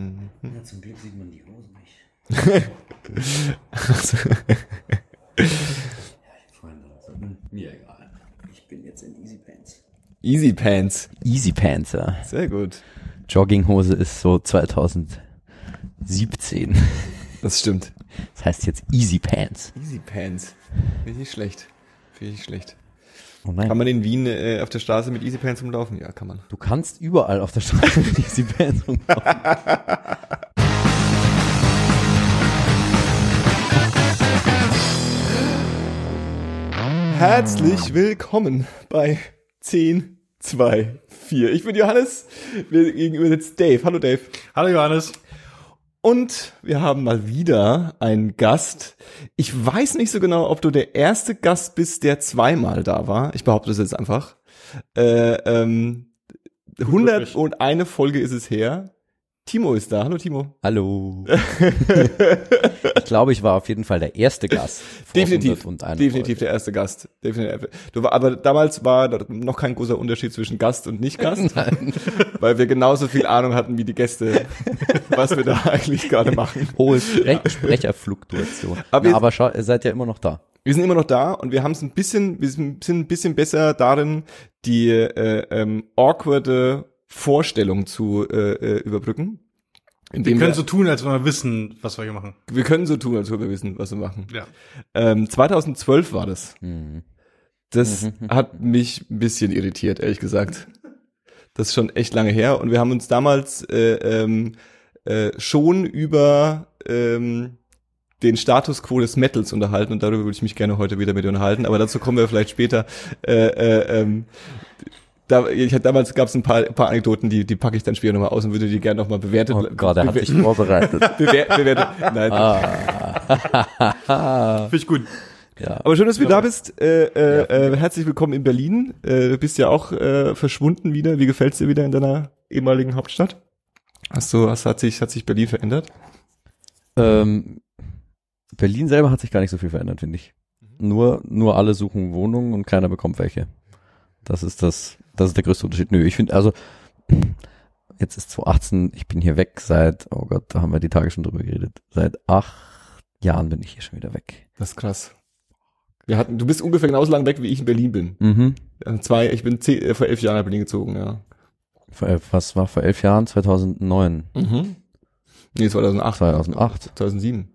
Mhm. Ja, zum Glück sieht man die Hose nicht. Also, Freunde, also, mir egal. Ich bin jetzt in Easy Pants. Easy Pants. Easy Pants, ja. Sehr gut. Jogginghose ist so 2017. Das stimmt. Das heißt jetzt Easy Pants. Easy Pants. Finde ich nicht schlecht. Finde ich nicht schlecht. Oh nein. Kann man in Wien äh, auf der Straße mit Easy Pants rumlaufen? Ja, kann man. du kannst überall auf der Straße mit Easy Pants rumlaufen. Herzlich willkommen bei 10, 2, 4. Ich bin Johannes. Mir gegenüber sitzt Dave. Hallo Dave. Hallo Johannes. Und wir haben mal wieder einen Gast. Ich weiß nicht so genau, ob du der erste Gast bist, der zweimal da war. Ich behaupte es jetzt einfach. Äh, ähm, 101 Folge ist es her. Timo ist da. Hallo Timo. Hallo. ich glaube, ich war auf jeden Fall der erste Gast. Definitiv. 101 Definitiv der erste Gast. Definitiv. Du war, aber damals war noch kein großer Unterschied zwischen Gast und Nicht-Gast. Weil wir genauso viel Ahnung hatten wie die Gäste, was wir da eigentlich gerade machen. Hohe Spre Sprecherfluktuation. Aber Na, aber schau, ihr seid ja immer noch da. Wir sind immer noch da und wir haben es ein bisschen, wir sind sind ein bisschen besser darin, die äh, ähm, awkwarde Vorstellung zu äh, äh, überbrücken. Wir können wir, so tun, als wenn wir wissen, was wir hier machen. wir können so tun, als ob wir wissen, was wir machen. Ja. Ähm, 2012 war das. Mhm. Das Mhm. hat mich ein bisschen irritiert, ehrlich gesagt. Das ist schon echt lange her und wir haben uns damals äh, ähm, äh, schon über ähm, den Status quo des Metals unterhalten und darüber würde ich mich gerne heute wieder mit dir unterhalten, aber dazu kommen wir vielleicht später. Äh, äh, ähm, da, ich, hatte- damals gab es ein paar, paar Anekdoten, die, die packe ich dann später nochmal aus und würde die gerne nochmal bewertet. Oh Gott, er hat sich vorbereitet. bewer bewertet. Nein. Finde ich gut. Ja. Aber schön, dass du da bist. Äh, äh, äh, herzlich willkommen in Berlin. Äh, du bist ja auch äh, verschwunden wieder. Wie gefällt's dir wieder in deiner ehemaligen Hauptstadt? Hast du, was hat sich, hat sich Berlin verändert? Ähm, Berlin selber hat sich gar nicht so viel verändert, finde ich. Nur, nur alle suchen Wohnungen und keiner bekommt welche. Das ist das, das ist der größte Unterschied. Nö, ich finde, also, jetzt ist 2018, ich bin hier weg seit, oh Gott, da haben wir die Tage schon drüber geredet. Seit acht Jahren bin ich hier schon wieder weg. Das ist krass. Wir hatten, du bist ungefähr genauso lang weg, wie ich in Berlin bin. Mhm. Ja, Zwei, ich bin zehn, äh, vor elf Jahren nach Berlin gezogen, ja. Vor elf, was war vor elf Jahren? 2009. Mhm. Nee, 2008. 2008. 2007.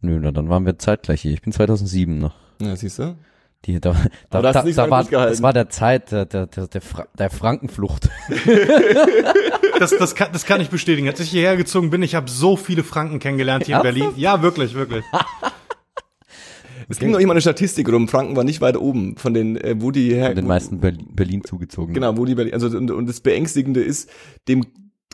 Nö, na, dann waren wir zeitgleich hier. Ich bin 2007 noch. Ja, siehst du? Die, da, da, da da, war, das war der Zeit der, der, der, der, Fra der Frankenflucht. Das, das, kann, das kann ich bestätigen. Als ich hierher gezogen bin, ich habe so viele Franken kennengelernt hier in? Berlin. Ja, wirklich, wirklich. Es ging noch immer eine Statistik rum. Franken war nicht weit oben von den, äh, wo die her, Den wo- meisten Berlin, Berlin zugezogen. Genau, wo die Berlin, also und, und das Beängstigende ist, dem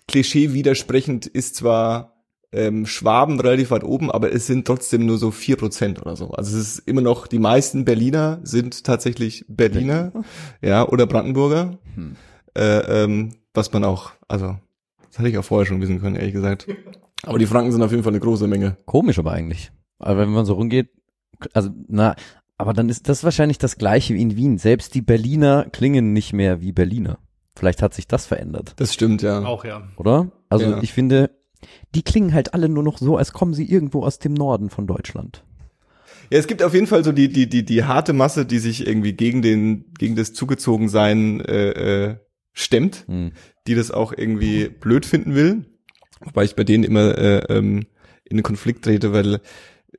Klischee widersprechend ist zwar ähm, Schwaben relativ weit oben, aber es sind trotzdem nur so vier Prozent oder so. Also es ist immer noch, die meisten Berliner sind tatsächlich Berliner, ja, oder Brandenburger. Hm. Äh, ähm, was man auch, also, das hatte ich auch vorher schon wissen können, ehrlich gesagt. Aber die Franken sind auf jeden Fall eine große Menge. Komisch aber eigentlich. Aber wenn man so rumgeht, also, na, aber dann ist das wahrscheinlich das Gleiche wie in Wien. Selbst die Berliner klingen nicht mehr wie Berliner. Vielleicht hat sich das verändert, Das stimmt, ja. Auch ja. oder? Also Ja. ich finde, die klingen halt alle nur noch so, als kommen sie irgendwo aus dem Norden von Deutschland. Ja, es gibt auf jeden Fall so die, die, die, die harte Masse, die sich irgendwie gegen den, gegen das Zugezogensein äh, äh, stemmt. Hm. die das auch irgendwie blöd finden will. Wobei ich bei denen immer äh, ähm, in den Konflikt trete, weil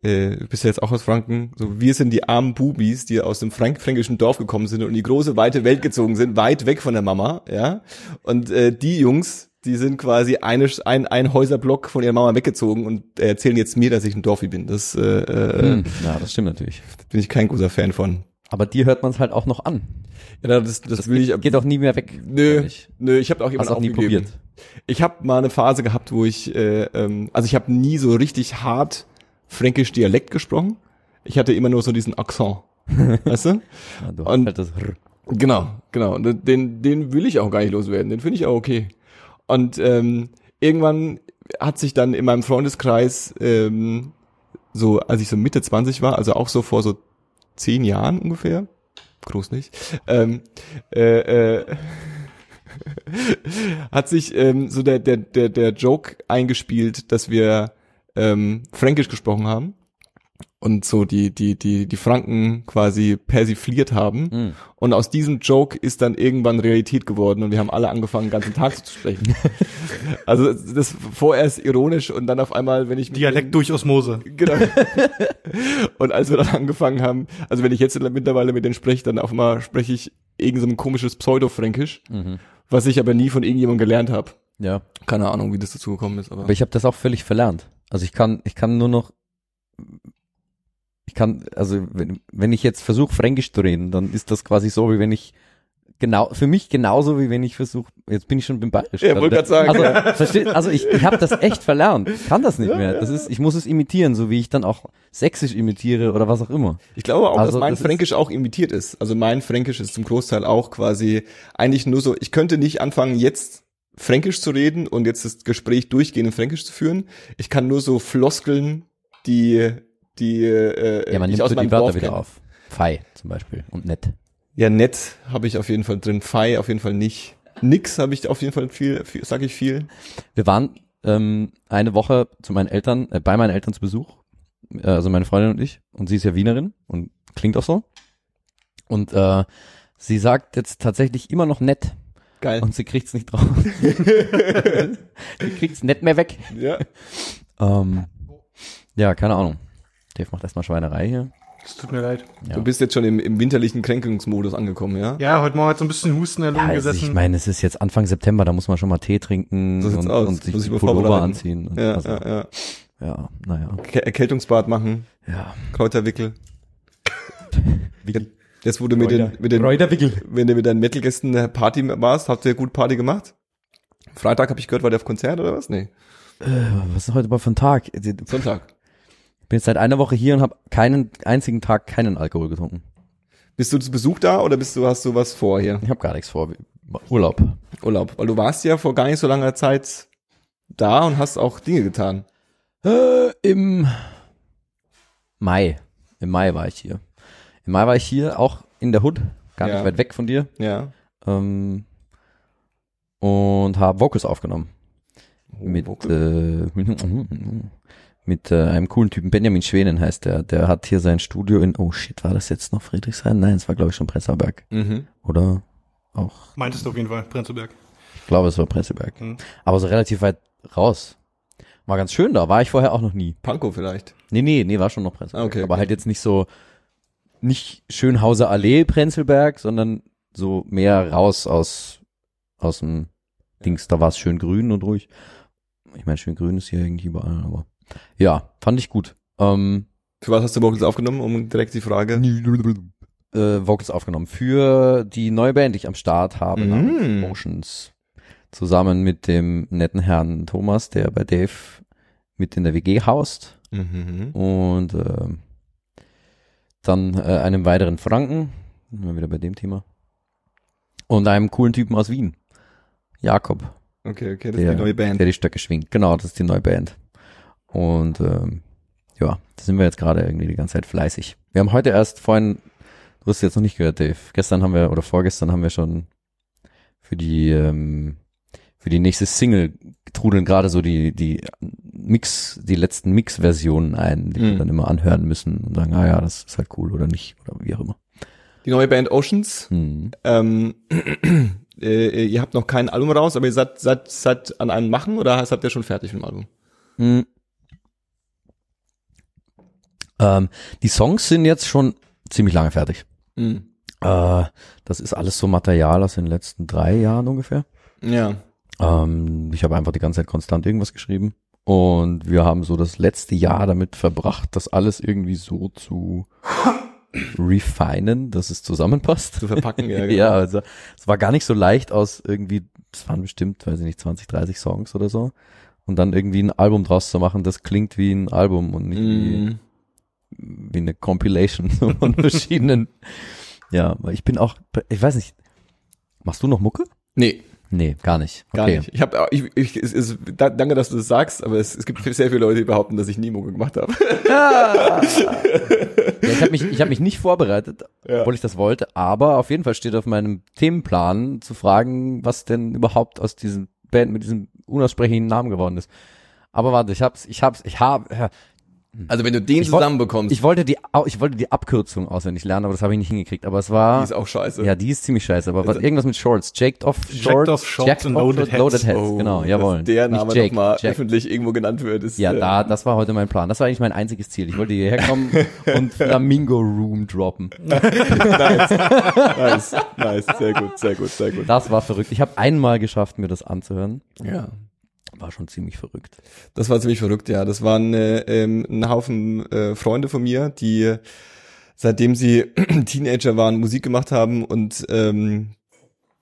äh, du bist ja jetzt auch aus Franken. So, wir sind die armen Bubis, die aus dem frank fränkischen Dorf gekommen sind und in die große, weite Welt gezogen sind, weit weg von der Mama, ja. Und äh, die Jungs, die sind quasi eine, ein, ein Häuserblock von ihrer Mama weggezogen und erzählen jetzt mir, dass ich ein Dorfi bin. Das äh, äh, Hm. Ja, das stimmt natürlich. bin ich kein großer Fan von. Aber die hört man es halt auch noch an. Ja, das, das, Das will ich geht auch nie mehr weg. Nö, glaub ich. nö, ich habe auch jemanden auch nie probiert. Ich habe mal eine Phase gehabt, wo ich, äh, ähm, also ich habe nie so richtig hart fränkisch Dialekt gesprochen. Ich hatte immer nur so diesen Akzent, weißt du? Ja, du Und- halt das R. Genau, genau. Und den, den will ich auch gar nicht loswerden. Den finde ich auch okay. Und ähm, irgendwann hat sich dann in meinem Freundeskreis, ähm, so als ich so Mitte 20 war, also auch so vor so zehn Jahren ungefähr, groß nicht, ähm, äh, äh, hat sich ähm, so der, der, der, der Joke eingespielt, dass wir ähm, Fränkisch gesprochen haben und so die, die, die, die Franken quasi persifliert haben. Mhm. Und aus diesem Joke ist dann irgendwann Realität geworden und wir haben alle angefangen, den ganzen Tag zu sprechen. also das vorerst ironisch und dann auf einmal, wenn ich mit Dialekt durch Osmose. Genau. und als wir dann angefangen haben, also wenn ich jetzt mittlerweile mit denen spreche, dann auf einmal spreche ich irgend so ein komisches Pseudo-Fränkisch, Mhm. was ich aber nie von irgendjemandem gelernt habe. Ja. Keine Ahnung, wie das dazu gekommen ist, aber. Aber ich habe das auch völlig verlernt. Also ich kann, ich kann nur noch, ich kann, also wenn, wenn ich jetzt versuche, Fränkisch zu reden, dann ist das quasi so, wie wenn ich genau, für mich genauso wie wenn ich versuche, jetzt bin ich schon beim Bayerisch. Ja, wollte grad sagen. Also, versteht, also ich, ich habe das echt verlernt. Ich kann das nicht mehr. Das ist, ich muss es imitieren, so wie ich dann auch Sächsisch imitiere oder was auch immer. Ich glaube auch, Also, dass mein das Fränkisch auch imitiert ist. Also mein Fränkisch ist zum Großteil auch quasi eigentlich nur so, ich könnte nicht anfangen, jetzt Fränkisch zu reden und jetzt das Gespräch durchgehend in Fränkisch zu führen. Ich kann nur so Floskeln, die, die äh, Ja, man ich nimmt aus so meinem die Wörter Dorf wieder kenne. auf. Fei zum Beispiel und nett. Ja, nett habe ich auf jeden Fall drin. Fei auf jeden Fall nicht. Nix habe ich auf jeden Fall viel, viel sage ich viel. Wir waren ähm, eine Woche zu meinen Eltern, äh, bei meinen Eltern zu Besuch, äh, also meine Freundin und ich, und sie ist ja Wienerin und klingt auch so. Und äh, sie sagt jetzt tatsächlich immer noch nett Geil. und sie kriegt's nicht drauf. sie kriegt's nicht mehr weg. ja. Ähm, ja, keine Ahnung. Dave macht erstmal Schweinerei hier. Es tut mir leid. Ja. Du bist jetzt schon im, im winterlichen Kränkungsmodus angekommen, ja? Ja, heute Morgen hat so ein bisschen Husten in der Lunge Ja, also gesessen. ich meine, es ist jetzt Anfang September, da muss man schon mal Tee trinken So sieht's und, aus. und sich Muss ich Pullover anziehen. Und Ja, also, ja, ja. ja, naja. Erkältungsbad machen, Ja. Kräuterwickel. Jetzt wurde mit den, mit den, Kräuterwickel. wenn du mit deinen Metal-Gästen eine Party warst, habt ihr gut Party gemacht? Freitag habe ich gehört, war der auf Konzert oder was? Nee. Äh, was ist heute mal für ein Tag? Ich bin jetzt seit einer Woche hier und habe keinen einzigen Tag keinen Alkohol getrunken. Bist du zu Besuch da oder bist du, hast du was vor hier? Ich habe gar nichts vor. Urlaub. Urlaub. Weil du warst ja vor gar nicht so langer Zeit da und hast auch Dinge getan. Äh, Im Mai. Im Mai war ich hier. Im Mai war ich hier, auch in der Hood, gar Ja. nicht weit weg von dir. Ja. Ähm, und habe Vocals aufgenommen. mit äh, mit äh, einem coolen Typen, Benjamin Schwenen heißt der. Der hat hier sein Studio in, oh shit, war das jetzt noch Friedrichshain? Nein, es war glaube ich schon Prenzlauberg. mhm. Oder auch, Meintest du auf jeden Fall, Prenzlberg. ich glaube es war Prenzlauberg. Mhm. Aber so relativ weit raus. War ganz schön da, war ich vorher auch noch nie. Pankow vielleicht. Nee, nee, nee, war schon noch Prenzlberg. Ah, okay, aber okay. halt jetzt nicht so, nicht Schönhauser Allee Prenzlberg, sondern so mehr raus aus, aus dem Dings. Da war es schön grün und ruhig. Ich meine, schön grün ist hier irgendwie überall, aber ja, fand ich gut. Ähm, Für was hast du Vocals aufgenommen, um direkt die Frage? äh, Vocals aufgenommen für die neue Band, die ich am Start habe, namens Motions. Zusammen mit dem netten Herrn Thomas, der bei Dave mit in der WG haust. Mhm. Und ähm, dann äh, einem weiteren Franken, sind wir wieder bei dem Thema. Und einem coolen Typen aus Wien. Jakob, Okay, okay, das der, ist die neue Band. der die Stöcke schwingt. Genau, das ist die neue Band. Und ähm, ja, da sind wir jetzt gerade irgendwie die ganze Zeit fleißig. Wir haben heute erst vorhin, du hast es jetzt noch nicht gehört, Dave. Gestern haben wir, oder vorgestern haben wir schon für die, ähm, für die nächste Single trudeln gerade so die, die Mix, die letzten Mix-Versionen ein, die wir Mhm. dann immer anhören müssen und sagen, ah ja, das ist halt cool oder nicht, oder wie auch immer. Die neue Band Oceans. Hm. Ähm, äh, ihr habt noch kein Album raus, aber ihr seid, seid, seid an einem machen oder seid ihr schon fertig mit dem Album? Hm. Ähm, die Songs sind jetzt schon ziemlich lange fertig. Mhm. Äh, das ist alles so Material aus den letzten drei Jahren ungefähr. Ja. Ähm, ich habe einfach die ganze Zeit konstant irgendwas geschrieben. Und wir haben so das letzte Jahr damit verbracht, das alles irgendwie so zu refinen, dass es zusammenpasst. Zu verpacken, ja. ja, also es war gar nicht so leicht aus irgendwie, es waren bestimmt, weiß ich nicht, 20, 30 Songs oder so. Und dann irgendwie ein Album draus zu machen, das klingt wie ein Album und nicht wie, Mhm. Wie eine Compilation von verschiedenen. ja, aber ich bin auch, ich weiß nicht, machst du noch Mucke? Nee. Nee, gar nicht. Gar okay. nicht. Ich habe, ich, ich, es ist, da, danke, dass du das sagst, aber es, es gibt sehr viele Leute, die behaupten, dass ich nie Mucke gemacht habe. Ja, ich habe mich, ich hab mich nicht vorbereitet, Ja. obwohl ich das wollte, aber auf jeden Fall steht auf meinem Themenplan zu fragen, was denn überhaupt aus diesem Band mit diesem unaussprechlichen Namen geworden ist. Aber warte, ich hab's, ich hab's, ich hab, ja, Also wenn du den Ich zusammenbekommst, ich wollte die, ich wollte die Abkürzung auswendig lernen, aber das habe ich nicht hingekriegt. Aber es war, die ist auch scheiße. ja, die ist ziemlich scheiße. Aber was, irgendwas mit Shorts, Jacked off Shorts, off Shorts and off loaded heads. loaded heads. Oh, genau, dass jawohl. der Name nochmal öffentlich irgendwo genannt wird, ist Ja, äh, da, das war heute mein Plan. Das war eigentlich mein einziges Ziel. Ich wollte hierher kommen und Flamingo Room droppen. nice, nice, sehr gut, sehr gut, sehr gut. Das war verrückt. Ich habe einmal geschafft, mir das anzuhören. Ja. War schon ziemlich verrückt. Das war ziemlich verrückt, ja. Das waren äh, ähm, ein Haufen äh, Freunde von mir, die seitdem sie Teenager waren, Musik gemacht haben und ähm,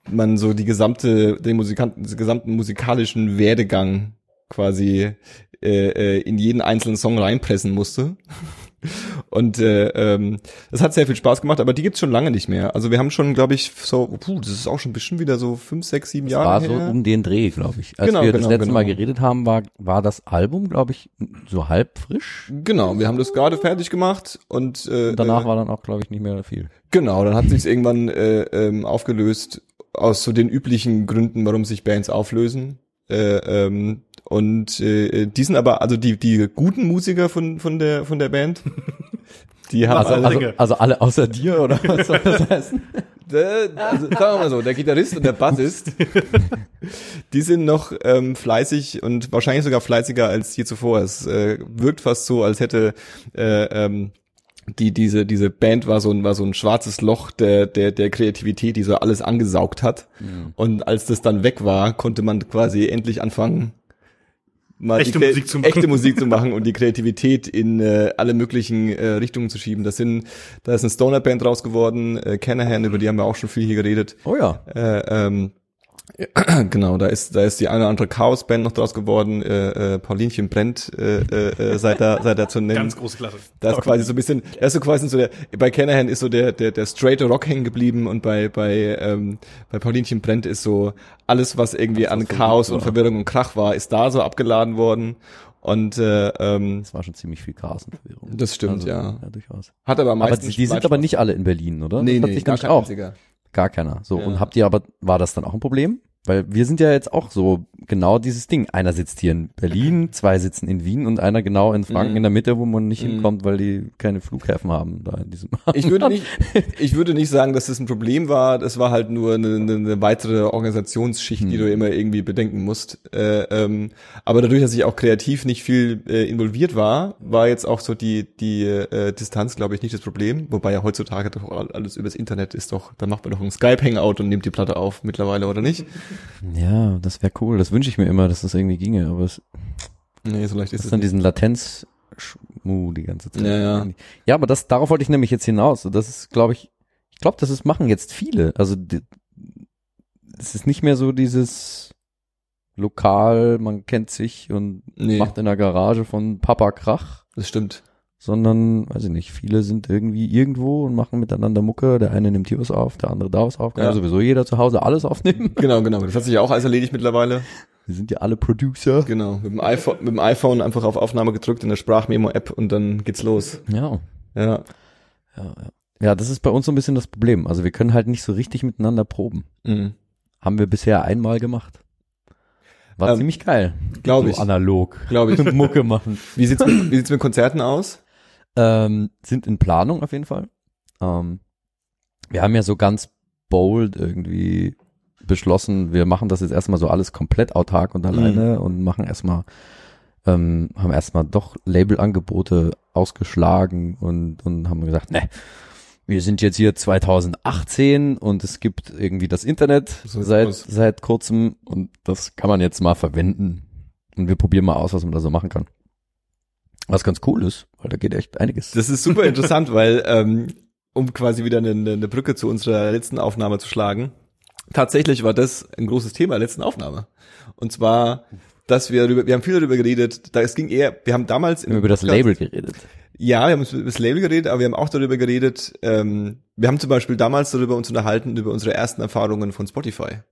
man so die gesamte, den Musikanten, den gesamten musikalischen Werdegang quasi äh, äh, in jeden einzelnen Song reinpressen musste. Und äh, ähm, das hat sehr viel Spaß gemacht, aber die gibt's schon lange nicht mehr. Also wir haben schon, glaube ich, so, puh, das ist auch schon bestimmt wieder so fünf, sechs, sieben Das Jahre war so her. um den Dreh, glaube ich. Als Genau, wir das genau, letzte genau. Mal geredet haben, war, war das Album, glaube ich, so halb frisch. Genau, wir haben das gerade fertig gemacht und äh, Und danach äh, war dann auch, glaube ich, nicht mehr viel. Genau, dann hat sich irgendwann äh, ähm, aufgelöst aus so den üblichen Gründen, warum sich Bands auflösen. Äh, ähm, und äh, die sind aber also die die guten Musiker von von der von der Band. Die haben Also, alle, also, also alle außer dir, oder was soll das heißen? also, sagen wir mal so, der Gitarrist und der Bassist, die sind noch ähm, fleißig und wahrscheinlich sogar fleißiger als je zuvor. Es äh, wirkt fast so, als hätte äh, ähm, die diese diese Band war so ein war so ein schwarzes Loch der der der Kreativität, die so alles angesaugt hat. Und als das dann weg war, konnte man quasi endlich anfangen mal Echte die Musik zu machen. echte Musik zu machen und die Kreativität in äh, alle möglichen äh, Richtungen zu schieben. Das sind da ist eine Stoner Band raus geworden, äh, Canahan, über die haben wir auch schon viel hier geredet. Oh ja. Äh, ähm, genau, da ist da ist die eine oder andere Chaos Band noch draus geworden. Äh, äh, Paulinchen brennt äh, äh, äh, seit da seit da zu nennen. Ganz große Klasse. Da ist quasi so ein bisschen, da ist so quasi so der, bei Canahan ist so der, der, der straight Rock hängen geblieben und bei, bei, ähm, bei Paulinchen Brennt ist so alles, was irgendwie an Chaos und Verwirrung und Krach war, ist da so abgeladen worden. Und äh, ähm, Das war schon ziemlich viel Chaos und Verwirrung. Das stimmt, also, ja. Ja, durchaus. hat aber Aber meistens die, die sind aber nicht alle in Berlin, oder? nee, das hat nee, sich gar kein auch. einziger. Gar keiner. So, Ja. und habt ihr aber, war das dann auch ein Problem? Weil wir sind ja jetzt auch so genau dieses Ding. Einer sitzt hier in Berlin, zwei sitzen in Wien und einer genau in Franken Mhm. in der Mitte, wo man nicht Mhm. hinkommt, weil die keine Flughäfen haben da in diesem. Ich würde nicht, ich würde nicht sagen, dass das ein Problem war. Das war halt nur eine, eine, weitere Organisationsschicht, die Hm. du immer irgendwie bedenken musst. Äh, ähm, aber dadurch, dass ich auch kreativ nicht viel äh, involviert war, war jetzt auch so die die äh, Distanz, glaube ich, nicht das Problem. Wobei ja heutzutage doch alles übers Internet ist doch. Da macht man doch ein Skype Hangout und nimmt die Platte auf mittlerweile oder nicht? Ja, das wäre cool. Das wünsche ich mir immer, dass das irgendwie ginge. Aber es Nee, so leicht ist ist es dann nicht. diesen Latenz Schmu die ganze Zeit. Ja, ja. Ja, aber das darauf wollte ich nämlich jetzt hinaus. Das ist, glaube ich, ich glaube, das ist machen jetzt viele. Also es ist nicht mehr so dieses lokal, man kennt sich und Nee, macht in der Garage von Papa Krach, das stimmt. Sondern, weiß ich nicht, viele sind irgendwie irgendwo und machen miteinander Mucke. Der eine nimmt hier was auf, der andere da was auf. Kann ja. Sowieso jeder zu Hause alles aufnehmen. Genau, genau. Das hat sich ja auch alles erledigt mittlerweile. Wir sind ja alle Producer. Genau. Mit dem iPhone, mit dem iPhone einfach auf Aufnahme gedrückt in der Sprachmemo-App und dann geht's los. Ja. Ja. Ja, ja. ja, das ist bei uns so ein bisschen das Problem. Also wir können halt nicht so richtig miteinander proben. Mhm. Haben wir bisher einmal gemacht. War Ähm, ziemlich geil. glaub so ich. analog. Glaube ich. Mucke machen. Wie sieht's mit, wie sieht's mit Konzerten aus? Ähm, sind in Planung auf jeden Fall. Ähm, wir haben ja so ganz bold irgendwie beschlossen, wir machen das jetzt erstmal so alles komplett autark und alleine und machen erstmal, ähm, haben erstmal doch Labelangebote ausgeschlagen und, und haben gesagt, ne, wir sind jetzt hier 2018 und es gibt irgendwie das Internet sieht's seit, aus. seit kurzem und das kann man jetzt mal verwenden und wir probieren mal aus, was man da so machen kann. Was ganz cool ist, weil da geht echt einiges. Das ist super interessant, weil, ähm, um quasi wieder eine, eine Brücke zu unserer letzten Aufnahme zu schlagen, tatsächlich war das ein großes Thema der letzten Aufnahme. Und zwar, dass wir darüber, wir haben viel darüber geredet, da es ging eher, wir haben damals wir haben über das Podcast- Label geredet. Ja, wir haben über das Label geredet, aber wir haben auch darüber geredet, ähm, wir haben zum Beispiel damals darüber uns unterhalten, über unsere ersten Erfahrungen von Spotify.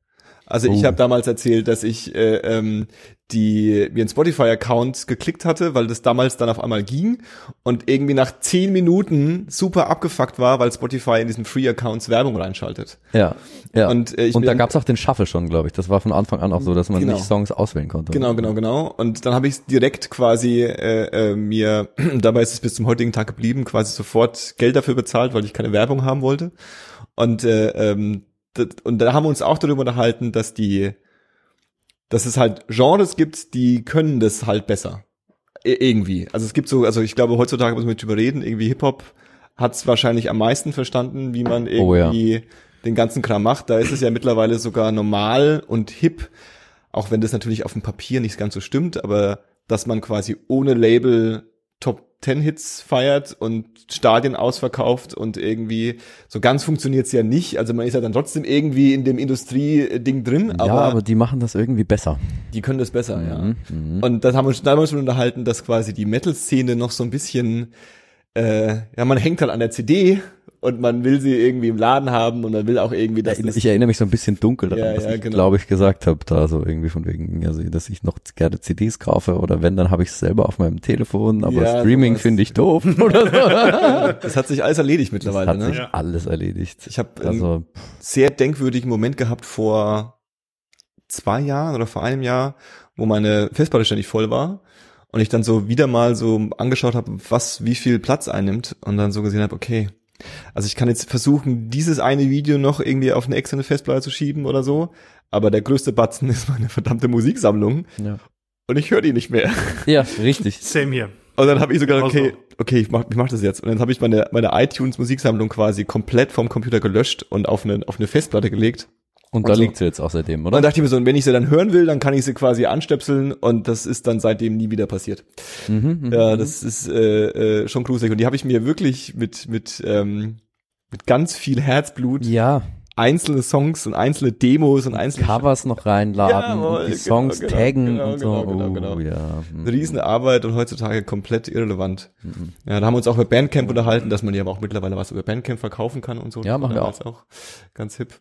Also ich Oh. habe damals erzählt, dass ich äh, ähm, die mir einen Spotify-Account geklickt hatte, weil das damals dann auf einmal ging und irgendwie nach zehn Minuten super abgefuckt war, weil Spotify in diesen Free-Accounts Werbung reinschaltet. Ja, ja. Und, äh, ich und da gab's auch den Shuffle schon, glaube ich. Das war von Anfang an auch so, dass man Genau. nicht Songs auswählen konnte. Genau, genau, genau. Und dann habe ich direkt quasi äh, äh, mir, dabei ist es bis zum heutigen Tag geblieben, quasi sofort Geld dafür bezahlt, weil ich keine Werbung haben wollte. Und äh, ähm, und da haben wir uns auch darüber unterhalten, dass die, dass es halt Genres gibt, die können das halt besser. I irgendwie. Also es gibt so, also ich glaube heutzutage muss man drüber reden, irgendwie Hip Hop hat es wahrscheinlich am meisten verstanden, wie man Oh ja. irgendwie den ganzen Kram macht. Da ist es ja mittlerweile sogar normal und hip, auch wenn das natürlich auf dem Papier nicht ganz so stimmt, aber dass man quasi ohne Label Top 10 Hits feiert und Stadien ausverkauft und irgendwie so ganz funktioniert's ja nicht. Also man ist ja dann trotzdem irgendwie in dem Industrie-Ding drin, ja, aber, aber die machen das irgendwie besser. die können das besser, ja. Mhm. Und das haben wir uns damals schon unterhalten, dass quasi die Metal-Szene noch so ein bisschen, äh, ja, man hängt halt an der CD und man will sie irgendwie im Laden haben und man will auch irgendwie, dass das Ich erinnere mich so ein bisschen dunkel daran, Ja, was ja, ich genau. glaube ich gesagt habe, da so irgendwie von wegen, also dass ich noch gerne CDs kaufe oder wenn, dann habe ich es selber auf meinem Telefon, aber Ja, Streaming finde ich doof oder so. das hat sich alles erledigt Das mittlerweile. hat ne? sich Ja. alles erledigt. Ich habe also sehr denkwürdigen Moment gehabt vor zwei Jahren oder vor einem Jahr, wo meine Festplatte ständig voll war und ich dann so wieder mal so angeschaut habe, was wie viel Platz einnimmt und dann so gesehen habe, okay, also ich kann jetzt versuchen, dieses eine Video noch irgendwie auf eine externe Festplatte zu schieben oder so, aber der größte Batzen ist meine verdammte Musiksammlung ja, und ich höre die nicht mehr. ja richtig. Same hier. Und dann habe ich sogar Also- okay, okay, ich mach, ich mach das jetzt. Und dann habe ich meine meine iTunes Musiksammlung quasi komplett vom Computer gelöscht und auf eine auf eine Festplatte gelegt. Und da Und so. liegt sie jetzt auch seitdem, Und oder? dann dachte ich mir so, und wenn ich sie dann hören will, dann kann ich sie quasi anstöpseln und das ist dann seitdem nie wieder passiert. Mhm, mhm, Ja, mhm. das ist äh, äh, schon gruselig. Und die habe ich mir wirklich mit mit ähm, mit ganz viel Herzblut ja, einzelne Songs und einzelne Demos und einzelne Covers noch reinladen Jawohl, und die genau, Songs genau, taggen genau, und so. genau, genau, oh, genau. ja. mhm. eine riesen Arbeit und heutzutage komplett irrelevant. Mhm. Ja, da haben wir uns auch über Bandcamp unterhalten, dass man ja aber auch mittlerweile was über Bandcamp verkaufen kann und so. Ja, machen wir damals auch. Ganz hip.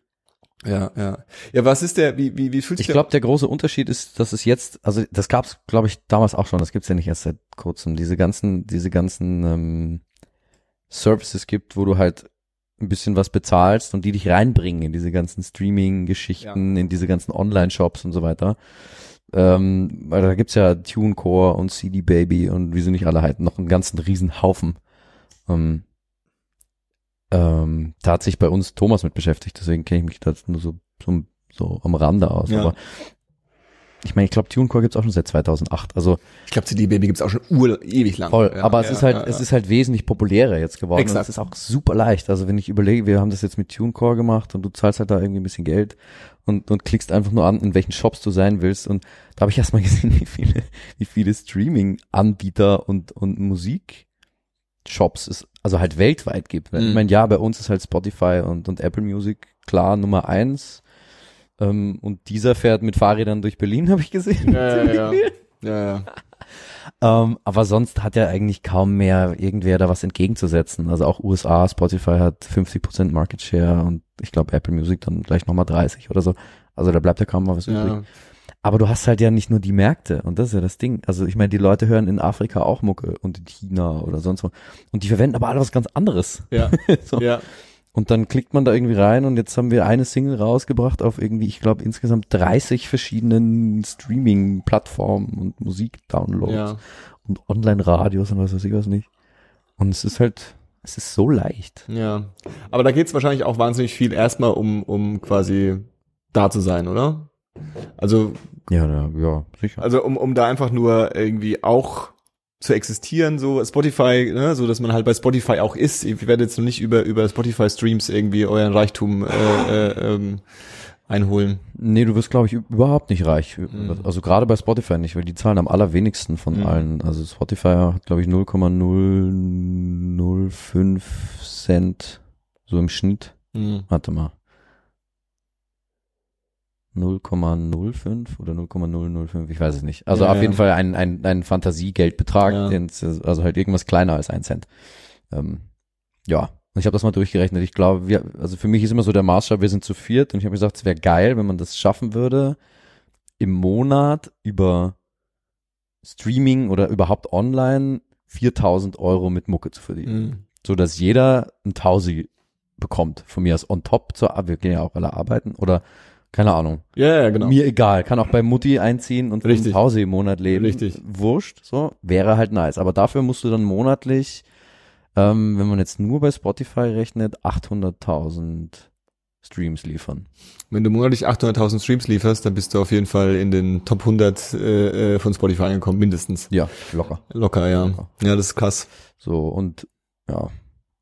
Ja, ja. Ja, was ist der, wie, wie, wie fühlt sich Ich glaube, der große Unterschied ist, dass es jetzt, also das gab's, glaube ich, damals auch schon, das gibt's ja nicht erst seit kurzem, diese ganzen, diese ganzen ähm, Services gibt, wo du halt ein bisschen was bezahlst und die dich reinbringen in diese ganzen Streaming-Geschichten, in diese ganzen Online-Shops und so weiter. Ähm, weil da gibt's ja TuneCore und CD Baby und wie sie nicht alle halten, noch einen ganzen riesen Haufen. Ähm, ähm, da hat sich bei uns Thomas mit beschäftigt, deswegen kenne ich mich da nur so, so, so am Rande aus. Ja. Aber ich meine, ich glaube, TuneCore gibt's auch schon seit 2008. Also Ich glaube, CD Baby gibt's auch schon ur, ewig lang. voll. Ja, aber es ja, ist halt, ja, es ist halt wesentlich populärer jetzt geworden. Und Exakt. es ist auch super leicht. Also wenn ich überlege, wir haben das jetzt mit TuneCore gemacht und du zahlst halt da irgendwie ein bisschen Geld und, und klickst einfach nur an, in welchen Shops du sein willst. Und da habe ich erst mal gesehen, wie viele, wie viele Streaming-Anbieter und, und Musik-Shops es also halt weltweit gibt. Mhm. Ich meine, ja, bei uns ist halt Spotify und, und Apple Music klar Nummer eins. Ähm, und dieser fährt mit Fahrrädern durch Berlin, habe ich gesehen. Ja, ja, ja. ja, ja. Ähm, aber sonst hat ja eigentlich kaum mehr irgendwer da was entgegenzusetzen. Also auch USA, Spotify hat 50% Market Share und ich glaube Apple Music dann gleich nochmal 30 oder so. Also da bleibt ja kaum mal was übrig. Aber du hast halt ja nicht nur die Märkte und das ist ja das Ding. Also ich meine, die Leute hören in Afrika auch Mucke und in China oder sonst wo. Und die verwenden aber alle was ganz anderes. Ja, so. ja. Und dann klickt man da irgendwie rein und jetzt haben wir eine Single rausgebracht auf irgendwie, ich glaube, insgesamt 30 verschiedenen Streaming-Plattformen und Musik-Downloads ja. und Online-Radios und was weiß ich was nicht. Und es ist halt, es ist so leicht. Ja. Aber da geht's wahrscheinlich auch wahnsinnig viel erstmal um, um quasi da zu sein, oder? Also, Ja, ja, ja sicher. also um, um da einfach nur irgendwie auch zu existieren, so Spotify, ne, so dass man halt bei Spotify auch ist. Ich werde jetzt noch nicht über, über Spotify Streams irgendwie euren Reichtum äh, äh, ähm, einholen. nee, du wirst, glaube ich, überhaupt nicht reich. Mhm. Also gerade bei Spotify nicht, weil die zahlen am allerwenigsten von Mhm. allen. Also Spotify hat, glaube ich, 0,005 Cent so im Schnitt. Mhm. Warte mal. 0,05 oder 0,005, ich weiß es nicht. Also Ja, auf ja. jeden Fall ein, ein, ein Fantasiegeldbetrag, Ja. also halt irgendwas kleiner als ein Cent. Ähm, ja, Und ich habe das mal durchgerechnet. Ich glaube, wir, also für mich ist immer so der Maßstab, wir sind zu viert und ich habe gesagt, es wäre geil, wenn man das schaffen würde, im Monat über Streaming oder überhaupt online 4000 Euro mit Mucke zu verdienen. Mhm. So dass jeder ein Tausi bekommt. Von mir aus on top zur, wir gehen ja auch alle arbeiten oder keine Ahnung. Ja, ja, genau. Mir egal, kann auch bei Mutti einziehen und Richtig. Tausi im Monat leben. Richtig. Wurscht, so. Wäre halt nice. Aber dafür musst du dann monatlich, ähm, wenn man jetzt nur bei Spotify rechnet, 800.000 Streams liefern. Wenn du monatlich 800.000 Streams lieferst, dann bist du auf jeden Fall in den Top 100 äh, äh, von Spotify angekommen, mindestens. Ja, locker. Locker, ja. Locker. Ja, das ist krass. So, und ja.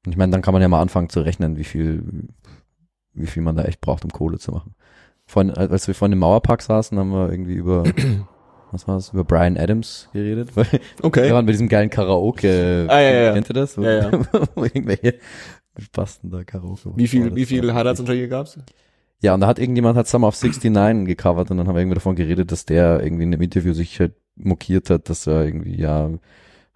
Ich meine, dann kann man ja mal anfangen zu rechnen, wie viel, wie viel man da echt braucht, um Kohle zu machen. Vorhin, als wir vorhin im Mauerpark saßen, haben wir irgendwie über, was war's, über Brian Adams geredet. Weil Okay. wir waren bei diesem geilen Karaoke. Ah, ja, ja. Kennt ihr das? Wo, Ja, ja. wo irgendwelche Spasten da Karaoke. Wie viel, das wie viel war Heiratsanträge gab's? Ja, und da hat irgendjemand hat Summer of 69 gecovert und dann haben wir irgendwie davon geredet, dass der irgendwie in einem Interview sich halt mokiert hat, dass er irgendwie, ja,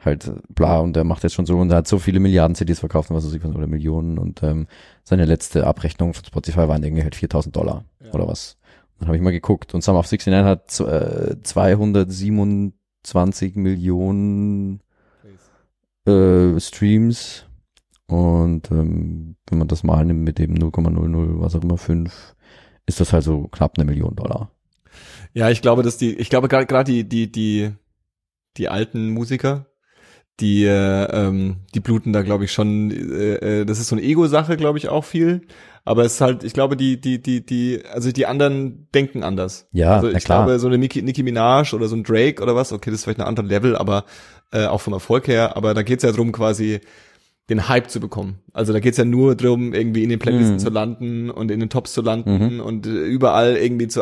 halt bla und der macht jetzt schon so und er hat so viele Milliarden CDs verkauft und was weiß ich oder Millionen und ähm, seine letzte Abrechnung von Spotify waren irgendwie halt 4000 Dollar Ja. oder was. Dann habe ich mal geguckt und Summer of 69 hat äh, 227 Millionen äh, Streams und ähm, wenn man das mal nimmt mit dem 0,00 was auch immer 5 ist das halt so knapp eine Million Dollar. Ja, ich glaube, dass die, ich glaube gerade gerade die, die, die, die alten Musiker, die, äh, ähm, die bluten da, glaube ich, schon, äh, äh, das ist so eine Ego-Sache, glaube ich, auch viel. Aber es ist halt, ich glaube, die, die, die, die, also die anderen denken anders. Ja, also ich klar. glaube, so eine Nicki, Nicki Minaj oder so ein Drake oder was, okay, das ist vielleicht ein anderer Level, aber äh, auch vom Erfolg her, aber da geht's ja drum quasi den Hype zu bekommen. Also da geht's ja nur drum, irgendwie in den Playlisten Mhm. zu landen und in den Tops zu landen Mhm. und äh, überall irgendwie zu,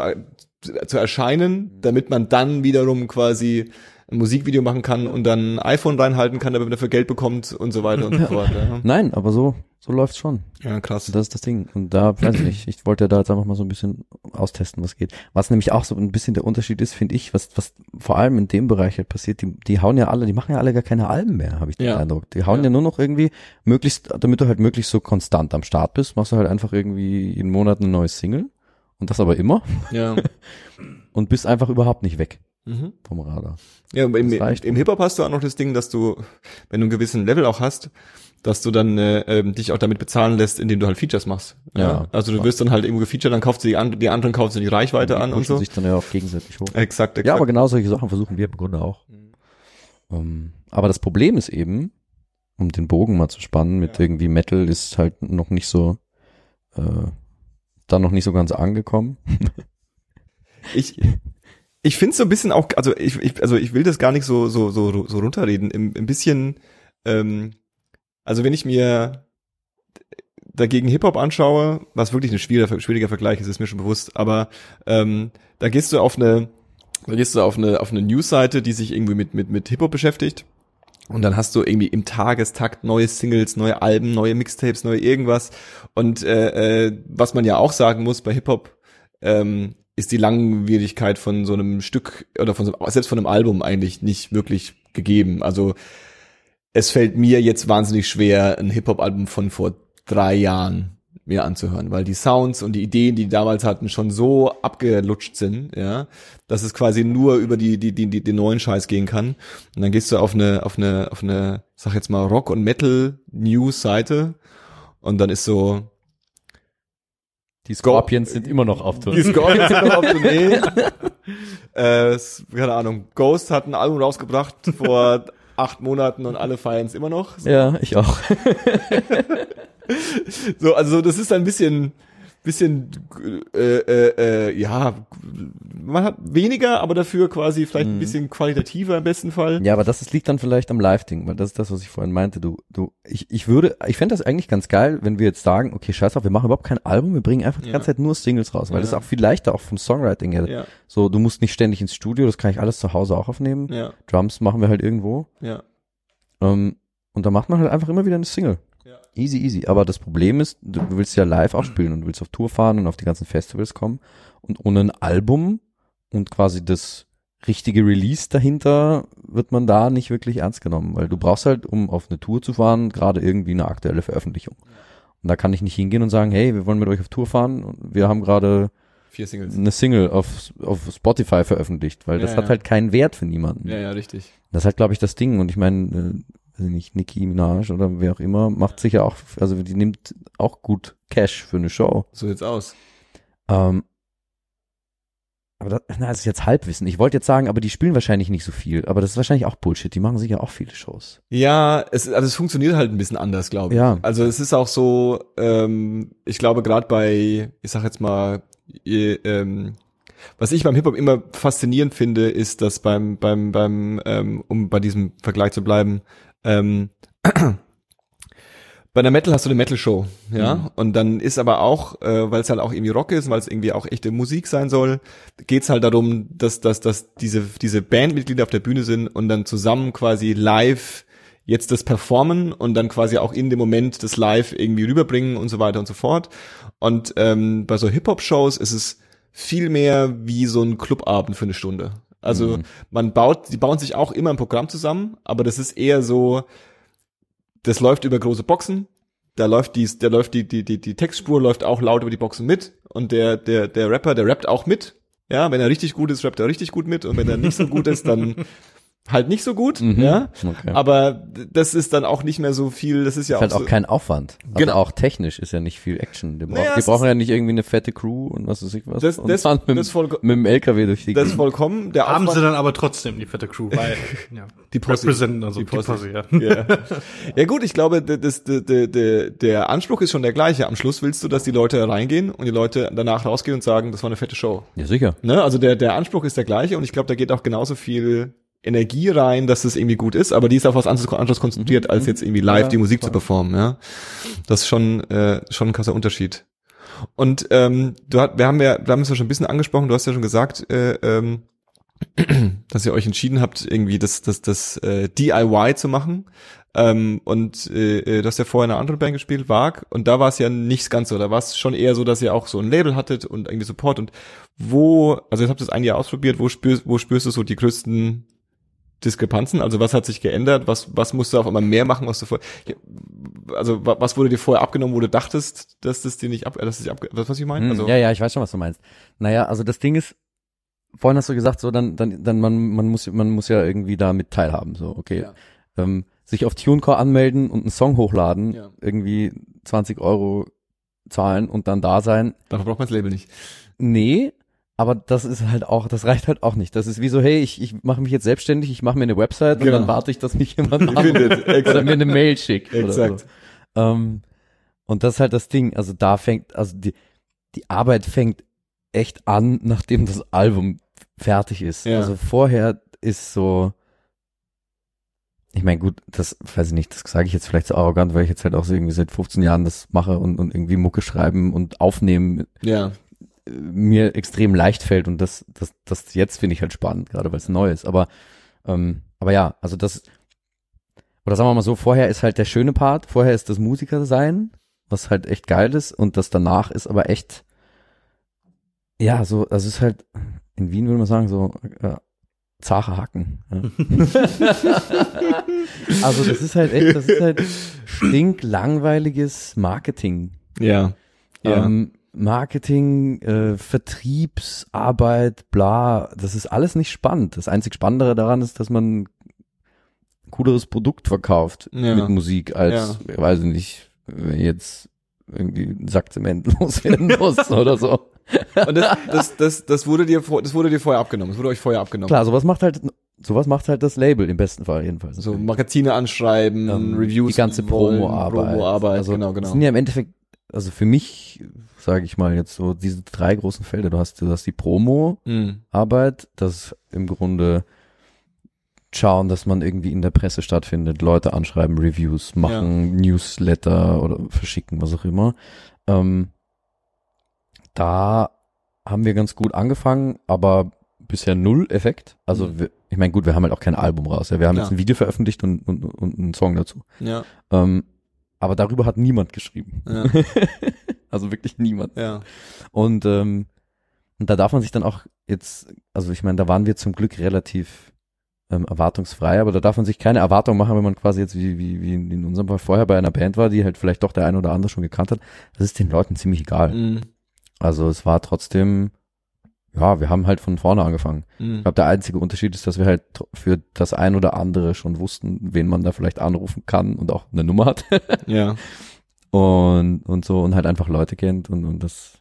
zu erscheinen, damit man dann wiederum quasi ein Musikvideo machen kann und dann ein iPhone reinhalten kann, damit man dafür Geld bekommt und so weiter und so fort. Ja, Nein, aber so so läuft's schon. ja krass. Das ist das Ding. Und da weiß ich nicht. Ich wollte da jetzt einfach mal so ein bisschen austesten, was geht. Was nämlich auch so ein bisschen der Unterschied ist, finde ich, was, was vor allem in dem Bereich halt passiert, die, die hauen ja alle, die machen ja alle gar keine Alben mehr, habe ich den Ja. Eindruck. Die hauen ja. Ja. nur noch irgendwie möglichst, damit du halt möglichst so konstant am Start bist, machst du halt einfach irgendwie jeden Monat eine neue Single. Und das aber immer. Ja. Und bist einfach überhaupt nicht weg Mhm. vom Radar. Ja, aber im, im Hip-Hop hast du auch noch das Ding, dass du, wenn du einen gewissen Level auch hast, dass du dann äh, ähm, dich auch damit bezahlen lässt, indem du halt Features machst. Ja. Also du wirst dann halt irgendwo gefeatured, dann kaufst du die, an, die anderen kaufst du die Reichweite Die an und so. sich dann ja auch gegenseitig hoch. Exakt, exakt. Ja, aber genau solche Sachen versuchen wir im Grunde auch. Ähm, aber das Problem ist eben, um den Bogen mal zu spannen, mit Ja. irgendwie Metal ist halt noch nicht so, äh, da noch nicht so ganz angekommen. Ich, ich finde es so ein bisschen auch, also ich, ich, also ich will das gar nicht so, so, so, so runterreden. Im, ein bisschen, ähm, also wenn ich mir dagegen Hip-Hop anschaue, was wirklich ein schwieriger, schwieriger Vergleich ist, ist mir schon bewusst, aber ähm, da gehst du auf eine, da gehst du auf eine, auf eine News-Seite, die sich irgendwie mit, mit, mit Hip-Hop beschäftigt. Und dann hast du irgendwie im Tagestakt neue Singles, neue Alben, neue Mixtapes, neue irgendwas. Und äh, äh, was man ja auch sagen muss bei Hip-Hop, ähm, ist die Langwierigkeit von so einem Stück oder von so, selbst von einem Album eigentlich nicht wirklich gegeben. Also es fällt mir jetzt wahnsinnig schwer, ein Hip-Hop-Album von vor drei Jahren mir anzuhören, weil die Sounds und die Ideen, die die damals hatten, schon so abgelutscht sind, ja, dass es quasi nur über die, die, die, die, den neuen Scheiß gehen kann. Und dann gehst du auf eine, auf eine, auf eine, sag jetzt mal, Rock- und Metal-News-Seite und dann ist so, Die Scorpions sind immer noch auf Tour. die Scorpions sind noch auf Tournee. äh, keine Ahnung. Ghost hat ein Album rausgebracht vor acht Monaten und alle feiern es immer noch. So, Ja, ich auch. so, also das ist ein bisschen, bisschen, äh, äh, äh, ja, man hat weniger, aber dafür quasi vielleicht ein bisschen qualitativer im besten Fall. Ja, aber das ist, liegt dann vielleicht am Live-Ding, weil das ist das, was ich vorhin meinte. Du, du, ich, ich würde, ich fände das eigentlich ganz geil, wenn wir jetzt sagen, okay, scheiß auf, wir machen überhaupt kein Album, wir bringen einfach die Ja. ganze Zeit nur Singles raus, weil Ja. das ist auch viel leichter, auch vom Songwriting her. Ja, So, du musst nicht ständig ins Studio, das kann ich alles zu Hause auch aufnehmen. ja, Drums machen wir halt irgendwo. ja. Ähm, und da macht man halt einfach immer wieder eine Single. Ja. Easy, easy. Aber das Problem ist, du willst ja live auch spielen und du willst auf Tour fahren und auf die ganzen Festivals kommen. Und ohne ein Album und quasi das richtige Release dahinter wird man da nicht wirklich ernst genommen, weil du brauchst halt, um auf eine Tour zu fahren, gerade irgendwie eine aktuelle Veröffentlichung. Und da kann ich nicht hingehen und sagen, hey, wir wollen mit euch auf Tour fahren und wir haben gerade Vier Singles. eine Single auf, auf Spotify veröffentlicht, weil das Ja, hat ja. halt keinen Wert für niemanden. Ja, ja, richtig. Das ist halt, glaube ich, das Ding. Und ich meine, ich nicht, Nicki Minaj oder wer auch immer, macht sicher auch, also die nimmt auch gut Cash für eine Show. So sieht's aus. Ähm, aber das, na, das ist jetzt Halbwissen. Ich wollte jetzt sagen, aber die spielen wahrscheinlich nicht so viel. Aber das ist wahrscheinlich auch Bullshit. Die machen sicher auch viele Shows. Ja, es, also es funktioniert halt ein bisschen anders, glaube ich. Ja. Also es ist auch so, ähm, ich glaube gerade bei, ich sag jetzt mal, ihr, ähm, was ich beim Hip Hop immer faszinierend finde, ist, dass beim beim beim ähm, um bei diesem Vergleich zu bleiben, ähm, bei der Metal hast du eine Metal Show, ja, Mhm. und dann ist aber auch, äh, weil es halt auch irgendwie Rock ist, weil es irgendwie auch echte Musik sein soll, geht's halt darum, dass dass dass diese diese Bandmitglieder auf der Bühne sind und dann zusammen quasi live jetzt das performen und dann quasi auch in dem Moment das live irgendwie rüberbringen und so weiter und so fort. Und ähm, bei so Hip-Hop-Shows ist es viel mehr wie so ein Clubabend für eine Stunde. Also Mhm. man baut, die bauen sich auch immer ein Programm zusammen, aber das ist eher so, das läuft über große Boxen, da läuft die, der läuft die, die, die, die Textspur läuft auch laut über die Boxen mit und der, der, der Rapper, der rappt auch mit. Ja, wenn er richtig gut ist, rappt er richtig gut mit und wenn er nicht so gut ist, dann halt nicht so gut, Mhm. ja. Okay. Aber das ist dann auch nicht mehr so viel, das ist ja ist halt auch, auch so, kein Aufwand. Also Genau. auch technisch ist ja nicht viel Action. Die, brauch, Naja, die brauchen ja nicht irgendwie eine fette Crew und was weiß ich was. Das- und das- fahren mit, das mit dem LKW durch die das ist vollkommen, der Haben sie Aufwand, dann aber trotzdem die fette Crew, weil ja, Die Posse. representen also Die die Posse. Posse, ja. ja. ja gut, ich glaube, das, das, der, der, der Anspruch ist schon der gleiche. Am Schluss willst du, dass die Leute reingehen und die Leute danach rausgehen und sagen, das war eine fette Show. Ja, sicher. Ne? Also der, der Anspruch ist der gleiche und ich glaube, da geht auch genauso viel Energie rein, dass es irgendwie gut ist, aber die ist auf was anderes, anderes konzentriert, als jetzt irgendwie live Ja, die Musik klar. zu performen. Ja, Das ist schon, äh, schon ein krasser Unterschied. Und ähm, du hat, wir haben ja, wir haben es ja schon ein bisschen angesprochen, du hast ja schon gesagt, äh, ähm, dass ihr euch entschieden habt, irgendwie das, das, das äh, DIY zu machen. Ähm, und äh, äh, du hast ja vorher in einer anderen Band gespielt, Wag, und da war es ja nicht ganz so. Da war es schon eher so, dass ihr auch so ein Label hattet und irgendwie Support. Und wo, also jetzt habt ihr das ein Jahr ausprobiert, wo spürst, wo spürst du so die größten Diskrepanzen? Also was hat sich geändert? Was, was musst du auf einmal mehr machen, was du vorher, also wa- was wurde dir vorher abgenommen, wo du dachtest, dass das dir nicht ab, dass das dich ab, was, was ich meine? Hm, Also, ja, ja, ich weiß schon, was du meinst. Naja, also das Ding ist, vorhin hast du gesagt, so dann, dann, dann man, man muss, man muss ja irgendwie da mit teilhaben, so, okay. Ja. Ähm, sich auf TuneCore anmelden und einen Song hochladen, Ja. irgendwie 20 Euro zahlen und dann da sein. dafür braucht man das Label nicht. Nee, aber das ist halt auch, das reicht halt auch nicht. Das ist wie so, hey, ich, ich mache mich jetzt selbstständig, ich mache mir eine Website Genau. und dann warte ich, dass mich jemand Findet, oder mir eine Mail schickt. Exakt. So. Ähm, und das ist halt das Ding. Also da fängt, also die, die Arbeit fängt echt an, nachdem das Album fertig ist. Ja. Also vorher ist so, ich meine, gut, das weiß ich nicht, das sage ich jetzt vielleicht so arrogant, weil ich jetzt halt auch so irgendwie seit 15 Jahren das mache und, und irgendwie Mucke schreiben und aufnehmen Ja. Mir extrem leicht fällt und das, das, das jetzt finde ich halt spannend, gerade weil es neu ist. Aber, ähm, aber ja, also das, oder sagen wir mal so, vorher ist halt der schöne Part, vorher ist das Musiker sein, was halt echt geil ist und das danach ist aber echt, ja, so, also es ist halt, in Wien würde man sagen, so, äh, zache Hacken. Ja. also das ist halt echt, das ist halt stinklangweiliges Marketing. Ja. Ja. Ähm, Marketing, äh, Vertriebsarbeit, bla, das ist alles nicht spannend. Das einzig Spannendere daran ist, dass man ein cooleres Produkt verkauft Ja. mit Musik, als, ich weiß nicht, wenn jetzt irgendwie ein Sack Zement loswerden muss oder so. Und das, das, das, das wurde dir, das wurde dir vorher abgenommen. Das wurde euch vorher abgenommen. Klar, sowas macht halt, sowas macht halt das Label im besten Fall jedenfalls. So Magazine anschreiben, Ähm, Reviews. die ganze Promo-Arbeit. Promo-Arbeit, also, genau, Das genau. sind ja im Endeffekt, also für mich, sage ich mal jetzt so, diese drei großen Felder. Du hast, du hast die Promo, Mhm. Das im Grunde schauen, dass man irgendwie in der Presse stattfindet, Leute anschreiben, Reviews machen, Newsletter oder verschicken, was auch immer. Ähm, da haben wir ganz gut angefangen, aber bisher null Effekt. Also Mhm. wir, ich meine, gut, wir haben halt auch kein Album raus. Ja. Wir haben Klar. jetzt ein Video veröffentlicht und, und, und einen Song dazu. Ja, Ähm, aber darüber hat niemand geschrieben. ja, also wirklich niemand. ja. Und ähm, Und da darf man sich dann auch jetzt, also ich meine, da waren wir zum Glück relativ ähm, erwartungsfrei, aber da darf man sich keine Erwartung machen, wenn man quasi jetzt wie, wie, wie in unserem Fall vorher bei einer Band war, die halt vielleicht doch der eine oder andere schon gekannt hat. Das ist den Leuten ziemlich egal. Mhm. Also es war trotzdem, ja, wir haben halt von vorne angefangen. Mhm. Ich glaube, der einzige Unterschied ist, dass wir halt für das ein oder andere schon wussten, wen man da vielleicht anrufen kann und auch eine Nummer hat. Ja. und, und so und halt einfach Leute kennt und, und das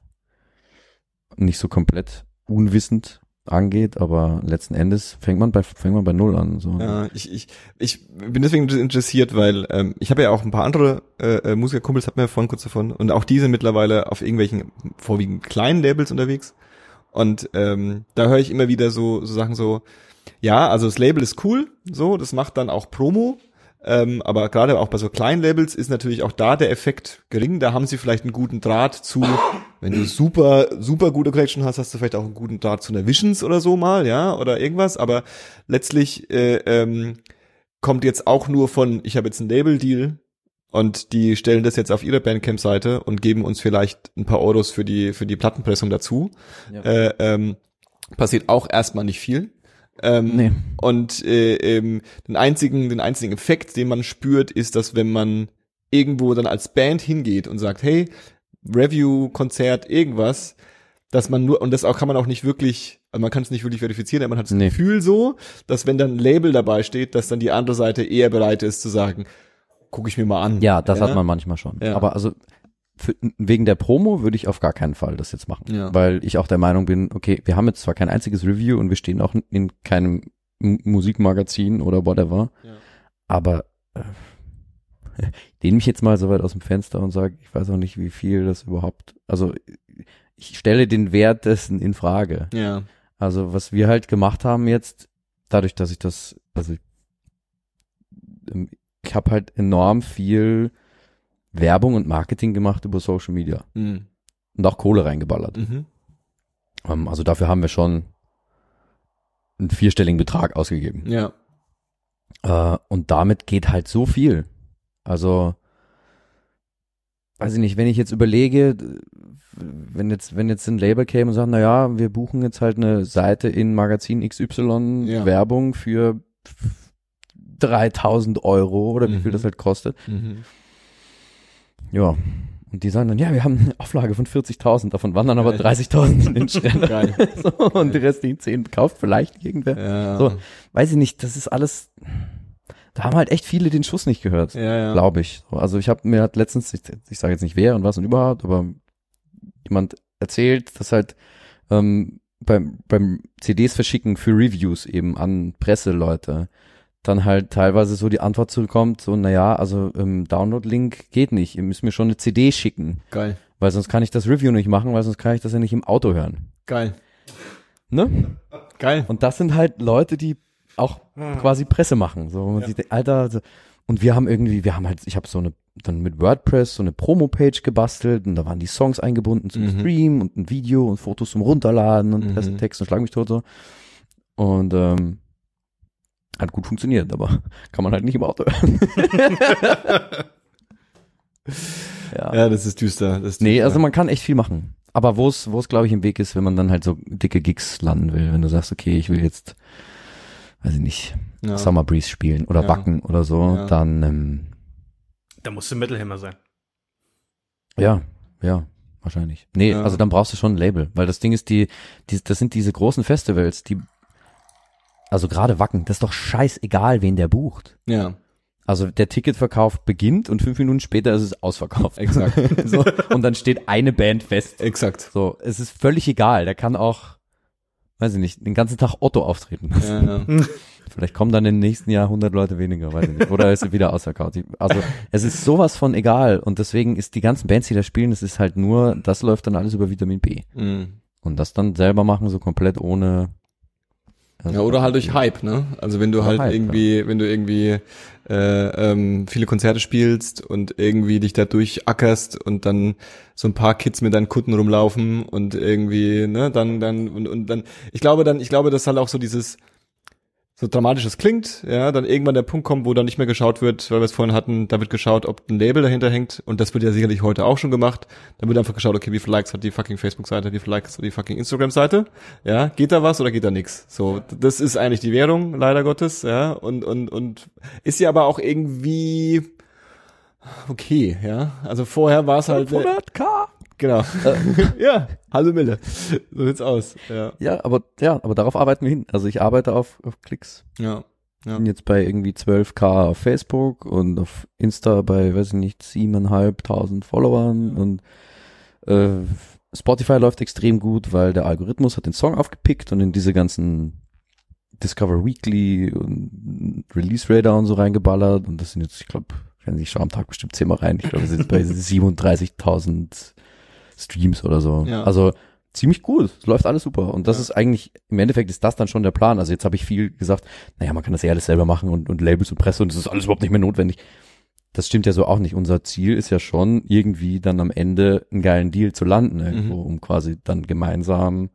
nicht so komplett unwissend angeht, aber letzten Endes fängt man bei fängt man bei null an. So. Ja, ich, ich, ich bin deswegen interessiert, weil ähm, ich habe ja auch ein paar andere äh, äh, Musikerkumpels, hat mir ja vorhin kurz davon, und auch die sind mittlerweile auf irgendwelchen vorwiegend kleinen Labels unterwegs. Und ähm, da höre ich immer wieder so, so Sachen so, ja, also das Label ist cool, so, das macht dann auch Promo, ähm, aber gerade auch bei so kleinen Labels ist natürlich auch da der Effekt gering. Da haben sie vielleicht einen guten Draht zu, wenn du super, super gute Collection hast, hast du vielleicht auch einen guten Draht zu einer Visions oder so mal, ja, oder irgendwas. Aber letztlich äh, ähm, kommt jetzt auch nur von, ich habe jetzt einen Label-Deal und die stellen das jetzt auf ihre Bandcamp-Seite und geben uns vielleicht ein paar Euros für die, für die Plattenpressung dazu. Ja. Äh, ähm, passiert auch erstmal nicht viel. Ähm, Nee. Und äh, ähm, den einzigen, den einzigen Effekt, den man spürt, ist, dass wenn man irgendwo dann als Band hingeht und sagt, hey, Review, Konzert, irgendwas, dass man nur, und das auch kann man auch nicht wirklich, also man kann es nicht wirklich verifizieren, aber man hat das Nee. Gefühl so, dass wenn dann ein Label dabei steht, dass dann die andere Seite eher bereit ist zu sagen, gucke ich mir mal an. Ja, das hat man manchmal schon. Ja. Aber also für, wegen der Promo würde ich auf gar keinen Fall das jetzt machen, Ja. weil ich auch der Meinung bin, okay, wir haben jetzt zwar kein einziges Review und wir stehen auch in keinem M Musikmagazin oder whatever, Ja. aber äh, ich lehne mich jetzt mal so weit aus dem Fenster und sage, ich weiß auch nicht, wie viel das überhaupt, also ich stelle den Wert dessen in Frage. Ja. Also was wir halt gemacht haben jetzt, dadurch, dass ich das, also ich habe halt enorm viel Werbung und Marketing gemacht über Social Media Mhm. und auch Kohle reingeballert. Mhm. Ähm, also dafür haben wir schon einen vierstelligen Betrag ausgegeben. Ja. Äh, und damit geht halt so viel. Also, weiß ich nicht, wenn ich jetzt überlege, wenn jetzt, wenn jetzt ein Label käme und sagt, na ja, wir buchen jetzt halt eine Seite in Magazin XY Ja. Werbung für 3000 Euro oder wie viel Mhm. das halt kostet. Mhm. Ja. Und die sagen dann, ja, wir haben eine Auflage von 40.000, davon wandern aber Geil. 30.000 in den Schredder. So, und die restlichen 10 kauft vielleicht irgendwer. Ja. So. Weiß ich nicht, das ist alles, da haben halt echt viele den Schuss nicht gehört, Ja, ja. glaube ich. So, Also ich habe mir hat letztens, ich, ich sage jetzt nicht wer und was und überhaupt, aber jemand erzählt, dass halt ähm, beim, beim CDs verschicken für Reviews eben an Presseleute dann halt teilweise so die Antwort zurückkommt, so, naja, also ähm, Download-Link geht nicht, ihr müsst mir schon eine CD schicken, Geil. weil sonst kann ich das Review nicht machen, weil sonst kann ich das ja nicht im Auto hören. Geil. Ne? Geil. Und das sind halt Leute, die auch quasi Presse machen. So, wo man sich denkt, Alter, so, und wir haben irgendwie, wir haben halt, ich habe so eine, dann mit WordPress so eine Promo-Page gebastelt und da waren die Songs eingebunden zum Mhm. Stream und ein Video und Fotos zum Runterladen und Mhm. Pressetext und schlag mich tot so. Und ähm, hat gut funktioniert, aber kann man halt nicht im Auto hören. ja. Ja, das ist düster. Das ist Nee, düster. also man kann echt viel machen. Aber wo es, wo es glaube ich im Weg ist, wenn man dann halt so dicke Gigs landen will, wenn du sagst, okay, ich will jetzt, weiß ich nicht, ja. Summer Breeze spielen oder Ja. Wacken oder so, Ja. dann ähm, Da musst du Metal Hammer sein. ja, ja, wahrscheinlich. Nee, Ja. also dann brauchst du schon ein Label, weil das Ding ist, die, die das sind diese großen Festivals, die also gerade Wacken, das ist doch scheißegal, wen der bucht. Ja, Also der Ticketverkauf beginnt und fünf Minuten später ist es ausverkauft. exakt. so, und dann steht eine Band fest. exakt. So, es ist völlig egal. Der kann auch, weiß ich nicht, den ganzen Tag Otto auftreten. Ja, ja. Vielleicht kommen dann im nächsten Jahr 100 Leute weniger, weiß ich nicht. Oder ist er wieder ausverkauft. Also, es ist sowas von egal. Und deswegen ist die ganzen Bands, die da spielen, das ist halt nur, das läuft dann alles über Vitamin B. Mhm. Und das dann selber machen, so komplett ohne. Ja, oder halt durch Hype, ne? Also wenn du halt Hype, irgendwie, wenn du irgendwie äh, ähm, viele Konzerte spielst und irgendwie dich da durchackerst und dann so ein paar Kids mit deinen Kunden rumlaufen und irgendwie, ne, dann, dann, und, und dann, ich glaube dann, ich glaube, dass halt auch so dieses, so dramatisch es klingt, ja, dann irgendwann der Punkt kommt, wo dann nicht mehr geschaut wird, weil wir es vorhin hatten, da wird geschaut, ob ein Label dahinter hängt und das wird ja sicherlich heute auch schon gemacht. Dann wird einfach geschaut, okay, wie viele Likes hat die fucking Facebook-Seite, wie viele Likes hat die fucking Instagram-Seite, ja, geht da was oder geht da nix? So, das ist eigentlich die Währung, leider Gottes, ja, und, und, und ist ja aber auch irgendwie okay, ja, also vorher war es halt, 500k. Genau, ja, halbe Mille, so sieht's aus, ja, Ja, aber ja, aber darauf arbeiten wir hin. Also ich arbeite auf, auf Klicks. ja. Ja. Bin jetzt bei irgendwie 12k auf Facebook und auf Insta bei, weiß ich nicht, siebeneinhalbtausend Followern und äh, Spotify läuft extrem gut, weil der Algorithmus hat den Song aufgepickt und in diese ganzen Discover Weekly und Release Radar und so reingeballert und das sind jetzt, ich glaube, wenn ich schaue am Tag bestimmt zehnmal rein, ich glaube, wir sind bei 37.000 Streams oder so. Ja. Also ziemlich gut, es läuft alles super und das Ja. ist eigentlich, im Endeffekt ist das dann schon der Plan. Also jetzt habe ich viel gesagt, naja, man kann das ja alles selber machen und, und Labels und Presse und das ist alles überhaupt nicht mehr notwendig. Das stimmt ja so auch nicht. Unser Ziel ist ja schon, irgendwie dann am Ende einen geilen Deal zu landen, irgendwo, um quasi dann gemeinsam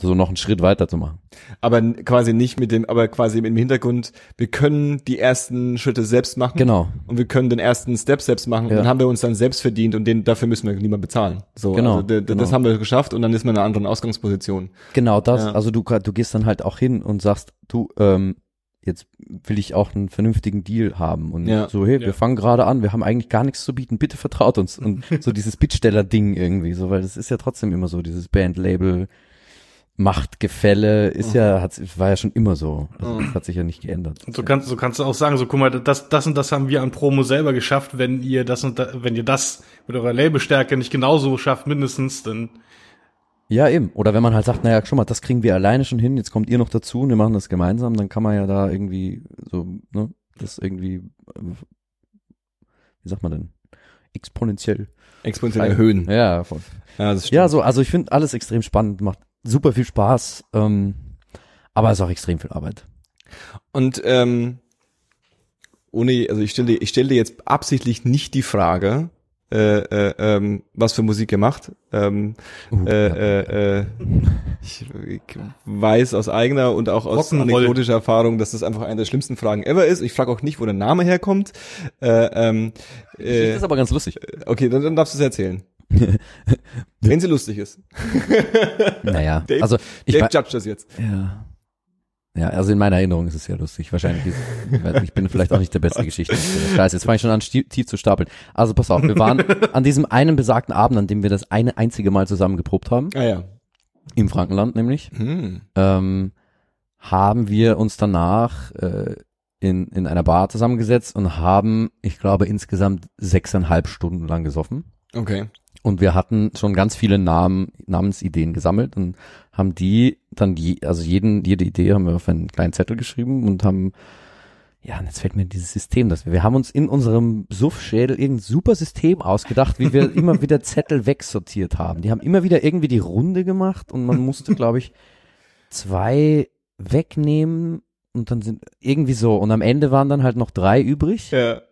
so noch einen Schritt weiter zu machen. aber quasi nicht mit dem, aber quasi im Hintergrund, wir können die ersten Schritte selbst machen. Genau. Und wir können den ersten Step selbst machen Ja. und dann haben wir uns dann selbst verdient und den, dafür müssen wir niemand bezahlen. So, Genau, also, d- das genau. haben wir geschafft und dann ist man in einer anderen Ausgangsposition. Genau das. Ja. Also du, du gehst dann halt auch hin und sagst, du, ähm, jetzt will ich auch einen vernünftigen Deal haben. Und Ja. so, hey, Ja. wir fangen gerade an, wir haben eigentlich gar nichts zu bieten, bitte vertraut uns. Und so dieses Bittsteller-Ding irgendwie, so, weil das ist ja trotzdem immer so, dieses Bandlabel. Machtgefälle ist ja, hat, war ja schon immer so. Also, das hat sich ja nicht geändert. Und so kannst, so kannst du auch sagen, so guck mal, das, das und das haben wir an Promo selber geschafft, wenn ihr das und da, wenn ihr das mit eurer Labelstärke nicht genauso schafft, mindestens, dann Ja, eben. Oder wenn man halt sagt, naja, schon mal, das kriegen wir alleine schon hin, jetzt kommt ihr noch dazu und wir machen das gemeinsam, dann kann man ja da irgendwie so, ne, das irgendwie, wie sagt man denn, exponentiell. Exponentiell erhöhen. Ja, voll. Ja, das stimmt. ja so, also ich finde alles extrem spannend, macht super viel Spaß, ähm, aber ist auch extrem viel Arbeit. Und ähm, ohne, also ich stelle, ich stelle dir jetzt absichtlich nicht die Frage, äh, äh, ähm, was für Musik ihr macht. Ähm, Uh, äh, ja. äh, äh, ich, ich weiß aus eigener und auch aus anekdotischer Erfahrung, dass das einfach eine der schlimmsten Fragen ever ist. Ich frage auch nicht, wo der Name herkommt. Äh, ähm, Das äh, ist aber ganz lustig. okay, dann, dann darfst du es erzählen. Wenn sie lustig ist. Naja, Dave- also ich, Dave judge das jetzt. Ja. Ja, also in meiner Erinnerung ist es ja lustig. Wahrscheinlich ist, ich, weiß ich bin vielleicht auch nicht der beste Geschichte. Scheiße, jetzt fange ich schon an, tief zu stapeln. Also pass auf, wir waren an diesem einen besagten Abend, an dem wir das eine einzige Mal zusammen geprobt haben, Ah ja. im Frankenland nämlich, Hm. ähm, haben wir uns danach äh, in, in einer Bar zusammengesetzt und haben, ich glaube, insgesamt sechseinhalb Stunden lang gesoffen. Okay. Und wir hatten schon ganz viele Namen, Namensideen gesammelt und haben die dann je, also jeden, jede Idee haben wir auf einen kleinen Zettel geschrieben und haben, ja, und jetzt fällt mir dieses System, dass wir, wir haben uns in unserem Suffschädel irgendein super System ausgedacht, wie wir immer wieder Zettel wegsortiert haben. Die haben immer wieder irgendwie die Runde gemacht und man musste, glaube ich, zwei wegnehmen und dann sind irgendwie so und am Ende waren dann halt noch drei übrig. Ja.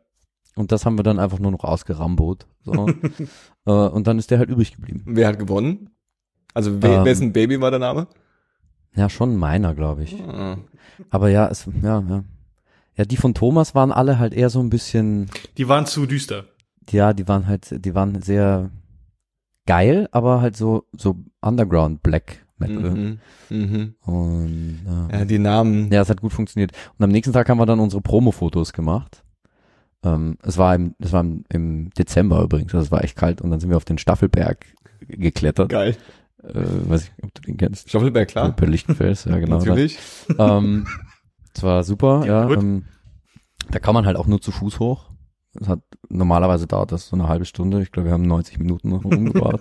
Und das haben wir dann einfach nur noch ausgerambot. So. äh, und dann ist der halt übrig geblieben. Wer hat gewonnen? Also we Ähm. wessen Baby war der Name? Ja, schon meiner, glaube ich. Ah. Aber ja, es, ja, ja. Ja, die von Thomas waren alle halt eher so ein bisschen, die waren zu düster. ja, die waren halt, die waren sehr geil, aber halt so, so Underground Black Metal. Mhm. Mhm. Und, äh, Ja, die Namen. Ja, es hat gut funktioniert. Und am nächsten Tag haben wir dann unsere Promo-Fotos gemacht. Ähm, es war im, es war im, im Dezember übrigens, also es war echt kalt und dann sind wir auf den Staffelberg geklettert. Geil. Äh, weiß ich, ob du den kennst. Stoffelberg, klar. Per Lichtenfels, ja genau. Natürlich. Da. Ähm, es war super, Ja, ja. ähm, da kann man halt auch nur zu Fuß hoch. Es hat normalerweise dauert das so eine halbe Stunde. Ich glaube, wir haben 90 Minuten noch rumgebraucht.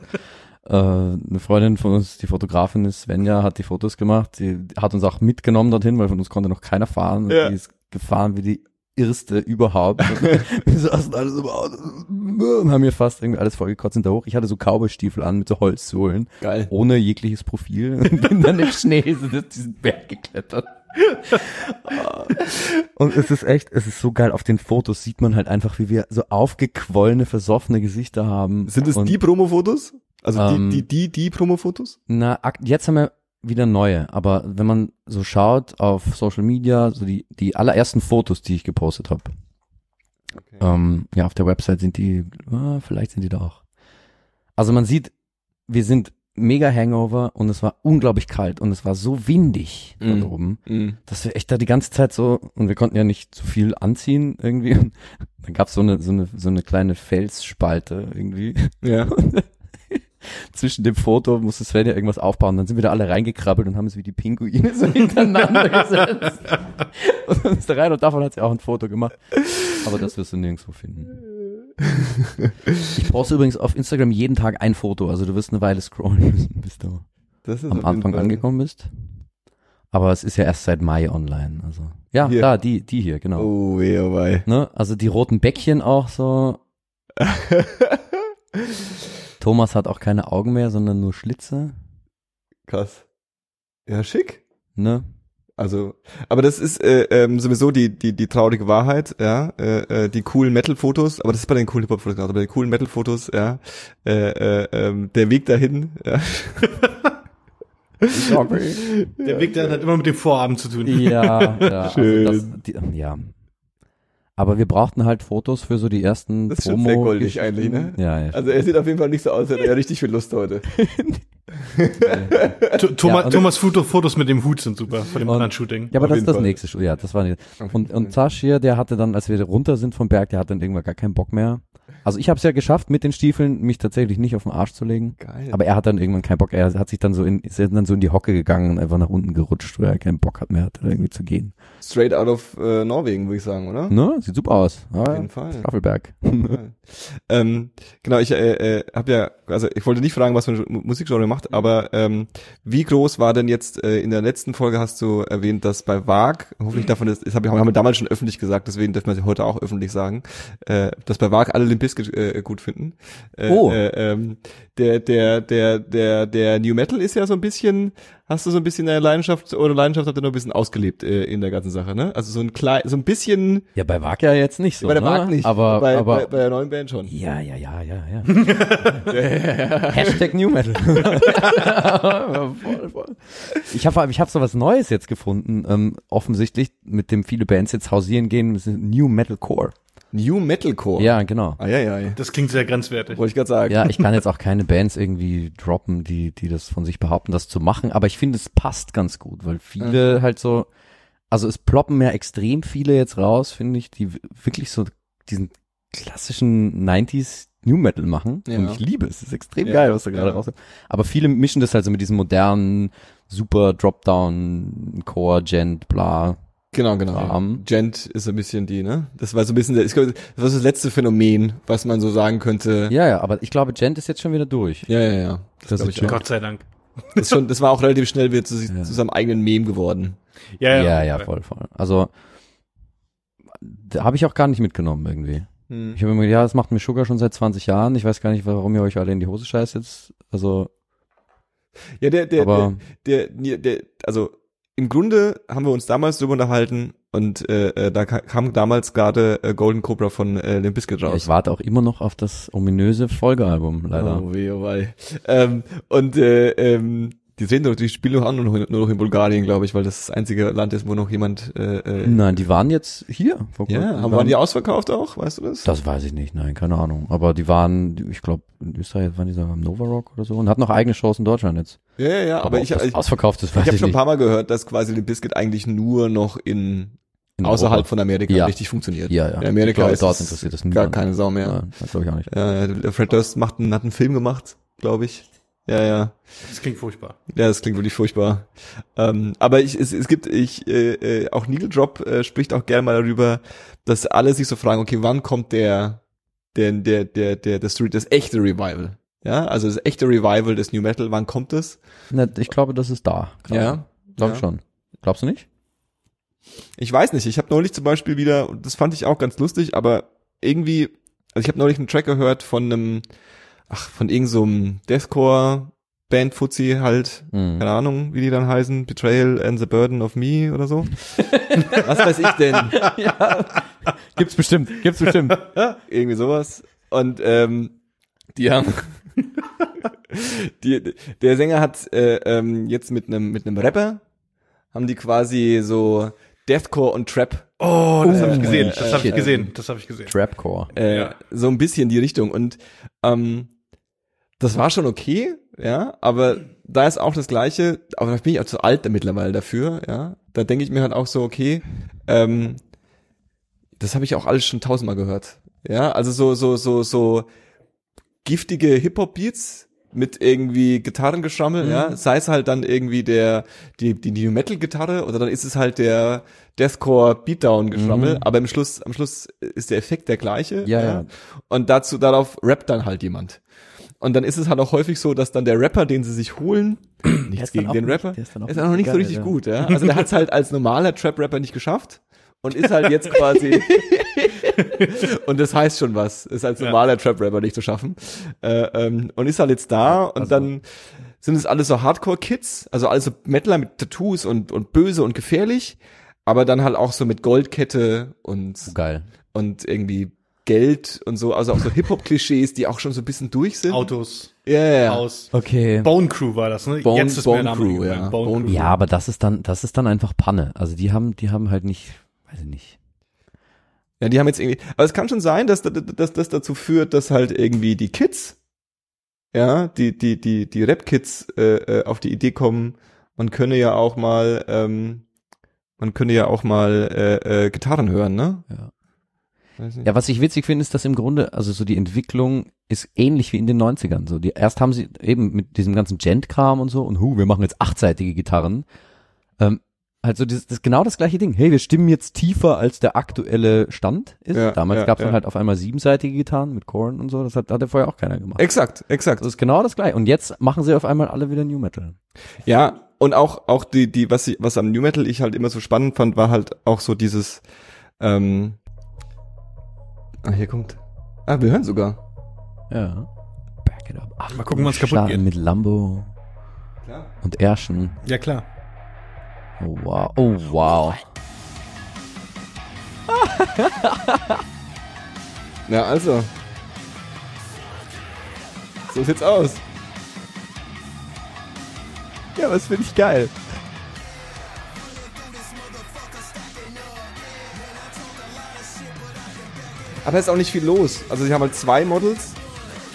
äh, eine Freundin von uns, die Fotografin ist Svenja, hat die Fotos gemacht. Die hat uns auch mitgenommen dorthin, weil von uns konnte noch keiner fahren. Ja. Die ist gefahren wie die Irrste überhaupt. wir saßen alle so im Auto und haben mir fast irgendwie alles vollgekotzt hinter hoch. Ich hatte so Cowboystiefel an mit so Holzsohlen Geil. ohne jegliches Profil und bin dann im Schnee so diesen Berg geklettert. und es ist echt, es ist so geil. Auf den Fotos sieht man halt einfach, wie wir so aufgequollene, versoffene Gesichter haben. Sind es und, die Promo-Fotos? Also Ähm, die, die, die, die Promo-Fotos? Na, jetzt haben wir wieder neue, aber wenn man so schaut auf Social Media, so die, die allerersten Fotos, die ich gepostet habe, Okay. ähm, ja, auf der Website sind die, ah, vielleicht sind die da auch. Also man sieht, wir sind mega Hangover und es war unglaublich kalt und es war so windig Mhm. oben, Mhm. dass wir echt da die ganze Zeit so, und wir konnten ja nicht zu viel anziehen irgendwie. Und dann gab's so eine, so eine, so eine kleine Felsspalte irgendwie. Ja. Zwischen dem Foto musste Sven ja irgendwas aufbauen. Dann sind wir da alle reingekrabbelt und haben es wie die Pinguine so hintereinander gesetzt. Und ist da rein und davon hat sie auch ein Foto gemacht. Aber das wirst du nirgendwo finden. Ich poste übrigens auf Instagram jeden Tag ein Foto. Also du wirst eine Weile scrollen müssen, bis du am Anfang Fall- angekommen bist. Aber es ist ja erst seit Mai online. Also ja, Hier. da die die hier genau. Oh, weh, oh, wei. Ne? Also die roten Bäckchen auch so. Thomas hat auch keine Augen mehr, sondern nur Schlitze. Krass. Ja, schick. Ne? Also, aber das ist äh, ähm, sowieso die die die traurige Wahrheit, ja, äh, äh, die coolen Metal-Fotos, aber das ist bei den coolen Hip-Hop-Fotos gerade, bei den coolen Metal-Fotos, ja, äh, äh, ähm, der Weg dahin, ja, Der Weg dahin hat immer mit dem Vorabend zu tun. Ja, ja. Schön. Also das, die, ja. Aber wir brauchten halt Fotos für so die ersten Das ist schon sehr goldig eigentlich, ne? Ja, ja. also er sieht auf jeden Fall nicht so aus, als hätte er richtig viel Lust heute. Th- Thomas, Ja, Thomas Foto, Fotos mit dem Hut sind super, von dem Und- anderen Shooting. Ja, aber Auf das ist das Fall. nächste Schuh. Ja, das war nicht. Und, und Tasch hier, der hatte dann, als wir runter sind vom Berg, der hat dann irgendwann gar keinen Bock mehr. Also ich habe es ja geschafft, mit den Stiefeln mich tatsächlich nicht auf den Arsch zu legen. Geil. Aber er hat dann irgendwann keinen Bock. Er hat sich dann so in, ist dann so in die Hocke gegangen und einfach nach unten gerutscht, weil er keinen Bock hat mehr, hatte, irgendwie zu gehen. Straight out of äh, Norwegen, würde ich sagen, oder? Ne? Sieht super aus. Ja, Auf jeden Fall. Staffelberg. Ähm, genau, ich äh, äh, habe ja, also ich wollte nicht fragen, was für ein Mu- Musikgenre macht, aber ähm, wie groß war denn jetzt äh, in der letzten Folge hast du erwähnt, dass bei VAG, hoffentlich davon ist, das hab ich, haben wir damals schon öffentlich gesagt, deswegen dürfen wir sie heute auch öffentlich sagen, äh, dass bei VAG alle Limp Bizkit äh, gut finden. Äh, Oh. Äh, ähm, der der der der der New Metal ist ja so ein bisschen, hast du so ein bisschen deine Leidenschaft oder Leidenschaft habt ihr noch ein bisschen ausgelebt äh, in der ganzen Sache, ne? Also so ein klein, so ein bisschen Ja, bei Wag ja jetzt nicht so. bei der ne? VAG nicht, Aber, bei, aber bei, bei der neuen Band schon. Ja, ja, ja, ja, ja. Hashtag New Metal. voll, voll. Ich habe ich hab so was Neues jetzt gefunden, ähm, offensichtlich, mit dem viele Bands jetzt hausieren gehen, New Metalcore. New Metalcore. Ja, genau. Ah, ja, ja. Das klingt sehr grenzwertig. Wollte ich gerade sagen. Ja, ich kann jetzt auch keine Bands irgendwie droppen, die, die das von sich behaupten, das zu machen, aber ich finde, es passt ganz gut, weil viele halt so, also es ploppen ja extrem viele jetzt raus, finde ich, die wirklich so diesen klassischen 90s New Metal machen. Ja. Und ich liebe es. Es ist extrem Ja, geil, was da gerade ja. rauskommt. Aber viele mischen das halt so mit diesem modernen, super Dropdown, Core, Gent, bla. Genau, genau. Rahmen. Gent ist so ein bisschen die, ne? Das war so ein bisschen, der- ich glaube, das war so das letzte Phänomen, was man so sagen könnte. Ja, ja, aber ich glaube, Gent ist jetzt schon wieder durch. ja, ja. ja. Das glaub ist. Gott sei Dank. Das, ist schon, das war auch relativ schnell wieder zu, Ja. zu seinem eigenen Meme geworden. Ja, ja. Ja, ja, voll, voll. Also, da habe ich auch gar nicht mitgenommen irgendwie. Hm. Ich habe immer gedacht, ja, das macht mir Sugar schon seit 20 Jahren. Ich weiß gar nicht, warum ihr euch alle in die Hose scheißt jetzt. Also, Ja, der, der, der, der, der, also im Grunde haben wir uns damals drüber unterhalten und äh, äh, da ka- kam damals gerade äh, Golden Cobra von äh, Limp Bizkit ja, raus. ich warte auch immer noch auf das ominöse Folgealbum, leider. Oh, weh, oh, wei. Ähm, und äh, ähm, die sehen doch, die spielen doch auch nur noch, in- nur noch in Bulgarien, glaube ich, weil das das einzige Land ist, wo noch jemand. Äh, äh, Nein, die waren jetzt hier. Vor ja, kurzem. haben, waren die ausverkauft auch? Weißt du das? Das weiß ich nicht, nein, keine Ahnung. Aber die waren, die- ich glaube, in Österreich waren die sogar am Nova Rock oder so und hatten noch eigene Shows in Deutschland jetzt. Ja, ja, ja. Aber, ob ich, ich, ausverkauft ist, ich weiß habe ich, schon ein paar Mal gehört, dass quasi Limp Bizkit eigentlich nur noch in, In außerhalb Europa. von Amerika Ja. richtig funktioniert. Ja, ja. In Amerika ich glaube, ist dort es interessiert das gar keine Sau mehr. Nein, das glaube ich auch nicht. Ja, ja, Fred Durst macht einen, hat einen Film gemacht, glaube ich. Ja, ja. Das klingt furchtbar. Ja, das klingt wirklich furchtbar. Ähm, aber ich, es, es gibt, ich, äh, äh, auch Needle Drop äh, spricht auch gerne mal darüber, dass alle sich so fragen, okay, wann kommt der, der, der, der, der, das, das echte Revival? Ja, also das echte Revival des New Metal, wann kommt es? Na, ich glaube, das ist da. gerade. Glaub ja. ich schon. Glaubst du nicht? Ich weiß nicht, ich habe neulich zum Beispiel wieder, und das fand ich auch ganz lustig, aber irgendwie, also ich habe neulich einen Track gehört von einem, ach, von irgendeinem so einem Deathcore Band Fuzzi halt, Mhm. keine Ahnung, wie die dann heißen, Betrayal and the Burden of Me oder so. Was weiß ich denn? ja. Gibt's bestimmt, gibt's bestimmt. Irgendwie sowas. Und ähm, die haben Die, der Sänger hat äh, ähm, jetzt mit einem mit einem Rapper haben die quasi so Deathcore und Trap Oh, das habe ich Oh, gesehen. Das habe ich gesehen. Das habe ich gesehen. Trapcore. äh, Ja. so ein bisschen die Richtung und ähm, das war schon okay, ja, aber da ist auch das Gleiche, aber da bin ich auch zu alt mittlerweile dafür, ja. Da denke ich mir halt auch so, okay, ähm, das habe ich auch alles schon tausendmal gehört, ja. Also so so so so giftige Hip-Hop-Beats mit irgendwie Gitarrengeschrammel, Mhm. ja, sei es halt dann irgendwie der die die New Metal Gitarre oder dann ist es halt der Deathcore Beatdown Geschrammel, Mhm. aber im Schluss am Schluss ist der Effekt der gleiche, Ja, ja. Und dazu darauf rappt dann halt jemand. Und dann ist es halt auch häufig so, dass dann der Rapper, den sie sich holen, nichts ist dann gegen auch den nicht- Rapper, der ist dann auch ist auch noch nicht so richtig ja. gut, ja. Also der hat es halt als normaler Trap-Rapper nicht geschafft und ist halt jetzt quasi und das heißt schon was, ist als Ja. normaler Trap-Rapper nicht zu schaffen. Äh, ähm, und ist halt jetzt da und Also- dann sind es alles so Hardcore-Kids, also alles so Metaler mit Tattoos und, und böse und gefährlich, aber dann halt auch so mit Goldkette und, Oh, geil. und irgendwie Geld und so, also auch so Hip-Hop-Klischees, die auch schon so ein bisschen durch sind. Autos, Ja, ja, ja. Haus. Okay. Bone Crew war das, ne? Bone- Jetzt ist Bone Name Crew, ja. Bone Bone Crew. Ja, aber das ist dann, das ist dann einfach Panne. Also die haben, die haben halt nicht, weiß ich nicht. Ja, die haben jetzt irgendwie, aber es kann schon sein, dass dass, dass das dazu führt, dass halt irgendwie die Kids, ja, die die die die Rap-Kids äh, äh, auf die Idee kommen, man könne ja auch mal, ähm, man könne ja auch mal äh, äh, Gitarren hören, ne? Ja. Ja, was ich witzig finde, ist, dass im Grunde, also so die Entwicklung ist ähnlich wie in den 90ern. So, die, erst haben sie eben mit diesem ganzen Gent-Kram und so und hu, wir machen jetzt achtseitige Gitarren. Ähm, also das, das ist genau das gleiche Ding. Hey, wir stimmen jetzt tiefer als der aktuelle Stand ist. Ja, Damals ja, gab es ja. dann halt auf einmal siebenseitige Gitarren mit Korn und so. Das hat, hat ja vorher auch keiner gemacht. Exakt, exakt. Das ist genau das gleiche. Und jetzt machen sie auf einmal alle wieder New Metal. Ja, und auch auch die die was ich, was am New Metal ich halt immer so spannend fand, war halt auch so dieses ähm Ah, hier kommt. Ah, wir hören sogar. Ja. Back it up. Ach, Mal gucken, wann's kaputt starten geht. mit Lambo Klar. und Erschen. Ja, klar. Oh wow. Oh wow. Ja, also. So sieht's aus. Ja, aber das finde ich geil. Aber es ist auch nicht viel los. Also sie haben halt zwei Models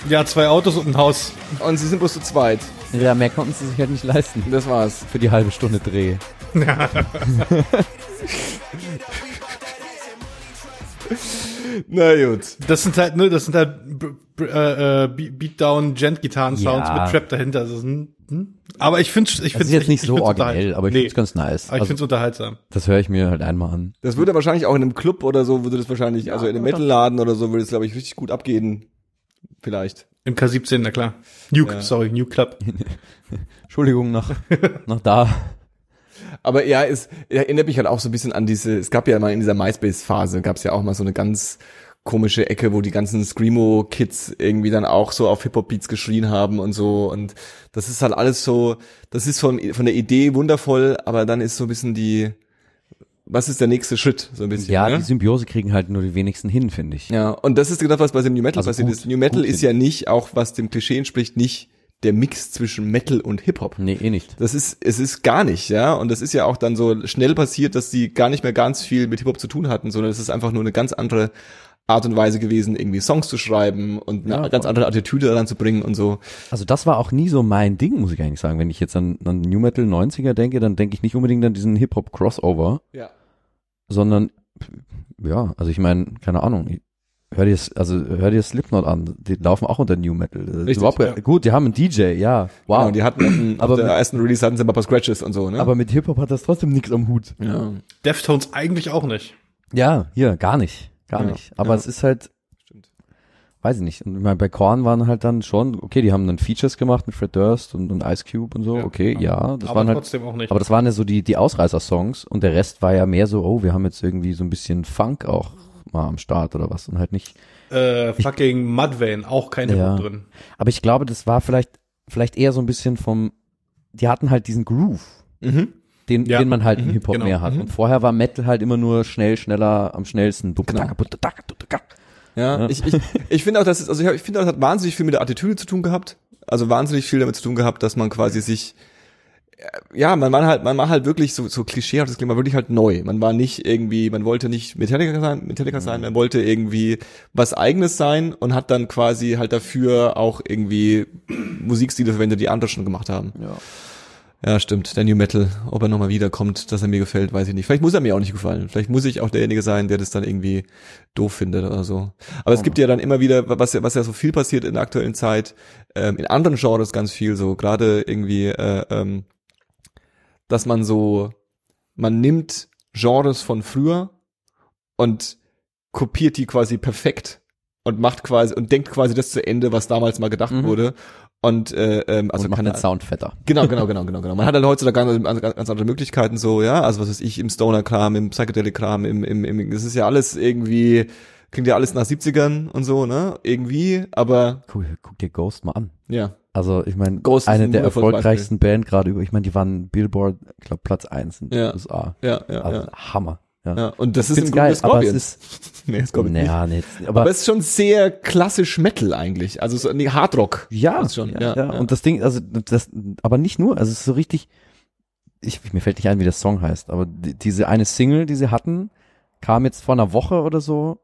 Ja, zwei Autos und ein Haus. und sie sind bloß zu zweit. Ja, mehr konnten sie sich halt nicht leisten. Das war's. Für die halbe Stunde Dreh. Na gut. Das sind halt, ne, das sind halt äh, äh, Be- Beatdown Gent Gitarren Sounds Ja. mit Trap dahinter. Also, hm, hm. Aber ich finde, ich finde ist jetzt nicht so originell, aber ich nee, finde es ganz nice. aber ich Also, finde es unterhaltsam. das höre ich mir halt einmal an. Das würde wahrscheinlich auch in einem Club oder so, würde das wahrscheinlich, also in einem Metalladen oder so, würde es, glaube ich, richtig gut abgehen. Vielleicht. Im K17, na klar. Nuke, Ja. sorry, Nuke Club. Entschuldigung, nach, nach da. Aber ja, es erinnert mich halt auch so ein bisschen an diese, es gab ja mal in dieser MySpace-Phase, gab es ja auch mal so eine ganz komische Ecke, wo die ganzen Screamo-Kids irgendwie dann auch so auf Hip-Hop-Beats geschrien haben und so. Und das ist halt alles so, das ist von, von der Idee wundervoll, aber dann ist so ein bisschen die, was ist der nächste Schritt, so ein bisschen. Ja, ne? die Symbiose kriegen halt nur die wenigsten hin, finde ich. Ja, und das ist genau was bei dem New Metal Also passiert gut, ist. New Metal ist ja nicht, auch was dem Klischee entspricht, nicht der Mix zwischen Metal und Hip-Hop. Nee, eh nicht. Das ist, es ist gar nicht, ja. Und das ist ja auch dann so schnell passiert, dass die gar nicht mehr ganz viel mit Hip-Hop zu tun hatten, sondern es ist einfach nur eine ganz andere Art und Weise gewesen, irgendwie Songs zu schreiben und eine Ja, ganz andere Attitüde daran zu bringen und so. Also das war auch nie so mein Ding, muss ich eigentlich sagen. Wenn ich jetzt an, an New Metal 90er denke, dann denke ich nicht unbedingt an diesen Hip-Hop-Crossover, Ja. sondern ja, also ich meine, keine Ahnung, hör dir also hör dir Slipknot an, die laufen auch unter New Metal. Richtig, überhaupt, ja. Gut, die haben einen DJ, ja, wow. Genau, die hatten dem, Aber der mit- ersten Release hatten sie mal ein paar Scratches und so, ne? aber mit Hip-Hop hat das trotzdem nichts am Hut. ja. Deftones eigentlich auch nicht. Ja, hier, gar nicht. Gar Ja, nicht. Aber ja. es ist halt, Stimmt. weiß ich nicht. Und ich meine, bei Korn waren halt dann schon, okay, die haben dann Features gemacht mit Fred Durst und, und Ice Cube und so, Ja. okay, ja, das aber waren halt, trotzdem auch nicht. aber das waren ja so die, die Ausreißer-Songs und der Rest war ja mehr so, oh, wir haben jetzt irgendwie so ein bisschen Funk auch mal am Start oder was und halt nicht. äh, fucking Mudvayne, auch kein Hip-Hop Ja. drin. Aber ich glaube, das war vielleicht, vielleicht eher so ein bisschen vom, die hatten halt diesen Groove, Mhm. den, Ja. den man halt im Mhm, Hip-Hop genau. mehr hat. Mhm. Und vorher war Metal halt immer nur schnell, schneller, am schnellsten. Genau. Ja, Ja. ich, ich, ich finde auch, dass es, also ich, finde, das hat wahnsinnig viel mit der Attitüde zu tun gehabt. also wahnsinnig viel damit zu tun gehabt, dass man quasi sich ja, man war halt, man war halt wirklich so, so klischeehaft, das klingt man wirklich halt neu. Man war nicht irgendwie, man wollte nicht Metallica sein, Metallica sein, man wollte irgendwie was eigenes sein und hat dann quasi halt dafür auch irgendwie Musikstile verwendet, die andere schon gemacht haben. Ja. Ja, stimmt. Der New Metal, ob er nochmal wiederkommt, dass er mir gefällt, weiß ich nicht. Vielleicht muss er mir auch nicht gefallen. Vielleicht muss ich auch derjenige sein, der das dann irgendwie doof findet oder so. Aber es gibt ja dann immer wieder, was ja, was ja so viel passiert in der aktuellen Zeit, ähm, in anderen Genres ganz viel so, gerade irgendwie, äh, ähm, dass man so, man nimmt Genres von früher und kopiert die quasi perfekt und macht quasi und denkt quasi das zu Ende, was damals mal gedacht Mhm. wurde. Und äh, ähm, also und macht den Sound fetter. Genau, genau, genau, genau, genau. Man hat halt heutzutage ganz, ganz, ganz andere Möglichkeiten so, ja, also was weiß ich, im Stoner-Kram, im Psychedelic-Kram, im, im, im, das ist ja alles irgendwie, klingt ja alles nach 70ern und so, ne, irgendwie, aber, Cool, guck dir Ghost mal an. ja, Also ich meine, eine ein der erfolgreichsten Band gerade über, ich meine, die waren Billboard, ich glaube Platz eins in den Ja. USA. ja, ja, Also ja. Hammer. Ja. ja. Und das ist im geil, aber es Scorpions. ist, nee, Scorpions naja, nicht, Aber, aber, es ist schon sehr klassisch Metal eigentlich, also so, nee, Hardrock. ja, schon, ja, ja, ja, ja. und das Ding, also das, aber nicht nur, also es ist so richtig, ich, mir fällt nicht ein, wie der Song heißt, aber die, diese eine Single, die sie hatten, kam jetzt vor einer Woche oder so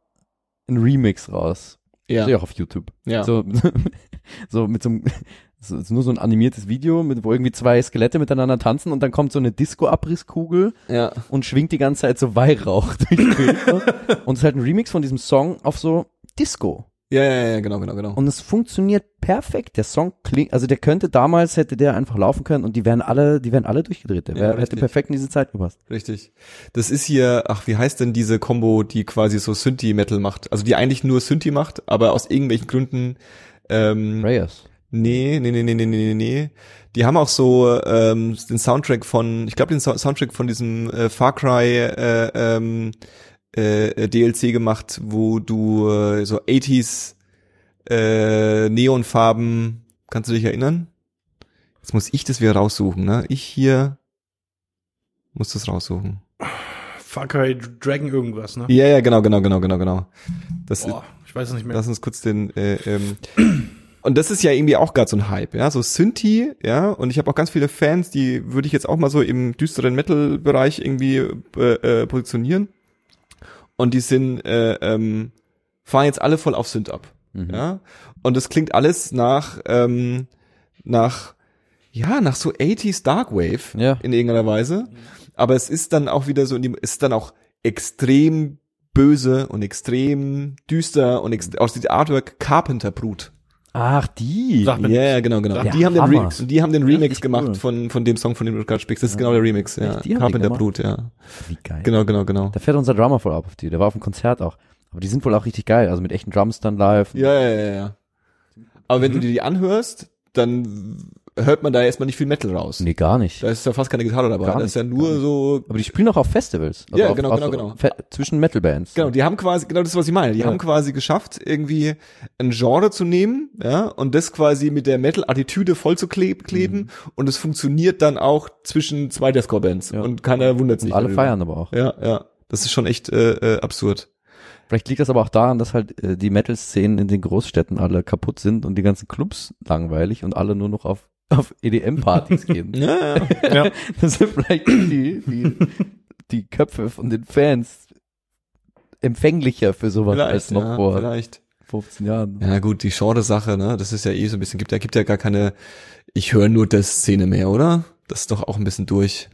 ein Remix raus. Ja, Steht auch auf YouTube. ja. So, so mit so einem, so, ist nur so ein animiertes Video, mit, wo irgendwie zwei Skelette miteinander tanzen und dann kommt so eine Disco-Abrisskugel ja. und schwingt die ganze Zeit so Weihrauch durch die Bild. und es ist halt ein Remix von diesem Song auf so Disco. Ja, ja, ja, genau, genau, genau. Und es funktioniert perfekt. Der Song klingt, also der könnte damals, hätte der einfach laufen können und die wären alle, die wären alle durchgedreht. Der Ja, wär, hätte perfekt in diese Zeit gepasst. Richtig. Das ist hier, ach, wie heißt denn diese Combo, die quasi so Synthi-Metal macht? Also die eigentlich nur Synthi macht, aber aus irgendwelchen Gründen, ähm, Reyes. nee, nee, nee, nee, nee, nee, nee. Die haben auch so ähm, den Soundtrack von, ich glaube den so Soundtrack von diesem äh, Far Cry äh, ähm, äh, DLC gemacht, wo du äh, so 80s äh, Neonfarben, kannst du dich erinnern? Jetzt muss ich das wieder raussuchen, ne? Ich hier muss das raussuchen. Far Cry Dragon irgendwas, ne? Ja, ja, genau, genau, genau, genau, genau. Das, Boah, ich weiß es nicht mehr. Lass uns kurz den äh, ähm, und das ist ja irgendwie auch gerade so ein Hype, ja, so Synthi, ja, und ich habe auch ganz viele Fans, die würde ich jetzt auch mal so im düsteren Metal-Bereich irgendwie äh, äh, positionieren. Und die sind äh, ähm, fahren jetzt alle voll auf Synth ab, Mhm. ja. Und das klingt alles nach ähm, nach ja nach so 80s Darkwave Ja. in irgendeiner Weise. Aber es ist dann auch wieder so, in die, es ist dann auch extrem böse und extrem düster und ext aus dem Artwork Carpenter Brut. Ach, die. Ja, yeah, genau, genau. Ja, Und die haben den. Remix, die haben den Remix Richtig gemacht cool. von von dem Song, von dem du gerade sprichst. Das ist genau der Remix, ja. Echt? Die haben die Carpenter? Brut, ja. Wie geil. Genau, genau, genau. Da fährt unser Drummer voll ab auf die. Der war auf dem Konzert auch. Aber die sind wohl auch richtig geil. Also mit echten Drums dann live. Ja, ja, ja, ja. Aber wenn du dir die anhörst, dann hört man da erstmal nicht viel Metal raus. Nee, gar nicht. Da ist ja fast keine Gitarre dabei. Gar da ist ja nur so Aber die spielen auch auf Festivals. Ja, auf, genau, auf genau, genau. Fe zwischen Metal-Bands. Genau, die haben quasi, genau das, was ich meine. Die Ja. haben quasi geschafft, irgendwie ein Genre zu nehmen, ja, und das quasi mit der Metal-Attitüde voll zu kleb kleben. Und es funktioniert dann auch zwischen zwei Deathcore-Bands. Mhm. Ja. Und keiner wundert sich. Und alle darüber. feiern aber auch. Ja, ja. Das ist schon echt äh, äh, absurd. Vielleicht liegt das aber auch daran, dass halt äh, die Metal-Szenen in den Großstädten alle kaputt sind und die ganzen Clubs langweilig und alle nur noch auf, auf EDM-Partys gehen. Ja, ja. Ja. Das sind vielleicht die, die, die Köpfe von den Fans empfänglicher für sowas als vielleicht, noch ja, vor vielleicht. 15 Jahren. Ja, gut, die Genre-Sache, ne, das ist ja eh so ein bisschen, gibt ja, gibt ja gar keine, ich höre nur das Szene mehr, oder? Das ist doch auch ein bisschen durch.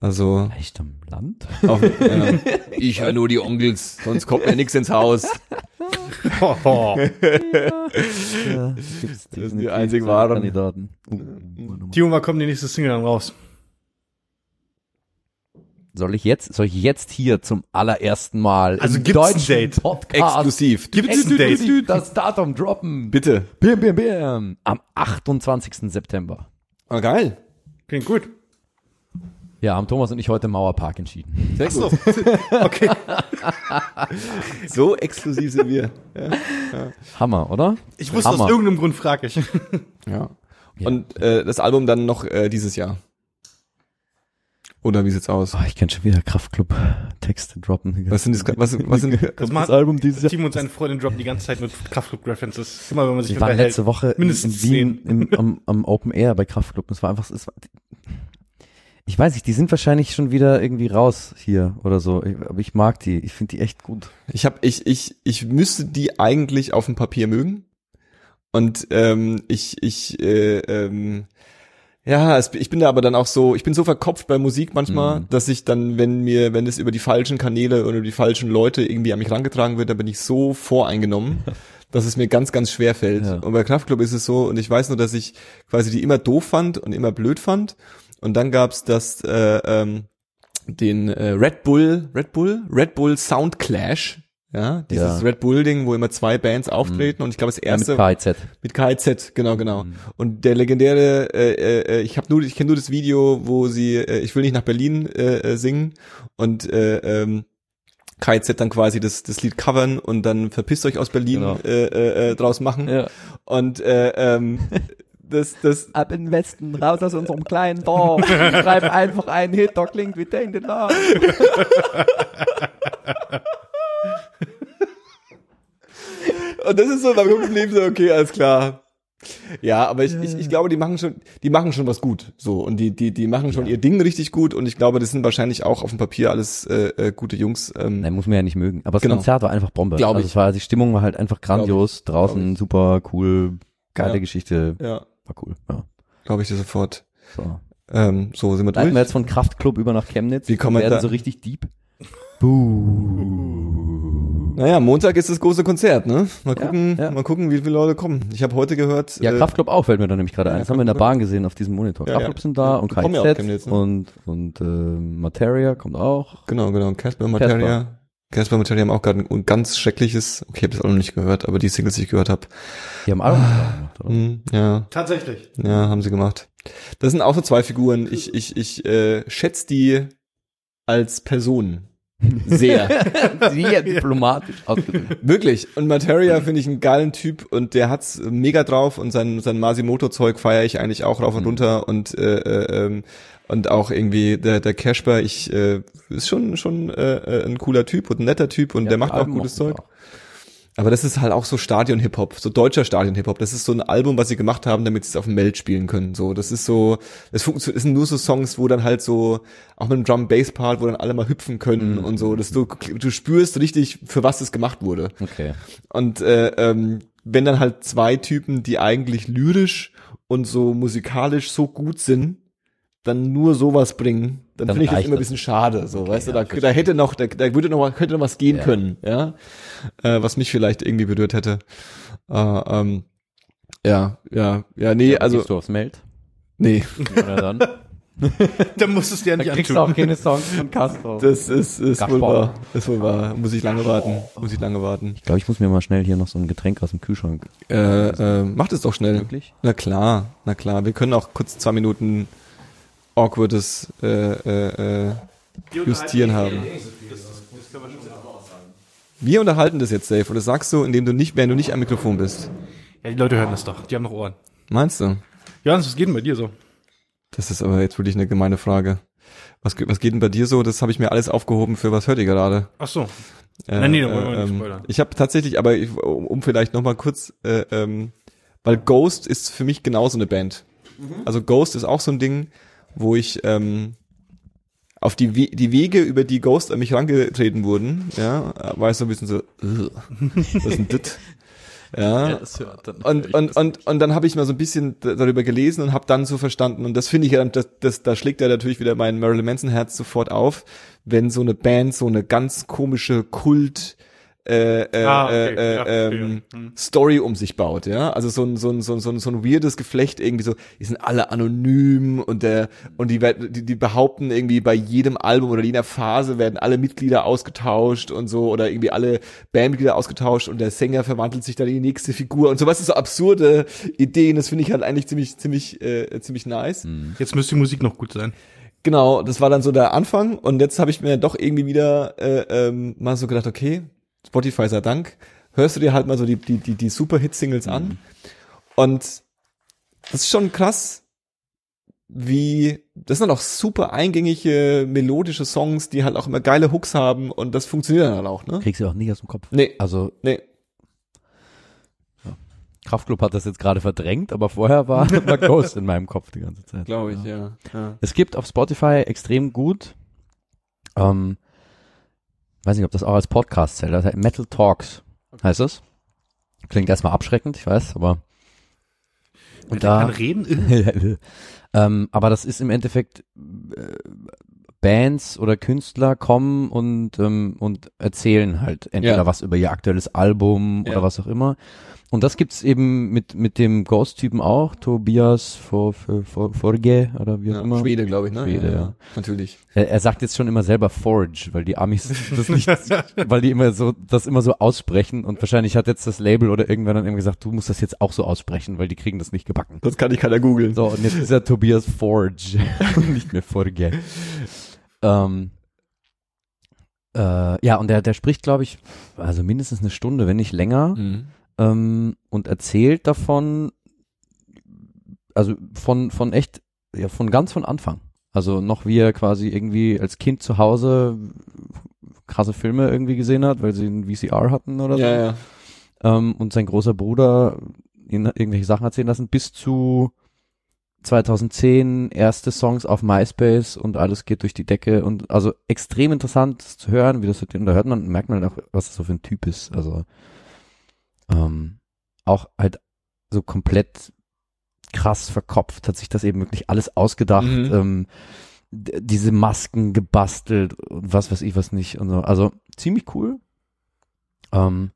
Also, Echt am Land? auf, ja. ich höre nur die Onkels, sonst kommt mir nix ins Haus. Oh. Ja, Das sind die einzigen wahren. Kandidaten. Timo, wann kommt die nächste Single dann raus? Soll ich jetzt, soll ich jetzt hier zum allerersten Mal Also im deutschen Date? Podcast Exklusiv. Gibt's ein Date? das Datum droppen? Bitte. Bim, bim, bim. Am 28. September. Ah, geil. Klingt gut. Ja, haben Thomas und ich heute im Mauerpark entschieden. Sehr So. gut. Okay. So exklusiv sind wir. Hammer, oder? Ich wusste Hammer. aus irgendeinem Grund frage ich. Ja. Ja. Und äh, das Album dann noch äh, dieses Jahr. Oder wie sieht's aus? Oh, ich kann schon wieder Kraftclub Texte droppen. Was sind die, was, was sind Das macht Album dieses Jahr. Team und seine Freundin droppen die ganze Zeit mit Kraftclub-References. Immer wenn man sich waren unterhält. letzte Woche in, mindestens in Wien im, am, am Open Air bei Kraftclub. Das war einfach, es war, ich weiß nicht, die sind wahrscheinlich schon wieder irgendwie raus hier oder so. Ich, aber ich mag die. Ich finde die echt gut. Ich habe ich ich ich müsste die eigentlich auf dem Papier mögen und ähm, ich ich äh, ähm, ja, es, ich bin da aber dann auch so, ich bin so verkopft bei Musik manchmal, Mhm. dass ich dann, wenn mir, wenn es über die falschen Kanäle oder die falschen Leute irgendwie an mich rangetragen wird, dann bin ich so voreingenommen, dass es mir ganz, ganz schwer fällt. Ja. Und bei Kraftclub ist es so, und ich weiß nur, dass ich quasi die immer doof fand und immer blöd fand. Und dann gab's das, äh, ähm, den äh, Red Bull, Red Bull, Red Bull Sound Clash. Ja, dieses Ja. Red Bull Ding, wo immer zwei Bands auftreten und ich glaube das Ja, mit erste KIZ. mit KIZ, genau, genau. Mhm. Und der legendäre, äh, äh, ich habe nur, ich kenne nur das Video, wo sie, äh, ich will nicht nach Berlin äh, äh, singen und äh, ähm, KIZ dann quasi das, das Lied covern und dann verpisst euch aus Berlin Genau. äh, äh, äh, draus machen. Ja. Und äh, ähm, das, das, Ab in den Westen, raus aus unserem kleinen Dorf. Schreib einfach einen Hit, der klingt wie Ding den Love. und das ist so beim Geblieben so, okay, alles klar. Ja, aber ich, ich, ich glaube, die machen schon, die machen schon was gut, so und die, die, die machen schon ihr Ding richtig gut und ich glaube, das sind wahrscheinlich auch auf dem Papier alles äh, äh, gute Jungs. Ähm, Nein, muss man ja nicht mögen. Aber das Genau. Konzert war einfach Bombe. Glaub also ich. es war, die Stimmung war halt einfach grandios. Draußen super cool, geile Ja. Geschichte. ja, War cool. Ja. glaube ich dir sofort. So. Ähm, so sind wir Leiten durch. wir jetzt von Kraftclub über nach Chemnitz. Wie kommen wir werden da- so richtig deep. Buh. Naja, Montag ist das große Konzert, ne? Mal Ja, gucken, ja. mal gucken, wie viele Leute kommen. Ich habe heute gehört. Ja, äh, Kraftclub auch fällt mir da nämlich gerade ein. ja, Das haben wir in der Kraftklub. Bahn gesehen auf diesem Monitor. Ja, Kraftclub ja. sind da Ja, und Chemnitz, ne? und, und äh, Materia kommt auch. Genau, genau. Casper Materia. Casper Materia haben auch gerade ein ganz schreckliches, okay, ich habe das auch noch nicht gehört, aber die Singles, die ich gehört habe, Die haben Album gemacht, oder? hm, ja, Tatsächlich. ja, haben sie gemacht. Das sind auch so zwei Figuren. Ich, ich, ich äh, schätze die als Person sehr. Sehr diplomatisch ausgedrückt. Wirklich. Und Materia finde ich einen geilen Typ und der hat's mega drauf und sein, sein Masimoto-Zeug feiere ich eigentlich auch rauf und Mhm. runter und äh, äh, ähm, und auch irgendwie der der Casper, ich äh, ist schon schon äh, äh, ein cooler Typ und ein netter Typ und Ja, der macht auch gutes Zeug. Aber das ist halt auch so Stadion-Hip-Hop, so deutscher Stadion-Hip-Hop. Das ist so ein Album, was sie gemacht haben, damit sie es auf dem Meld spielen können. So, das ist so, das funktioniert, sind nur so Songs, wo dann halt so, auch mit dem Drum-Bass-Part, wo dann alle mal hüpfen können Mhm. und so. dass du, du spürst richtig, für was es gemacht wurde. Okay. Und äh, ähm, wenn dann halt zwei Typen, die eigentlich lyrisch und so musikalisch so gut sind, dann nur sowas bringen, dann, Dann finde ich das immer ein bisschen schade, so, weißt ja, du, da, da hätte noch, da, da würde noch, mal- könnte noch was gehen Ja. können, ja, äh, was mich vielleicht irgendwie berührt hätte. Äh, ähm, ja, ja, ja, nee, also, Gehst du aufs Meld? nee, Oder dann? Dann musstest du ja nicht kriegst du antun. auch keine Songs von Castro. das ist, ist wohl wahr, ist wohl wahr, muss ich lange warten, muss ich lange warten. Ich glaube, ich muss mir mal schnell hier noch so ein Getränk aus dem Kühlschrank. Äh, äh, macht es doch schnell. Wirklich? Na klar, na klar. Wir können auch kurz zwei Minuten awkwardes äh, äh, äh, Justieren haben. Wir unterhalten das jetzt, und das sagst du, indem du nicht, während du nicht am Mikrofon bist. Ja, die Leute hören das doch. Die haben noch Ohren. Meinst du? Johannes, was geht denn bei dir so? Das ist aber jetzt wirklich eine gemeine Frage. Was, was geht denn bei dir so? Das habe ich mir alles aufgehoben für was hört ihr gerade? Ach so. Äh, Nein, nee, da wollen wir nicht ähm, spoilern. Ich habe tatsächlich, aber ich, um, um vielleicht noch mal kurz, äh, ähm, weil Ghost ist für mich genauso eine Band. Mhm. Also Ghost ist auch so ein Ding, wo ich ähm, auf die, We die Wege, über die Ghost an mich rangetreten wurden, ja, war ich so ein bisschen so, "Ugh, was ist denn das? Ja, und, und, und, und dann habe ich mal so ein bisschen darüber gelesen und habe dann so verstanden, und das finde ich ja, das, das, da schlägt ja natürlich wieder mein Marilyn Manson Herz sofort auf, wenn so eine Band so eine ganz komische Kult äh, äh, Ah, okay. äh, Ja, äh, ähm, Hm. Story um sich baut, ja. Also so ein, so ein, so ein, so ein, so ein weirdes Geflecht irgendwie so, die sind alle anonym und der, und die, die, die behaupten irgendwie bei jedem Album oder jeder Phase werden alle Mitglieder ausgetauscht und so oder irgendwie alle Bandmitglieder ausgetauscht und der Sänger verwandelt sich dann in die nächste Figur und sowas ist so absurde Ideen, das finde ich halt eigentlich ziemlich, ziemlich, äh, ziemlich nice. Jetzt müsste die Musik noch gut sein. Genau, das war dann so der Anfang und jetzt habe ich mir doch irgendwie wieder äh, ähm, mal so gedacht, okay, Spotify sei Dank, hörst du dir halt mal so die, die, die, die Super-Hit-Singles an und das ist schon krass, wie, das sind dann auch super eingängige, melodische Songs, die halt auch immer geile Hooks haben und das funktioniert dann halt auch, ne? Kriegst du auch nicht aus dem Kopf. Nee, Also nee. Kraftklub hat das jetzt gerade verdrängt, aber vorher war, war Ghost in meinem Kopf die ganze Zeit. Glaube ich, ja. ja. Es gibt auf Spotify extrem gut, ähm, weiß nicht, ob das auch als Podcast zählt, das heißt Metal Talks heißt es. Klingt erstmal abschreckend, ich weiß, aber und da, kann reden. ähm, aber das ist im Endeffekt äh, Bands oder Künstler kommen und ähm, und erzählen halt entweder Ja. was über ihr aktuelles Album Ja. oder was auch immer. Und das gibt's eben mit mit dem Ghost-Typen auch, Tobias For, For, Forge oder wie auch ja. immer. Schwede, glaube ich, ne? Schwede, ja. Natürlich. Er, er sagt jetzt schon immer selber Forge, weil die Amis das nicht, weil die immer so, das immer so aussprechen und wahrscheinlich hat jetzt das Label oder irgendwer dann eben gesagt, du musst das jetzt auch so aussprechen, weil die kriegen das nicht gebacken. Das kann ich keiner googeln. So, und jetzt ist er Tobias Forge und nicht mehr Forge. Ähm, äh, ja, und der, der spricht, glaube ich, also mindestens eine Stunde, wenn nicht länger, Mhm. Ähm, und erzählt davon, also von, von echt, ja, von ganz von Anfang. Also noch wie er quasi irgendwie als Kind zu Hause krasse Filme irgendwie gesehen hat, weil sie ein VCR hatten oder so. ja. Ähm, und sein großer Bruder ihn irgendwelche Sachen erzählen lassen, bis zu 2010 erste Songs auf MySpace und alles geht durch die Decke und also extrem interessant zu hören, wie das und da hört man, merkt man halt auch, was das so für ein Typ ist. Also ähm, auch halt so komplett krass verkopft, hat sich das eben wirklich alles ausgedacht, Mhm. ähm, diese Masken gebastelt und was weiß ich was nicht und so. Also ziemlich cool. Ähm,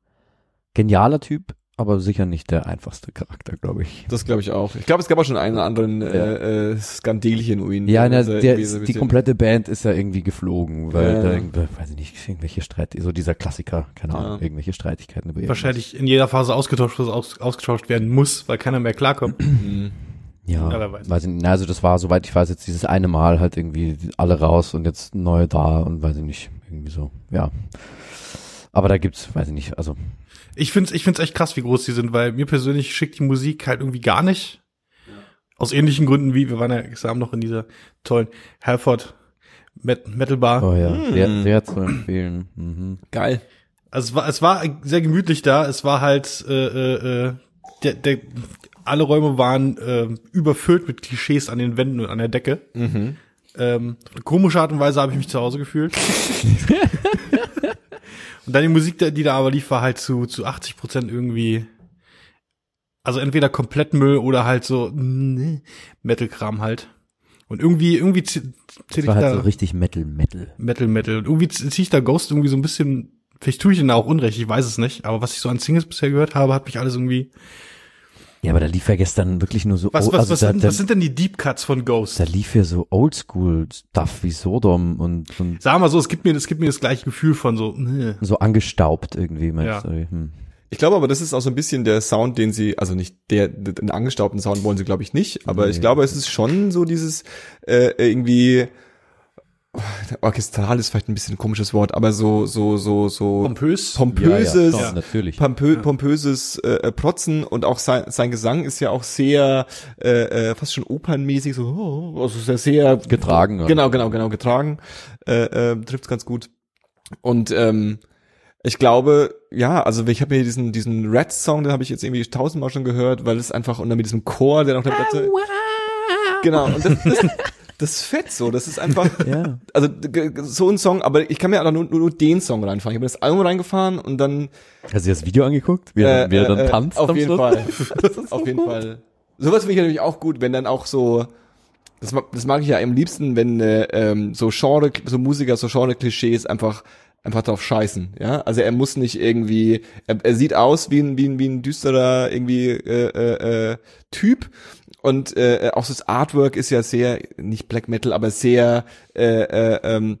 genialer Typ, aber sicher nicht der einfachste Charakter, glaube ich. Das glaube ich auch. Ich glaube, es gab auch schon einen oder anderen äh, äh, Skandelchen um ihn. Ja, na, der, ein die bisschen- komplette Band ist ja irgendwie geflogen, weil Ja. da irgendwie, weiß ich nicht, irgendwelche Streit, so dieser Klassiker, keine Ahnung, Ja. irgendwelche Streitigkeiten über. Wahrscheinlich in jeder Phase ausgetauscht, was aus, ausgetauscht werden muss, weil keiner mehr klarkommt. Mhm. Ja, Ja, weiß. weiß ich nicht. Also das war, soweit ich weiß, jetzt dieses eine Mal halt irgendwie alle raus und jetzt neue da und weiß ich nicht, irgendwie so, ja. Aber da gibt's, weiß ich nicht, also Ich find's, ich find's echt krass, wie groß die sind, weil mir persönlich schickt die Musik halt irgendwie gar nicht. Aus ähnlichen Gründen wie, wir waren ja gestern Abend noch in dieser tollen Halford Met Metal Bar. oh ja, Hm. sehr, sehr zu empfehlen. Mhm. Geil. Also es war, es war sehr gemütlich da. Es war halt, äh, äh, äh, der, der, alle Räume waren äh, überfüllt mit Klischees an den Wänden und an der Decke. Mhm. Ähm, komische Art und Weise habe ich mich zu Hause gefühlt. und dann die Musik, die da aber lief, war halt zu, zu 80 Prozent irgendwie, also entweder komplett Müll oder halt so nee, Metal-Kram halt. Und irgendwie, irgendwie zähle Das ich halt da so richtig Metal, Metal. Metal, Metal. Und irgendwie ziehe ich da Ghost irgendwie so ein bisschen, vielleicht tue ich ihnen da auch Unrecht, ich weiß es nicht, aber was ich so an Singles bisher gehört habe, hat mich alles irgendwie. Ja, aber da lief ja gestern wirklich nur so, Was, was, also was, da, sind, was sind denn die Deep Cuts von Ghost? da lief ja so Oldschool-Stuff wie Sodom und, und Sag mal so, es gibt mir, es gibt mir das gleiche Gefühl von so, nee. so angestaubt irgendwie. Meinst Ja. du? Hm. Ich glaube aber, das ist auch so ein bisschen der Sound, den sie, also nicht der, den angestaubten Sound wollen sie, glaube ich, nicht, aber ich Nee. glaube, es ist schon so dieses äh, irgendwie orchestral ist vielleicht ein bisschen ein komisches Wort, aber so so so so Pompös. pompöses, ja, ja, doch, natürlich. pompö pompöses äh, Protzen und auch sein, sein Gesang ist ja auch sehr äh, äh, fast schon opernmäßig so oh, also sehr sehr Getragen? Genau, genau, genau getragen. Äh, äh, trifft's ganz gut. Und ähm, ich glaube, ja, also ich habe mir diesen diesen Red Song, den habe ich jetzt irgendwie tausendmal schon gehört, weil es einfach und dann mit diesem Chor, der noch da Genau, und das, das, das ist fett so, das ist einfach Ja. also so ein Song, aber ich kann mir auch nur, nur, nur den Song reinfahren. Ich habe das Album reingefahren und dann Hast du dir das Video angeguckt? Wie er, äh, wie er dann äh, tanzt? Auf jeden Schluss? Fall. auf jeden Fall. Sowas finde ich natürlich auch gut, wenn dann auch so, das, das mag ich ja am liebsten, wenn äh, ähm, so Genre, so Musiker, so Genre-Klischees einfach einfach drauf scheißen, ja. Also er muss nicht irgendwie, er, er sieht aus wie ein wie ein wie ein düsterer irgendwie äh, äh, äh, Typ und äh, auch so das Artwork ist ja sehr nicht Black Metal, aber sehr äh, äh, ähm,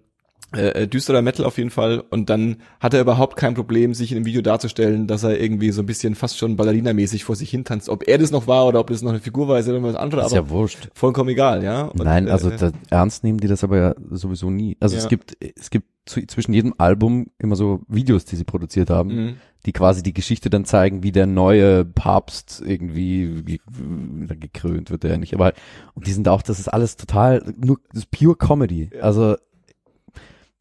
äh, äh, düsterer Metal auf jeden Fall und dann hat er überhaupt kein Problem, sich in dem Video darzustellen, dass er irgendwie so ein bisschen fast schon Ballerina-mäßig vor sich hin tanzt. Ob er das noch war oder ob das noch eine Figur war, ist ja immer was anderes, Ist ja wurscht. vollkommen egal, ja. Und, Nein, also äh, da, ernst nehmen die das aber ja sowieso nie. Also Ja. es gibt, es gibt zu, zwischen jedem Album immer so Videos, die sie produziert haben, Mhm. die quasi die Geschichte dann zeigen, wie der neue Papst irgendwie ge ge gekrönt wird, der ja nicht, aber halt, und die sind auch, das ist alles total, nur, das ist pure Comedy. Also,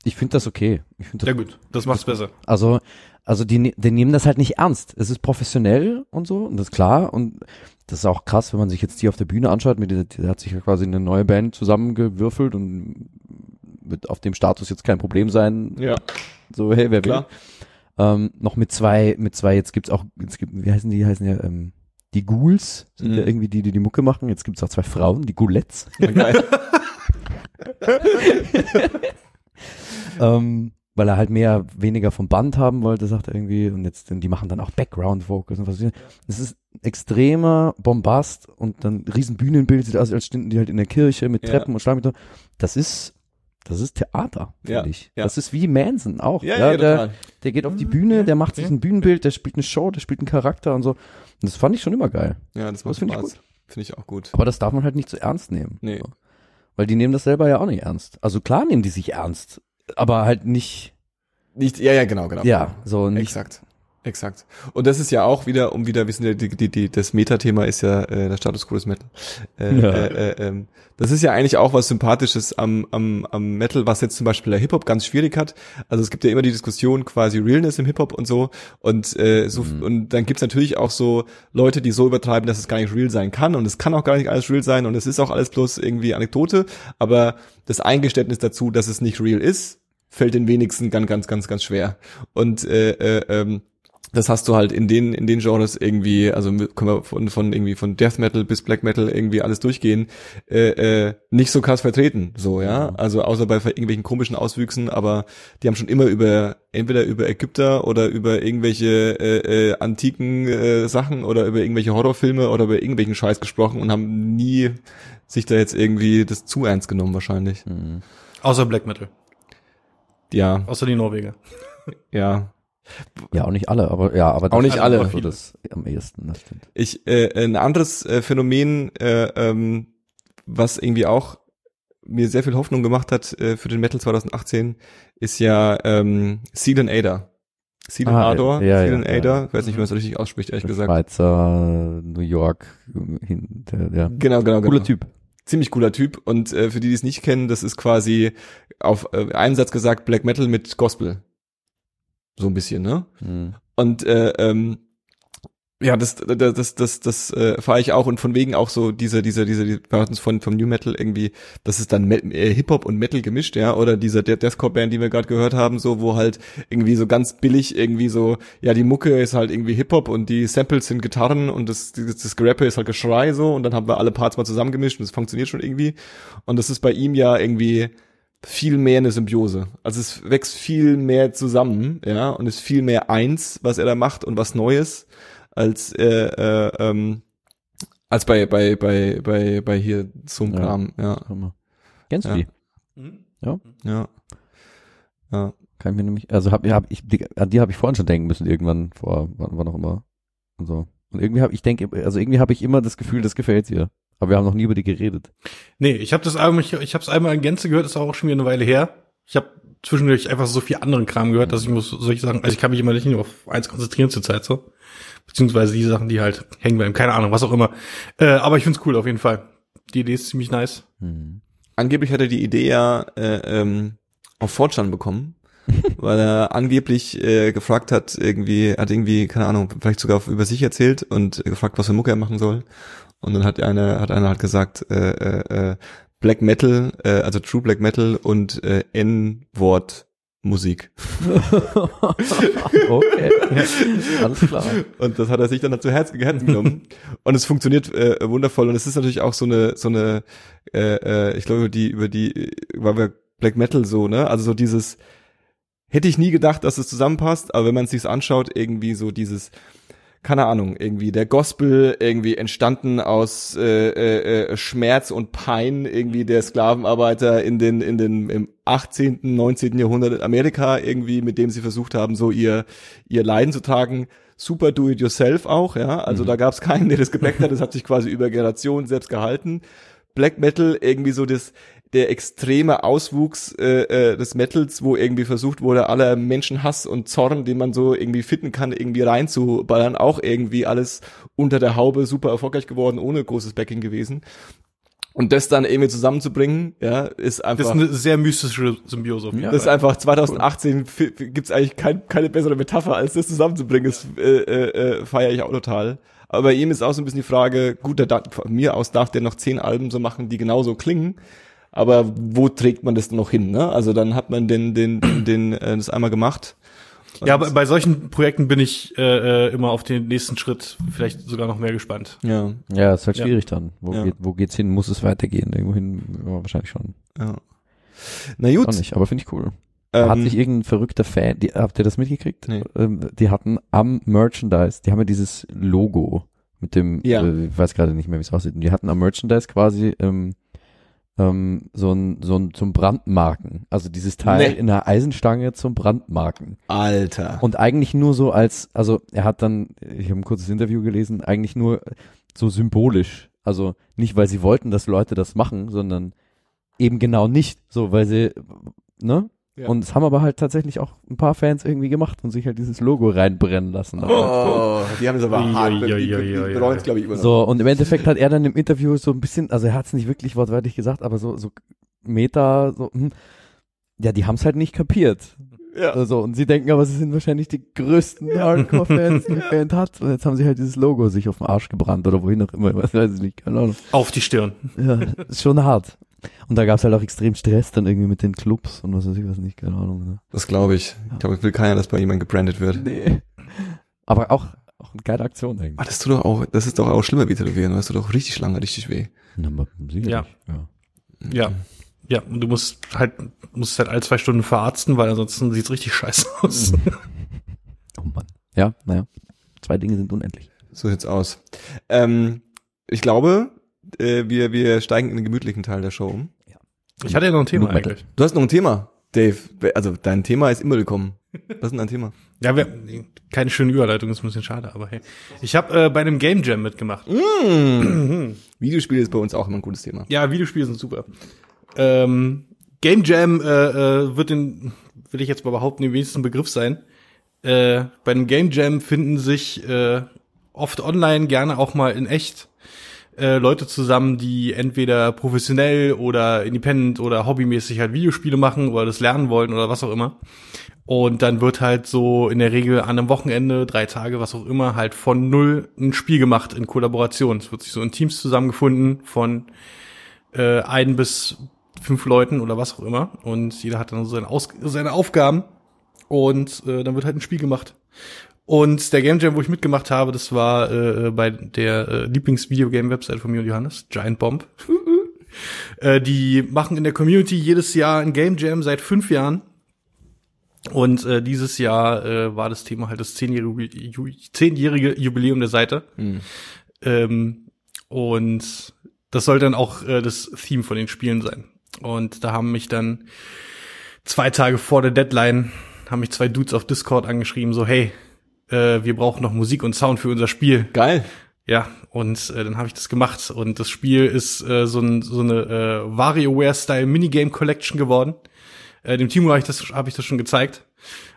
ich finde das okay. Ich finde Ja das, gut, das macht's besser. also, also die, die nehmen das halt nicht ernst. Es ist professionell und so, und das ist klar, und das ist auch krass, wenn man sich jetzt die auf der Bühne anschaut, mit der, der hat sich ja quasi eine neue Band zusammengewürfelt und wird auf dem Status jetzt kein Problem sein, Ja, so, hey, wer will. klar. Ähm, noch mit zwei, mit zwei, jetzt gibt's auch, jetzt gibt, wie heißen die, die heißen ja, ähm, die Ghouls, sind Mhm. ja irgendwie die, die die Mucke machen. Jetzt gibt's auch zwei Frauen, die Ghoulettes. Geil. ähm, weil er halt mehr, weniger vom Band haben wollte, sagt er irgendwie. Und jetzt, die machen dann auch Background Vocals und was. Das ist extremer Bombast und dann riesen Bühnenbild, sieht aus, als stünden die halt in der Kirche mit Ja. Treppen und Schleim. Das ist, das ist Theater, finde Ja, ich. ja. Das ist wie Manson auch. Ja, ja, der, total. der geht auf die Mhm, Bühne, ja, der macht sich ja. ein Bühnenbild, der spielt eine Show, der spielt einen Charakter und so. Und das fand ich schon immer geil. Ja, das macht Das finde ich Spaß. Finde ich auch gut. Aber das darf man halt nicht zu ernst nehmen. Nee. So. Weil die nehmen das selber ja auch nicht ernst. Also klar nehmen die sich ernst, aber halt nicht, Nicht, ja, ja, genau, genau. ja, so nicht. Exakt. Exakt. Und das ist ja auch wieder, um wieder, wissen wir, die, die, die, das Metathema ist ja äh, der Status quo des Metal. Äh, Ja. äh, äh, ähm, das ist ja eigentlich auch was Sympathisches am, am, am Metal, was jetzt zum Beispiel der Hip-Hop ganz schwierig hat. Also es gibt ja immer die Diskussion quasi Realness im Hip-Hop und so. Und, äh, so Mhm. und dann gibt's natürlich auch so Leute, die so übertreiben, dass es gar nicht real sein kann. Und es kann auch gar nicht alles real sein und es ist auch alles bloß irgendwie Anekdote. Aber das Eingeständnis dazu, dass es nicht real ist, fällt den wenigsten ganz, ganz, ganz, ganz schwer. Und äh, äh, ähm, das hast du halt in den in den Genres irgendwie, also können wir von von irgendwie von Death Metal bis Black Metal irgendwie alles durchgehen, äh, äh, nicht so krass vertreten, so ja, also außer bei irgendwelchen komischen Auswüchsen, aber die haben schon immer über entweder über Ägypter oder über irgendwelche äh, äh, antiken äh, Sachen oder über irgendwelche Horrorfilme oder über irgendwelchen Scheiß gesprochen und haben nie sich da jetzt irgendwie das zu ernst genommen wahrscheinlich. Mhm. Außer Black Metal. Ja, Außer die Norweger. ja. Ja, auch nicht alle, aber ja, aber Auch nicht alle. aber so das am ehesten, das stimmt. Ich äh, ein anderes äh, Phänomen, äh, ähm, was irgendwie auch mir sehr viel Hoffnung gemacht hat äh, für den Metal 2018, ist ja ähm, Seal and Ada. Seal and Ah, Ador, ja, Seal ja, and ja. Ada, ich weiß nicht, wie man es richtig ausspricht, ehrlich Der gesagt. Schweizer, New York, hin, der, der Genau, genau, genau. cooler Typ. Ziemlich cooler Typ und äh, für die, die es nicht kennen, das ist quasi auf äh, einen Satz gesagt Black Metal mit Gospel. So ein bisschen, ne? Mhm. Und äh, ähm, ja, das das das das, das äh, fahre ich auch und von wegen auch so diese diese diese die wir hatten es von vom New Metal irgendwie, das ist dann Me äh, Hip Hop und Metal gemischt, ja, oder dieser der Deathcore Band, die wir gerade gehört haben, so wo halt irgendwie so ganz billig irgendwie so ja, die Mucke ist halt irgendwie Hip Hop und die Samples sind Gitarren und das das, das Gerappe ist halt Geschrei so und dann haben wir alle Parts mal zusammengemischt und das funktioniert schon irgendwie und das ist bei ihm ja irgendwie viel mehr eine Symbiose. Also es wächst viel mehr zusammen, ja, und ist viel mehr eins, was er da macht und was Neues, als äh, äh, ähm, als bei bei bei bei bei hier so einem Ja. Kram, ja. Kennst du Ja. die? ja, ja. Kann ich mir nämlich, also hab, hab ich, die, an die habe ich vorhin schon denken müssen, irgendwann, vor, wann, wann auch immer. Und so. Und irgendwie habe ich denke, also irgendwie habe ich immer das Gefühl, das gefällt dir. Aber wir haben noch nie über die geredet. Nee, ich habe das Album, ich, ich habe es einmal in Gänze gehört, ist auch schon wieder eine Weile her. Ich habe zwischendurch einfach so viel anderen Kram gehört, dass ich muss solche Sachen, also ich kann mich immer nicht nur auf eins konzentrieren zurzeit so. Beziehungsweise die Sachen, die halt hängen bleiben, keine Ahnung, was auch immer. Äh, aber ich find's cool auf jeden Fall. Die Idee ist ziemlich nice. Hm. Angeblich hat er die Idee ja äh, ähm, auf Fortran bekommen, weil er angeblich äh, gefragt hat, irgendwie, hat irgendwie, keine Ahnung, vielleicht sogar über sich erzählt und gefragt, was für Mucke er machen soll. Und dann hat einer, hat einer halt gesagt, äh, äh, äh, Black Metal, äh, also True Black Metal und äh, N-Wort Musik. okay. Alles klar. Und das hat er sich dann zu Herzen, Herzen genommen. und es funktioniert äh, wundervoll. Und es ist natürlich auch so eine, so eine, äh, äh, ich glaube, über die, über die, weil wir Black Metal so, ne? Also so dieses, hätte ich nie gedacht, dass es zusammenpasst, aber wenn man es sich anschaut, irgendwie so dieses, keine Ahnung, irgendwie der Gospel irgendwie entstanden aus äh, äh, äh, Schmerz und Pein irgendwie der Sklavenarbeiter in den in den im 18., 19. Jahrhundert in Amerika irgendwie, mit dem sie versucht haben, so ihr ihr Leiden zu tragen. Super do it yourself auch, ja. Also da gab es keinen, der das gebackt hat. Das hat sich quasi über Generationen selbst gehalten. Black Metal irgendwie so das der extreme Auswuchs äh, äh, des Metals, wo irgendwie versucht wurde, aller Menschenhass und Zorn, den man so irgendwie finden kann, irgendwie reinzuballern, auch irgendwie alles unter der Haube super erfolgreich geworden, ohne großes Backing gewesen. Und das dann irgendwie zusammenzubringen, ja, ist einfach. Das ist eine sehr mystische Symbiose. auf jeden. Das ist einfach 2018 fi- fi- gibt's eigentlich kein, keine bessere Metapher, als das zusammenzubringen. Das äh, äh, äh, feiere ich auch total. Aber bei ihm ist auch so ein bisschen die Frage, gut, der von mir aus darf der noch zehn Alben so machen, die genauso klingen. Aber wo trägt man das denn noch hin? Ne? Also dann hat man den, den, den, den äh, das einmal gemacht. ja, aber bei solchen Projekten bin ich äh, äh, immer auf den nächsten Schritt vielleicht sogar noch mehr gespannt. Ja, Ja, ist halt Ja. schwierig dann. Wo, Ja. geht, wo geht's hin? Muss es weitergehen? Irgendwohin? Ja, wahrscheinlich schon. ja. Na gut. Auch nicht, aber finde ich cool. ähm, Hat sich irgendein verrückter Fan, die, habt ihr das mitgekriegt? Nee. Ähm, die hatten am Merchandise, die haben ja dieses Logo mit dem, Ja. äh, ich weiß gerade nicht mehr, wie es aussieht. Und die hatten am Merchandise quasi ähm, ähm, so ein, so ein zum Brandmarken. Also dieses Teil Nee. in einer Eisenstange zum Brandmarken. Alter. Und eigentlich nur so als, also er hat dann, ich habe ein kurzes Interview gelesen, eigentlich nur so symbolisch. Also nicht, weil sie wollten, dass Leute das machen, sondern eben genau nicht. So, weil sie, ne? Ja. Und es haben aber halt tatsächlich auch ein paar Fans irgendwie gemacht und sich halt dieses Logo reinbrennen lassen. Oh, die haben es aber Ui, hart. ui, Die, ui, die, bereuen es, glaube ich, immer noch. So, und im Endeffekt hat er dann im Interview so ein bisschen, also er hat es nicht wirklich wortwörtlich gesagt, aber so, so Meta, so, hm, ja, die haben es halt nicht kapiert. Ja. Also, und sie denken aber, sie sind wahrscheinlich die größten Hardcore-Fans, die die Band hat. Und jetzt haben sie halt dieses Logo sich auf den Arsch gebrannt oder wohin auch immer, was weiß ich nicht, keine Ahnung. Auf die Stirn. Ja, ist schon hart. Und da gab's halt auch extrem Stress dann irgendwie mit den Clubs und was weiß ich was nicht, keine Ahnung. Ne? Das glaube ich. Ich glaube, es will keiner, dass bei jemand gebrandet wird. Nee. Aber auch, auch eine geile Aktion Ah, eigentlich. das tut doch auch, das ist doch auch schlimmer wie tätowieren. Das tut doch richtig lange, richtig weh. Na, aber sicherlich, Ja. ja. Ja. Ja, und du musst halt, musst halt alle zwei Stunden verarzten, weil ansonsten sieht's richtig scheiße aus. Oh Mann. Ja, naja. Zwei Dinge sind unendlich. So sieht's aus. Ähm, ich glaube, äh, wir, wir steigen in den gemütlichen Teil der Show um. Ich hatte ja noch ein Thema eigentlich. Du hast noch ein Thema, Dave. Also dein Thema ist immer willkommen. Was ist denn dein Thema? Ja, wir, keine schöne Überleitung, ist ein bisschen schade, aber hey. Ich habe äh, bei einem Game Jam mitgemacht. Mm. Videospiele ist bei uns auch immer ein gutes Thema. Ja, Videospiele sind super. Ähm, Game Jam äh, äh, wird den, will ich jetzt mal behaupten, den wenigsten Begriff sein. Äh, bei einem Game Jam finden sich äh, oft online, gerne auch mal in echt, äh, Leute zusammen, die entweder professionell oder independent oder hobbymäßig halt Videospiele machen oder das lernen wollen oder was auch immer. Und dann wird halt so in der Regel an einem Wochenende, drei Tage, was auch immer, halt von null ein Spiel gemacht in Kollaboration. Es wird sich so in Teams zusammengefunden von äh, ein bis fünf Leuten oder was auch immer. Und jeder hat dann so seine, Aus seine Aufgaben. Und äh, dann wird halt ein Spiel gemacht. Und der Game Jam, wo ich mitgemacht habe, das war äh, bei der äh, Lieblings-Videogame-Website von mir und Johannes, Giant Bomb. äh, die machen in der Community jedes Jahr ein Game Jam seit fünf Jahren. Und äh, dieses Jahr äh, war das Thema halt das zehnjährige, Ju- zehnjährige Jubiläum der Seite. Hm. Ähm, und das soll dann auch äh, das Theme von den Spielen sein. Und da haben mich dann zwei Tage vor der Deadline haben mich zwei Dudes auf Discord angeschrieben, so hey, äh, wir brauchen noch Musik und Sound für unser Spiel. Geil. Ja, und äh, dann habe ich das gemacht. Und das Spiel ist äh, so, ein, so eine äh, WarioWare-Style Minigame Collection geworden. Äh, dem Timo habe ich, das hab ich das schon gezeigt.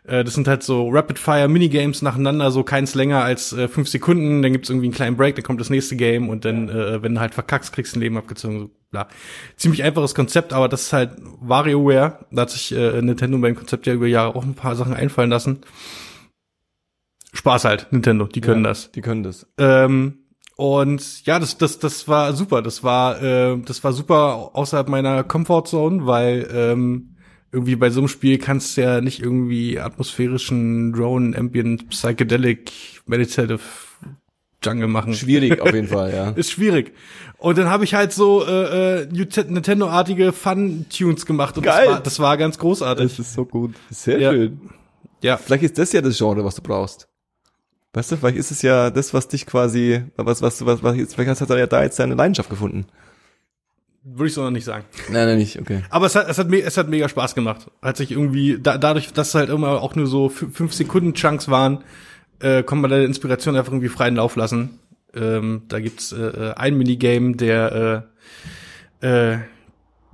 Äh, das sind halt so Rapid-Fire-Minigames nacheinander, so keins länger als äh, fünf Sekunden. Dann gibt's irgendwie einen kleinen Break, dann kommt das nächste Game und dann, äh, wenn du halt verkackst, kriegst du ein Leben abgezogen. So, bla. Ziemlich einfaches Konzept, aber das ist halt WarioWare. Da hat sich äh, Nintendo beim Konzept ja über Jahre auch ein paar Sachen einfallen lassen. Spaß halt, Nintendo, die können Ja, das. Die können das. Ähm, und ja, das, das, das war super. Das war, äh, das war super außerhalb meiner Comfortzone, weil ähm, irgendwie bei so einem Spiel kannst du ja nicht irgendwie atmosphärischen Drone, Ambient, Psychedelic, Meditative Jungle machen. Schwierig auf jeden Fall, ja. Ist schwierig. Und dann habe ich halt so äh, äh, Nintendo-artige Fun-Tunes gemacht und Geil. Das, war, das war ganz großartig. ist so gut. Sehr Ja. schön. Ja, Vielleicht ist das ja das Genre, was du brauchst. Weißt du, vielleicht ist es ja das, was dich quasi, was, was, was, was vielleicht hast du ja da jetzt deine Leidenschaft gefunden. würde ich so noch nicht sagen. Nein, nein, nicht, okay. Aber es hat, es hat, es hat mega Spaß gemacht. Hat sich irgendwie, da, dadurch, dass es halt immer auch nur so fü- fünf Sekunden Chunks waren, äh, konnte man da der Inspiration einfach irgendwie freien Lauf lassen. Ähm, da gibt's äh, äh, ein Minigame, der, äh, äh,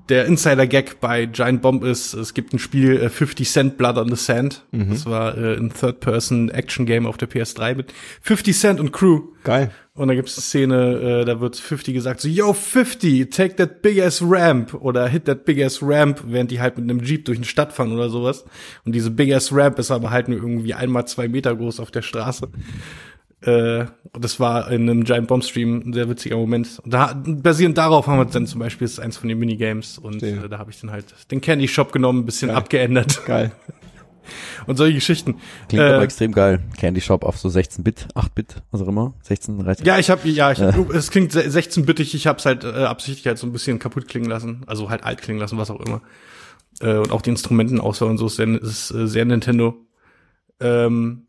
der Insider-Gag bei Giant Bomb ist, es gibt ein Spiel äh, 50 Cent Blood on the Sand. Das war äh, ein Third-Person-Action-Game auf der PS3 mit 50 Cent und Crew. Geil. Und da gibt's eine Szene, äh, da wird 50 gesagt, so, yo, 50, take that big ass ramp oder hit that big ass ramp, während die halt mit einem Jeep durch eine Stadt fahren oder sowas. Und diese big ass ramp ist aber halt nur irgendwie einmal zwei Meter groß auf der Straße. Äh, das war in einem Giant Bomb Stream ein sehr witziger Moment. Und da, basierend darauf haben wir dann zum Beispiel, das ist eins von den Minigames und äh, da habe ich dann halt den Candy Shop genommen, ein bisschen Geil. abgeändert Geil. und solche Geschichten. Klingt Äh, aber extrem geil. Candy Shop auf so 16-Bit, 8-Bit, was auch immer. 16, 13. Ja, ich habe ja, ich, es klingt se- 16-bittig, ich habe es halt äh, absichtlich halt so ein bisschen kaputt klingen lassen, also halt alt klingen lassen, was auch immer. Äh, und auch die Instrumentenauswahl und so ist sehr, ist, äh, sehr Nintendo. Ähm,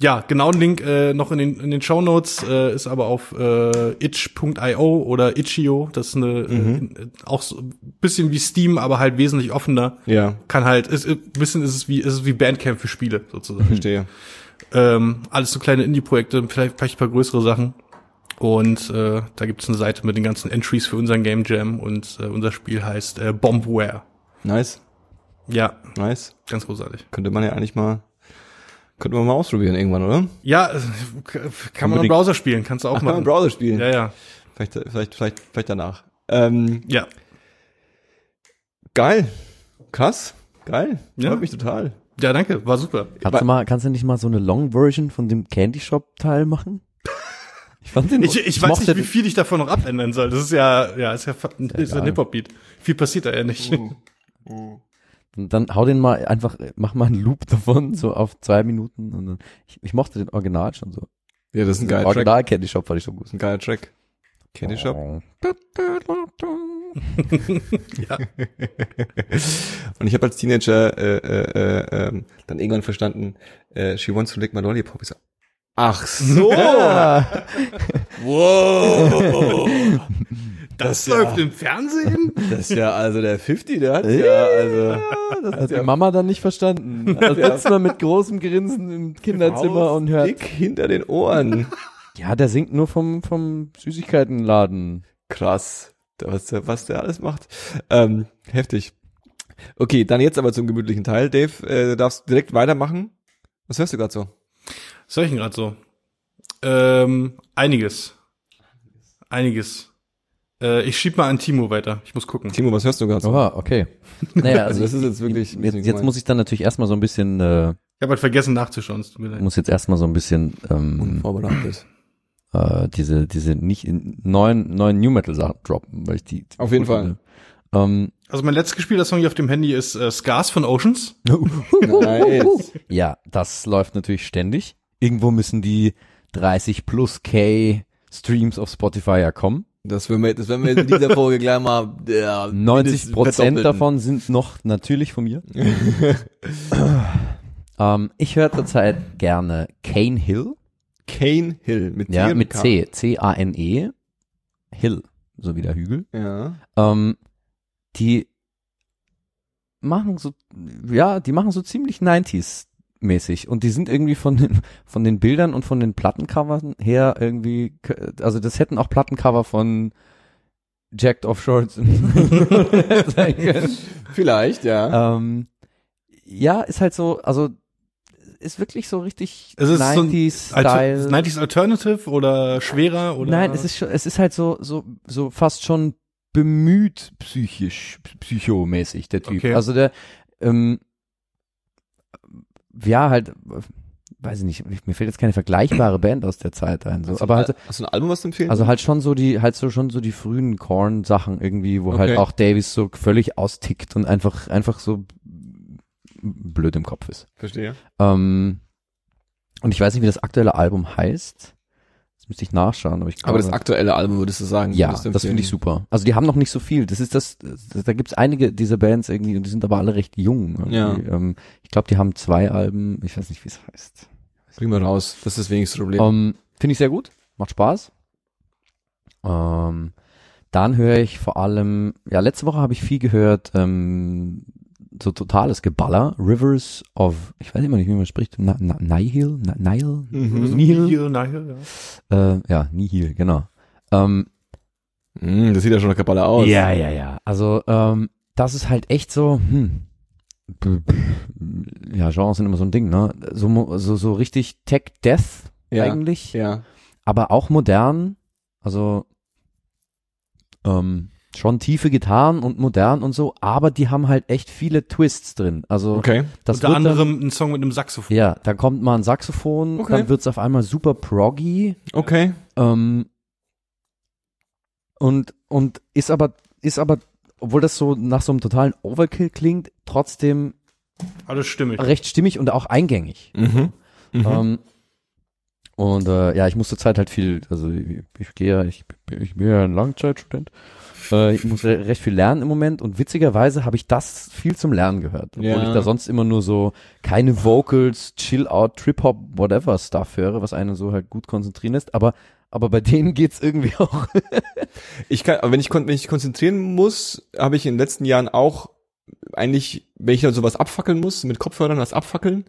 ja, genauen Link äh, noch in den in den Show Notes äh, ist aber auf äh, itch.io oder itch.io. Das ist eine äh, auch so ein bisschen wie Steam, aber halt wesentlich offener. Ja, Kann halt, ist, ein bisschen ist es wie ist es wie Bandcamp für Spiele sozusagen. verstehe. Ähm, alles so kleine Indie-Projekte, vielleicht, vielleicht ein paar größere Sachen. Und äh, da gibt's eine Seite mit den ganzen Entries für unseren Game Jam und äh, unser Spiel heißt äh, Bombware. Nice, Ja, nice. ganz großartig. Könnte man ja eigentlich mal, könnte man mal ausprobieren irgendwann, oder? Ja, äh, kann man im. Browser spielen, kannst du auch Ach, kann man im machen. Browser spielen. Ja, ja. Vielleicht, vielleicht, vielleicht, vielleicht danach. Ähm, Ja. geil. Krass. Geil. Ja. Freut mich total. Ja, danke, war super. Kannst du mal, kannst du nicht mal so eine Long Version von dem Candy Shop Teil machen? Ich fand den, Ich, ich weiß mochte nicht, wie viel ich davon noch abändern soll. Das ist ja, ja, ist ja, ist ja ein. Hip-Hop-Beat. Viel passiert da ja nicht. den- Dann hau den mal einfach, mach mal einen Loop davon, so auf zwei Minuten. Und dann, ich, ich mochte den Original schon so. Ja, das ist ein geiler Track. Original Candy Shop fand ich so gut. Ein geiler Track. Candy Shop. Oh. ja. Und ich habe als Teenager äh, äh, äh, ähm, dann irgendwann verstanden, äh, she wants to lick my lollipop. Ich so, ach so. wow. Das, Das ja- läuft im Fernsehen? Das ist ja also der 50, der hat ja, also. Das hat die Mama dann nicht verstanden. Da sitzt man mit großem Grinsen im Kinderzimmer und hört. Dick hinter den Ohren. Ja, der singt nur vom, vom Süßigkeitenladen. Krass. Da- Was der, was der alles macht. Ähm, heftig. Okay, dann jetzt aber zum gemütlichen Teil. Dave, äh, du darfst direkt weitermachen. Was hörst du gerade so? Was soll ich denn gerade so? Ähm, einiges. Einiges. Äh, ich schieb mal an Timo weiter. Ich muss gucken. Timo, was hörst du gerade so? Oha, okay. Naja, Also also das ist jetzt wirklich. jetzt, jetzt muss ich dann natürlich erstmal so ein bisschen, äh, Ich habe halt vergessen nachzuschauen. es tut mir leid. muss jetzt erstmal so ein bisschen ähm, unvorbereitet. äh, diese, diese nicht in neuen, neuen New Metal Sachen droppen, weil ich die, die Auf jeden Fall. Ähm, Also mein letztes gespielter Song hier auf dem Handy ist äh, Scars von Oceans. Nice. ja, das läuft natürlich ständig. Irgendwo müssen die 30 plus K Streams auf Spotify ja kommen. Das werden wir, das werden wir in dieser Folge gleich mal. Ja, 90 Prozent davon sind noch natürlich von mir. ähm, ich höre zurzeit gerne Cane Hill, Cane Hill mit ja, mit K. C, C-A-N-E, Hill, so wie der Hügel. Ja. Ähm, die machen so, ja, die machen so ziemlich 90s mäßig und die sind irgendwie von den, von den Bildern und von den Plattencovern her irgendwie, also das hätten auch Plattencover von Jacked Off Shorts sein können. Vielleicht, ja. Ähm, ja, ist halt so, also ist wirklich so richtig Es ist so ein 90s Alter Style. 90s Alternative oder schwerer oder? Nein, es ist schon, es ist halt so, so, so fast schon bemüht psychisch, psychomäßig, der Typ. Okay. Also der, ähm, ja, halt, weiß ich nicht, mir fällt jetzt keine vergleichbare Band aus der Zeit ein, so, aber halt, Hast du ein Album, was du empfehlen also halt schon so die, halt so schon so die frühen Korn-Sachen irgendwie, wo halt Okay. auch Davis so völlig austickt und einfach, einfach so blöd im Kopf ist. Verstehe. Ähm, und ich weiß nicht, wie das aktuelle Album heißt. Müsste ich nachschauen, aber ich glaube. Aber das aktuelle Album würdest du sagen? ja, du das finde ich super. Also die haben noch nicht so viel. Das ist das, da gibt's einige dieser Bands irgendwie und die sind aber alle recht jung. irgendwie. Ja. Ähm, ich glaube, die haben zwei Alben, ich weiß nicht, wie es heißt. Bring mal raus. Das ist das wenigste Problem. Ähm, finde ich sehr gut, macht Spaß. Ähm, dann höre ich vor allem, ja, letzte Woche habe ich viel gehört, ähm, so totales Geballer, Rivers of, ich weiß immer nicht, wie man spricht, Na, Na, Nihil, Na, Nihil, Mhm. Nihil, na, hier, ja. äh, ja, Nihil, genau. Ähm, Mm, das sieht ja schon nach Kabbalah aus. Ja, ja, ja. Also, ähm, das ist halt echt so, hm. Ja, Genres sind immer so ein Ding, ne? So, mo- so, so richtig Tech-Death Ja, eigentlich, Ja. aber auch modern. Also, ähm, schon tiefe Gitarren und modern und so, aber die haben halt echt viele Twists drin. Also, Okay. das Unter wird dann- anderem ein Song mit einem Saxophon. Ja, dann kommt mal ein Saxophon, Okay. dann wird's auf einmal super proggy Okay. ähm, und und ist aber ist aber obwohl das so nach so einem totalen Overkill klingt, trotzdem Alles stimmig. recht stimmig und auch eingängig. Mhm. Mhm. Ähm, und äh, ja, ich muss zur Zeit halt viel, also ich, ich gehe ja, ich, ich bin ja ein Langzeitstudent. Äh, ich muss re recht viel lernen im Moment und witzigerweise habe ich das viel zum Lernen gehört. Obwohl Ja. ich da sonst immer nur so keine Vocals, Chill-Out, Trip-Hop, whatever Stuff höre, was einen so halt gut konzentrieren lässt. Aber, aber bei denen geht's irgendwie auch. Ich kann, aber wenn ich, wenn ich konzentrieren muss, habe ich in den letzten Jahren auch eigentlich, wenn ich dann sowas abfackeln muss, mit Kopfhörern was abfackeln,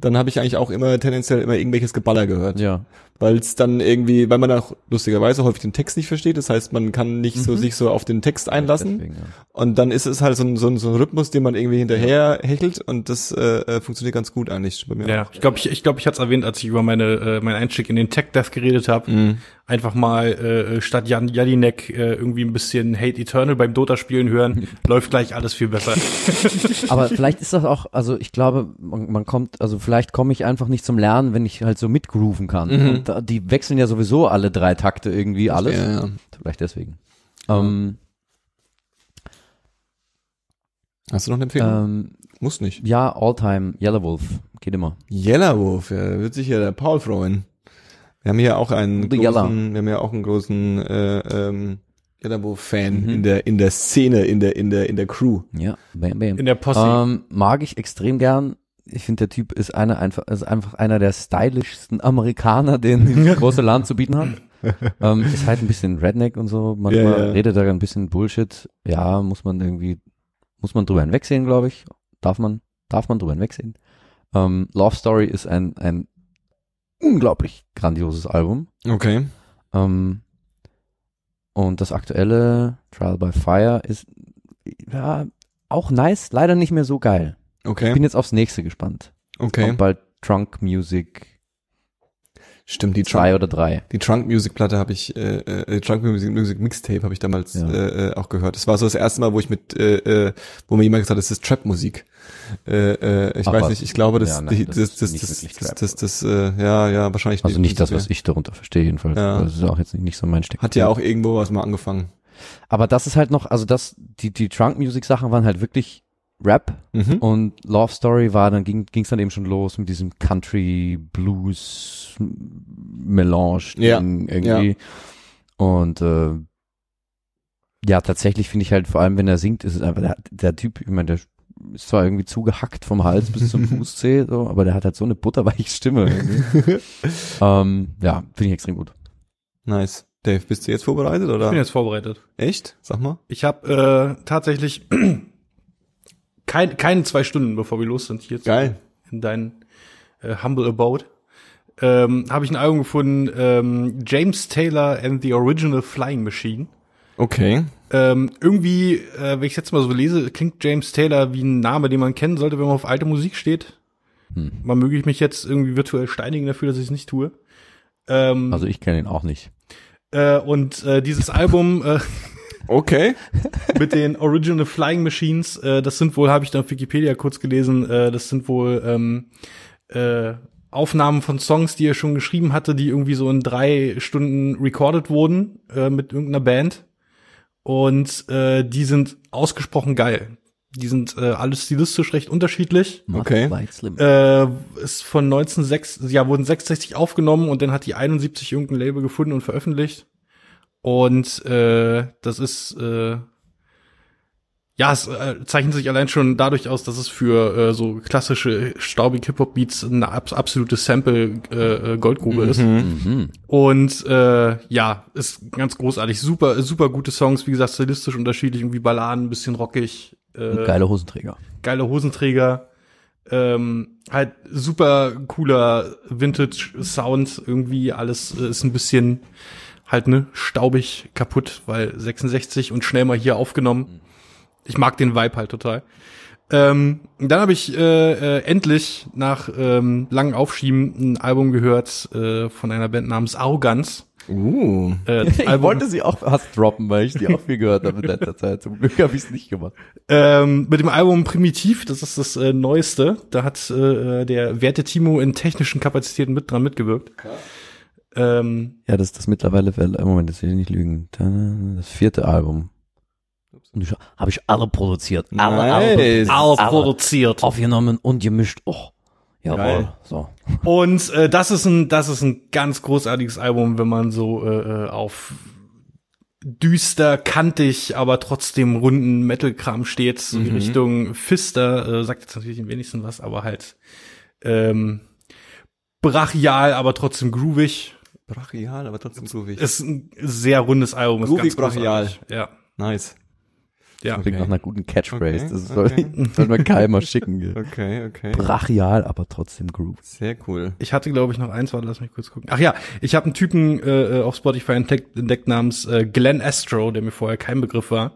dann habe ich eigentlich auch immer tendenziell immer irgendwelches Geballer gehört. ja. Weil es dann irgendwie, weil man auch lustigerweise häufig den Text nicht versteht, das heißt, man kann nicht so Mhm. sich so auf den Text einlassen. Deswegen, ja. Und dann ist es halt so ein, so ein, so ein Rhythmus, den man irgendwie hinterher hechelt und das äh, äh, funktioniert ganz gut eigentlich bei mir. Ja, ich glaube, ich, ich, glaub, ich hatte es erwähnt, als ich über meine äh, meinen Einstieg in den Tech Death geredet habe. Mhm. Einfach mal äh, statt Jan Jelinek äh, irgendwie ein bisschen Hate Eternal beim Dota spielen hören, läuft gleich alles viel besser. Aber vielleicht ist das auch, also ich glaube, man, man kommt, also vielleicht komme ich einfach nicht zum Lernen, wenn ich halt so mitgrooven kann. Und da, die wechseln ja sowieso alle drei Takte irgendwie alles. Ja, ja. Vielleicht deswegen. Ähm, Hast du noch eine Empfehlung? ähm, Muss nicht. ja, Alltime, Yellow Wolf, geht immer. Yellowwolf, ja, wird sich ja der Paul freuen. Wir haben hier auch einen The Yellow. großen, wir haben ja auch einen großen äh, ähm, Yellowwolf-Fan Mhm. in der in der Szene, in der in der in der Crew. Ja, bam, bam. In der Posse. Ähm, mag ich extrem gern. Ich finde, der Typ ist einer einfach, ist einfach einer der stylischsten Amerikaner, den dieses große Land zu bieten hat. ähm, ist halt ein bisschen Redneck und so. Manchmal Ja, ja. redet er ein bisschen Bullshit. Ja, muss man irgendwie, muss man drüber hinwegsehen, glaube ich. Darf man, darf man drüber hinwegsehen. Ähm, Love Story ist ein, ein unglaublich grandioses Album. Okay. Ähm, und das aktuelle Trial by Fire ist ja auch nice, leider nicht mehr so geil. Ich Okay. bin jetzt aufs nächste gespannt. Okay. Kommt bald Trunk Music Stimmt, die zwei Trunk, oder drei. die Trunk Music Platte habe ich äh, äh, Trunk Music, Music Mixtape habe ich damals Ja. äh, äh, auch gehört. Das war so das erste Mal, wo ich mit äh, äh, wo mir jemand gesagt hat, das ist Trap Musik. Äh, äh, ich Aber- weiß nicht, ich glaube, das Ja, nein, die, das das ist das nicht das das, das, äh, ja, ja, wahrscheinlich Also nicht das, was ich darunter verstehe jedenfalls. Ja. Das ist auch jetzt nicht so mein Steck. hat ja auch irgendwo was mal angefangen. Aber das ist halt noch, also das, die, die Trunk Music Sachen waren halt wirklich Rap Mhm. und Love Story war, dann ging es dann eben schon los mit diesem Country Blues Melange Ja, irgendwie. Und äh, ja, tatsächlich finde ich halt, vor allem wenn er singt, ist es einfach, der, der Typ, ich meine, der ist zwar irgendwie zugehackt vom Hals bis zum Fußzeh, so, aber der hat halt so eine butterweiche Stimme. ähm, ja, finde ich extrem gut. Nice. Dave, bist du jetzt vorbereitet ich oder? bin jetzt vorbereitet. Echt? Sag mal. Ich habe äh, tatsächlich kein, keine zwei Stunden, bevor wir los sind, hier zu- Geil. in dein äh, Humble Abode, ähm, habe ich ein Album gefunden, ähm, James Taylor and the Original Flying Machine. Okay. Ähm, irgendwie, äh, wenn ich jetzt mal so lese, klingt James Taylor wie ein Name, den man kennen sollte, wenn man auf alte Musik steht. Hm. Man möge ich mich jetzt irgendwie virtuell steinigen dafür, dass ich es nicht tue. Ähm, Also ich kenne ihn auch nicht. äh, und äh, dieses Album äh, Okay. mit den Original Flying Machines, äh, das sind wohl, habe ich dann auf Wikipedia kurz gelesen, äh, das sind wohl ähm, äh, Aufnahmen von Songs, die er schon geschrieben hatte, die irgendwie so in drei Stunden recorded wurden äh, mit irgendeiner Band. Und äh, die sind ausgesprochen geil. Die sind äh, alles stilistisch recht unterschiedlich. Okay. Äh, ist von 1906, ja, wurden 66 aufgenommen und dann hat die 71 irgendein Label gefunden und veröffentlicht. Und äh, das ist äh, ja, es äh, zeichnet sich allein schon dadurch aus, dass es für äh, so klassische staubige Hip-Hop-Beats eine abs absolute Sample äh, äh, Goldgrube ist. Mhm. Und äh, ja, ist ganz großartig. Super, super gute Songs, wie gesagt, stilistisch unterschiedlich, irgendwie Balladen, ein bisschen rockig. Äh, geile Hosenträger. geile Hosenträger, ähm, halt super cooler Vintage-Sound, irgendwie alles äh, ist ein bisschen halt ne, staubig, kaputt, weil 66 und schnell mal hier aufgenommen. Ich mag den Vibe halt total. Ähm, dann habe ich äh, äh, endlich nach ähm, langem Aufschieben ein Album gehört äh, von einer Band namens Arroganz. Uh. Äh, Ich Album, wollte sie auch fast droppen, weil ich die auch viel gehört habe in letzter Zeit. Zum Glück habe ich es nicht gemacht. ähm, mit dem Album Primitiv, das ist das äh, Neueste. Da hat äh, der werte Timo in technischen Kapazitäten mit dran mitgewirkt. Ähm, Ja, das ist das mittlerweile, äh, Moment, das will ich nicht lügen. Das vierte Album. Und ich habe ich alle produziert. Alle, Nice. alle, alle produziert. aufgenommen und gemischt. Oh, jawohl. Geil. So. Und äh, das ist ein, das ist ein ganz großartiges Album, wenn man so äh, äh, auf düster, kantig, aber trotzdem runden Metal-Kram steht, so die Richtung Fister, äh, sagt jetzt natürlich am wenigsten was, aber halt ähm, brachial, aber trotzdem groovig. Brachial, aber trotzdem groovig. Ist ein sehr rundes Album. ist Groovig, ganz brachial. großartig. Ja, Nice. Ja. Klingt Okay. nach einer guten Catchphrase. Okay, Das soll, okay. soll man Kai mal schicken. Okay, okay. Brachial, aber trotzdem Groove. Sehr cool. Ich hatte, glaube ich, noch eins, warte, lass mich kurz gucken. Ach ja, ich habe einen Typen äh, auf Spotify entdeckt, entdeckt namens äh, Glenn Astro, der mir vorher kein Begriff war.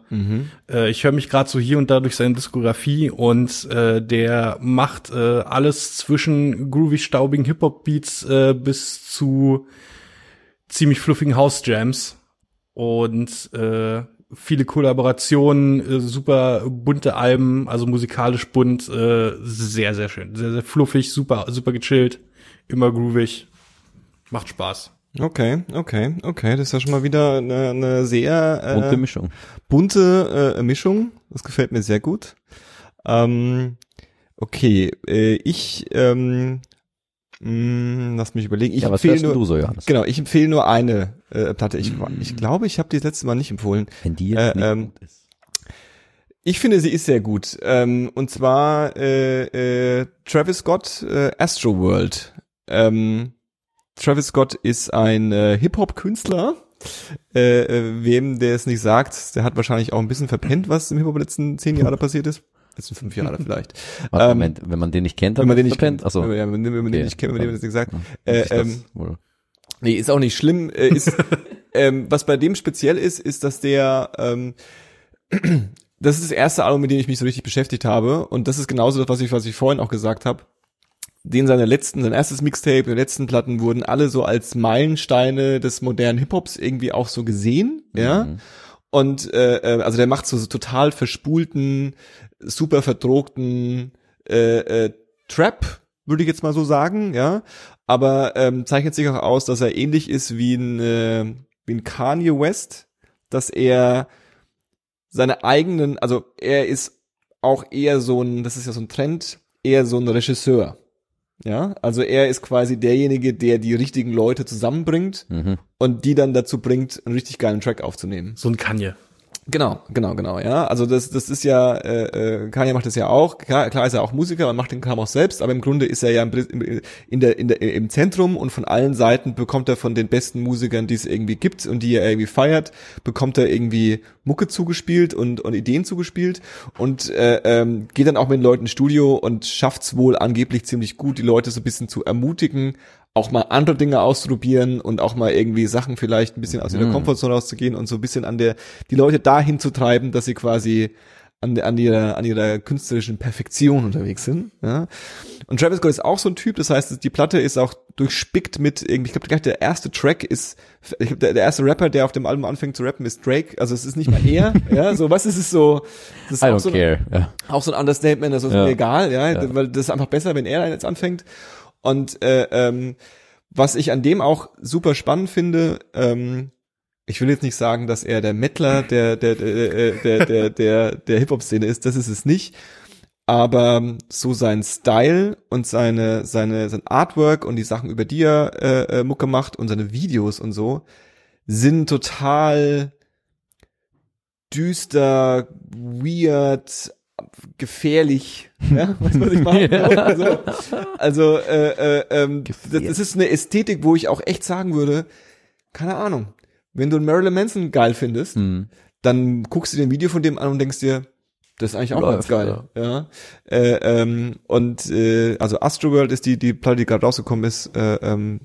Äh, ich höre mich gerade so hier und da durch seine Diskografie und äh, der macht äh, alles zwischen groovy, staubigen Hip-Hop-Beats äh, bis zu ziemlich fluffigen House-Jams und äh, viele Kollaborationen, äh, super bunte Alben, also musikalisch bunt, äh, sehr, sehr schön. Sehr, sehr fluffig, super, super gechillt, immer groovig. Macht Spaß. Okay, okay, okay. Das ist ja schon mal wieder eine, eine sehr äh, Bunte Mischung. bunte äh, Mischung. Das gefällt mir sehr gut. Ähm, okay, äh, ich ähm, mh, lass mich überlegen. Ich ja, empfehle nur, du so, Johannes? genau, ich empfehle nur eine äh, Platte. Ich, ich glaube, ich habe die das letzte Mal nicht empfohlen. Wenn die jetzt Äh, ähm, gut ist. Ich finde, sie ist sehr gut. Ähm, und zwar äh, äh, Travis Scott, äh, Astro World. Ähm, Travis Scott ist ein äh, Hip-Hop-Künstler. Äh, äh, wem der es nicht sagt, der hat wahrscheinlich auch ein bisschen verpennt, was im Hip-Hop letzten zehn Jahre passiert ist. Letzten fünf Jahre vielleicht. Warte, ähm, Moment, wenn man den nicht kennt, dann Wenn man den nicht kennt. Achso. Ja, wenn man, wenn man den Okay. nicht kennt, wenn man dem das nicht sagt. Ja, Äh, ich das ähm, Nee, ist auch nicht schlimm. Äh, ist, ähm, was bei dem speziell ist, ist, dass der, ähm, das ist das erste Album, mit dem ich mich so richtig beschäftigt habe. Und das ist genauso das, was ich, was ich vorhin auch gesagt habe. Den seine letzten, sein erstes Mixtape, die letzten Platten wurden alle so als Meilensteine des modernen Hip-Hops irgendwie auch so gesehen, ja. Mhm. Und äh, äh, also der macht so, so total verspulten, super verdruckten äh, äh, Trap, würde ich jetzt mal so sagen, ja. Aber ähm, zeichnet sich auch aus, dass er ähnlich ist wie ein, äh, wie ein Kanye West, dass er seine eigenen, also er ist auch eher so ein, das ist ja so ein Trend, eher so ein Regisseur. Ja, also er ist quasi derjenige, der die richtigen Leute zusammenbringt Mhm. und die dann dazu bringt, einen richtig geilen Track aufzunehmen. So ein Kanye. Genau, genau, genau, ja. Also das, das ist ja, äh, äh, Kanye macht das ja auch. Klar, klar ist er auch Musiker, man macht den Kram auch selbst, aber im Grunde ist er ja in der, in der, im Zentrum und von allen Seiten bekommt er von den besten Musikern, die es irgendwie gibt und die er irgendwie feiert, bekommt er irgendwie Mucke zugespielt und, und Ideen zugespielt und äh, ähm, geht dann auch mit den Leuten ins Studio und schafft's wohl angeblich ziemlich gut, die Leute so ein bisschen zu ermutigen, auch mal andere Dinge auszuprobieren und auch mal irgendwie Sachen vielleicht ein bisschen aus ihrer Mhm. Komfortzone rauszugehen und so ein bisschen an der, die Leute dahin zu treiben, dass sie quasi an, der, an, ihrer, an ihrer künstlerischen Perfektion unterwegs sind. Ja. Und Travis Scott ist auch so ein Typ, das heißt, die Platte ist auch durchspickt mit irgendwie, ich glaube, gleich der erste Track ist, ich glaub, der, der erste Rapper, der auf dem Album anfängt zu rappen, ist Drake. Also es ist nicht mal er, ja, so was ist es so, das ist I auch don't so, care. Ja. auch so ein Understatement, das ist Ja. mir egal, ja, Ja. weil das ist einfach besser, wenn er jetzt anfängt. Und äh, ähm, was ich an dem auch super spannend finde, ähm, ich will jetzt nicht sagen, dass er der Mettler der der der der der der, der Hip Hop Szene ist, das ist es nicht. Aber so sein Style und seine seine sein Artwork und die Sachen über die er äh, äh, Mucke macht und seine Videos und so sind total düster, weird, gefährlich. Ja, weißt du, was ich meine? Also, also äh, äh, ähm, das, das ist eine Ästhetik, wo ich auch echt sagen würde, keine Ahnung, wenn du einen Marilyn Manson geil findest, Hm. dann guckst du dir ein Video von dem an und denkst dir, das ist eigentlich auch Läuft, ganz geil. Ja. Äh, ähm, und äh, also Astroworld ist die, die Platte, die gerade rausgekommen ist, äh, ähm,